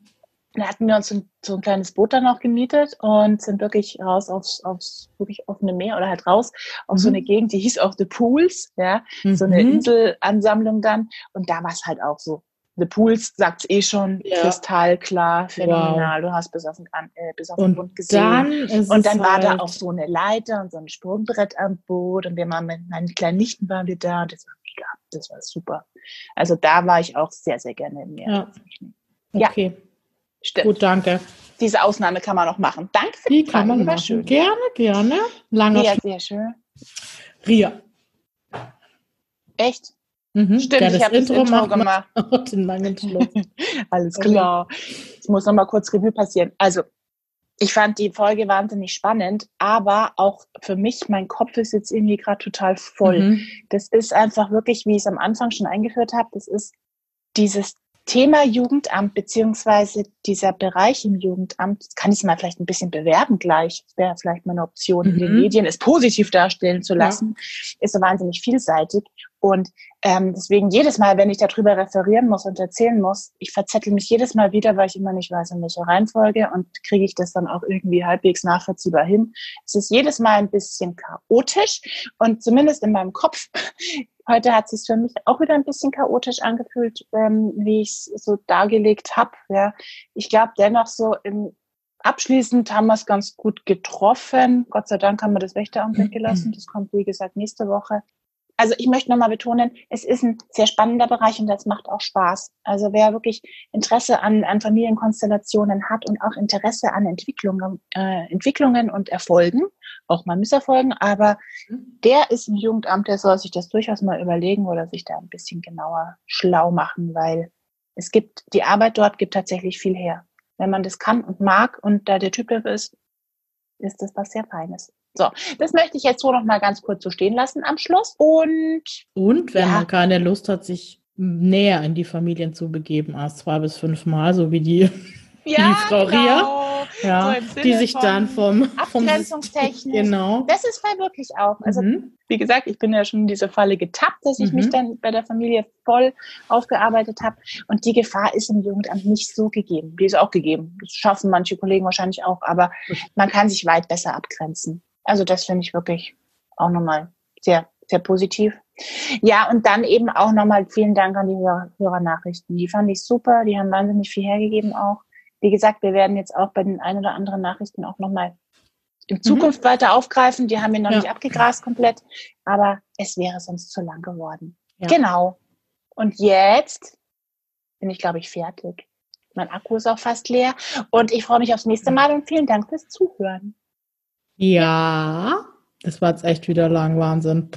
Da hatten wir uns so ein, so ein kleines Boot dann auch gemietet und sind wirklich raus aufs, aufs wirklich offene Meer oder halt raus auf so Mhm. eine Gegend, die hieß auch The Pools, ja, so eine Mhm. Inselansammlung dann. Und da war es halt auch so. The Pools sagt's eh schon, Ja. kristallklar, phänomenal. Du hast bis auf den, äh, bis auf den Und Grund gesehen. dann Und dann war halt, da auch so eine Leiter und so ein Sprungbrett am Boot und wir waren mit meinen kleinen Nichten waren wir da und das war mega, das war super. Also da war ich auch sehr, sehr gerne im Meer. Ja. tatsächlich. ja. Stimmt. gut, danke. Diese Ausnahme kann man noch machen. Danke für Die die kann Frage, man machen. schön. Gerne, gerne. Langer Ja, sehr schön. Ria. Echt? Mhm. Stimmt, ja, ich habe das Intro Intro macht gemacht. <laughs> man den langen Schluss. <laughs> Alles klar. Ich muss noch mal kurz Revue passieren. Also, ich fand die Folge wahnsinnig spannend, aber auch für mich, mein Kopf ist jetzt irgendwie gerade total voll. Mhm. Das ist einfach wirklich, wie ich es am Anfang schon eingeführt habe, das ist dieses Thema Jugendamt beziehungsweise dieser Bereich im Jugendamt, das kann ich mal vielleicht ein bisschen bewerben gleich, wäre vielleicht mal eine Option, in den Mhm. Medien es positiv darstellen zu Ja. lassen, ist so wahnsinnig vielseitig und ähm, deswegen jedes Mal, wenn ich darüber referieren muss und erzählen muss, ich verzettel mich jedes Mal wieder, weil ich immer nicht weiß, in welcher Reihenfolge und kriege ich das dann auch irgendwie halbwegs nachvollziehbar hin. Es ist jedes Mal ein bisschen chaotisch und zumindest in meinem Kopf. <laughs> Heute hat es sich für mich auch wieder ein bisschen chaotisch angefühlt, ähm, wie ich es so dargelegt habe. Ja. Ich glaube dennoch so im Abschließend haben wir es ganz gut getroffen. Gott sei Dank haben wir das Wächteramt Mhm. weggelassen. Das kommt, wie gesagt, nächste Woche. Also ich möchte nochmal betonen, es ist ein sehr spannender Bereich und das macht auch Spaß. Also wer wirklich Interesse an, an Familienkonstellationen hat und auch Interesse an Entwicklungen, äh, Entwicklungen und Erfolgen, auch mal Misserfolgen, aber der ist im Jugendamt, der soll sich das durchaus mal überlegen oder sich da ein bisschen genauer schlau machen, weil es gibt, die Arbeit dort gibt tatsächlich viel her. Wenn man das kann und mag und da der Typ dafür ist, ist das was sehr Feines. So, das möchte ich jetzt so noch mal ganz kurz so stehen lassen am Schluss. Und Und wenn Ja. man keine Lust hat, sich näher in die Familien zu begeben, als zwei bis fünf Mal, so wie die, <laughs> ja, Frau genau, ja, So die sich dann vom, vom abgrenzungstechnisch. genau. Das ist voll wirklich auch. Also mhm. wie gesagt, ich bin ja schon in diese Falle getappt, dass ich Mhm. mich dann bei der Familie voll aufgearbeitet habe. Und die Gefahr ist im Jugendamt nicht so gegeben. Die ist auch gegeben. Das schaffen manche Kollegen wahrscheinlich auch, aber man kann sich weit besser abgrenzen. Also das finde ich wirklich auch nochmal sehr, sehr positiv. Ja, und dann eben auch nochmal vielen Dank an die Hörer, Hörernachrichten. Die fand ich super, die haben wahnsinnig viel hergegeben auch. Wie gesagt, wir werden jetzt auch bei den ein oder anderen Nachrichten auch nochmal in Zukunft weiter aufgreifen. Die haben wir noch Mhm. Ja. nicht abgegrast komplett, aber es wäre sonst zu lang geworden. Ja. Genau. Und jetzt bin ich, glaube ich, fertig. Mein Akku ist auch fast leer und ich freue mich aufs nächste Mal und vielen Dank fürs Zuhören. Ja, das war jetzt echt wieder lang, Wahnsinn.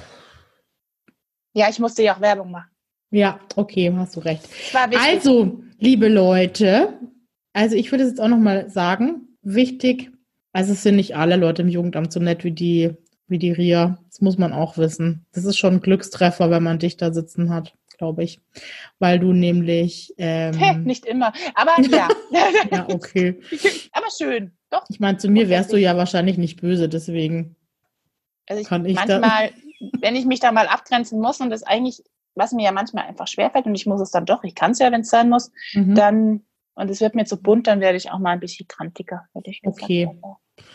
Ja, ich musste ja auch Werbung machen. Ja, okay, hast du recht. Also, liebe Leute, also ich würde es jetzt auch nochmal sagen, wichtig, also es sind nicht alle Leute im Jugendamt so nett wie die, wie die Ria. Das muss man auch wissen. Das ist schon ein Glückstreffer, wenn man dich da sitzen hat, glaube ich. Weil du nämlich, Hä, ähm, nicht immer. Aber ja. <laughs> ja, okay. <laughs> Aber schön. Doch. Ich meine, zu mir wärst du ja wahrscheinlich nicht böse, deswegen. Also ich, Kann ich da- manchmal, wenn ich mich da mal abgrenzen muss und das eigentlich, was mir ja manchmal einfach schwerfällt und ich muss es dann doch, ich kann es ja, wenn es sein muss, Mhm. dann, und es wird mir zu bunt, dann werde ich auch mal ein bisschen krantiger, hätte ich gesagt. Okay.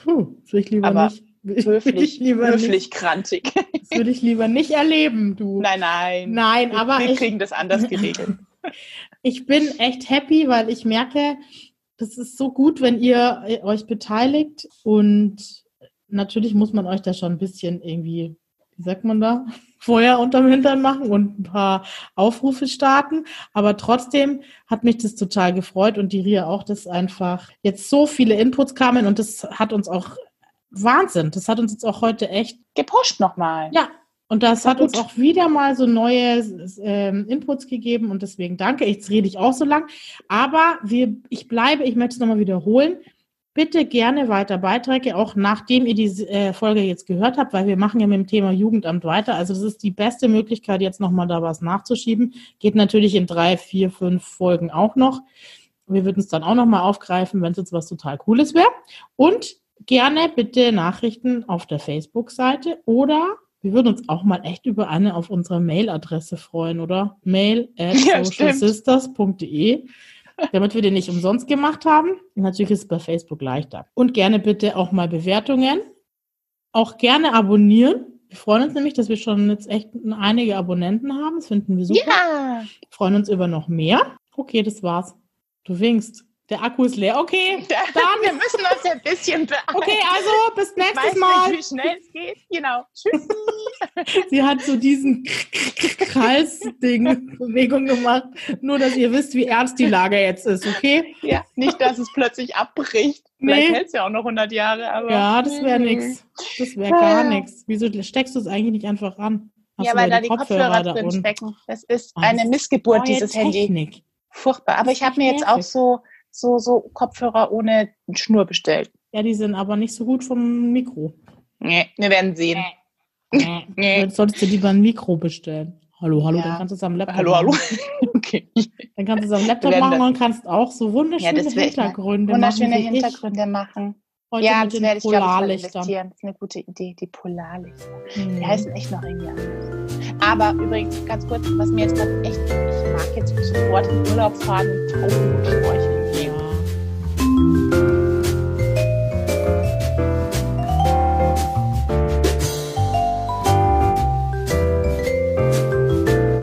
Puh, will ich lieber Aber nicht. <laughs> Höflich, lieber höflich nicht. krantig. Das würde ich lieber nicht erleben, du. Nein, nein. Nein, Wir- aber wir ich, kriegen das anders geregelt. <laughs> ich bin echt happy, weil ich merke, das ist so gut, wenn ihr äh, euch beteiligt und natürlich muss man euch da schon ein bisschen irgendwie, wie sagt man da, <laughs> Feuer unterm Hintern machen und ein paar Aufrufe starten. Aber trotzdem hat mich das total gefreut und die Ria auch, dass einfach jetzt so viele Inputs kamen und das hat uns auch Wahnsinn. Das hat uns jetzt auch heute echt Gepusht nochmal. Ja, Und das hat uns auch wieder mal so neue ähm, Inputs gegeben und deswegen danke. Jetzt rede ich auch so lang. Aber wir, ich bleibe, ich möchte es nochmal wiederholen. Bitte gerne weiter Beiträge, auch nachdem ihr diese äh, Folge jetzt gehört habt, weil wir machen ja mit dem Thema Jugendamt weiter. Also das ist die beste Möglichkeit, jetzt nochmal da was nachzuschieben. Geht natürlich in drei, vier, fünf Folgen auch noch. Wir würden es dann auch nochmal aufgreifen, wenn es jetzt was total Cooles wäre. Und gerne bitte Nachrichten auf der Facebook-Seite oder wir würden uns auch mal echt über eine auf unserer Mailadresse freuen, oder? Mail <laughs> at ja, socialsisters.de, damit wir den nicht umsonst gemacht haben. Natürlich ist es bei Facebook leichter. Und gerne bitte auch mal Bewertungen. Auch gerne abonnieren. Wir freuen uns nämlich, dass wir schon jetzt echt einige Abonnenten haben. Das finden wir super. Ja. Wir freuen uns über noch mehr. Okay, das war's. Du winkst. Der Akku ist leer. Okay, <laughs> dann. Wir müssen uns ein bisschen beeilen. Okay, also bis nächstes ich weiß Mal. Nicht, wie schnell es geht. Genau. Tschüss. <laughs> Sie hat so diesen Hals-Ding Bewegung gemacht. Nur, dass ihr wisst, wie ernst die Lage jetzt ist, okay? Ja, nicht, dass es plötzlich abbricht. Nee. Vielleicht hält es ja auch noch 100 Jahre. Aber ja, das wäre nichts. Das wäre gar nichts. Wieso steckst du es eigentlich nicht einfach an? Hast ja, weil da die Kopfhörer, Kopfhörer drin stecken. Das ist oh, eine Missgeburt, dieses Technik. Handy. Furchtbar. Aber ich habe mir jetzt auch so so, so Kopfhörer ohne Schnur bestellt. Ja, die sind aber nicht so gut vom Mikro. Nee, wir werden sehen. <laughs> Nee. nee. Jetzt solltest du lieber ein Mikro bestellen. Hallo, hallo, ja. dann kannst du es am Laptop Hallo, hallo. <laughs> okay. Dann kannst du es am Laptop machen und kannst auch so wunderschöne ja, Hintergründe wunderschöne machen. Wunderschöne Hintergründe machen. Heute ja, das werde ich glaube ich. Das ist eine gute Idee, die Polarlichter. Mhm. Die heißen echt noch irgendwie anders. Aber übrigens, ganz kurz, was mir jetzt gerade echt, ich mag jetzt sofort in Urlaub fahren und Tauchen und Schnorcheln. 你。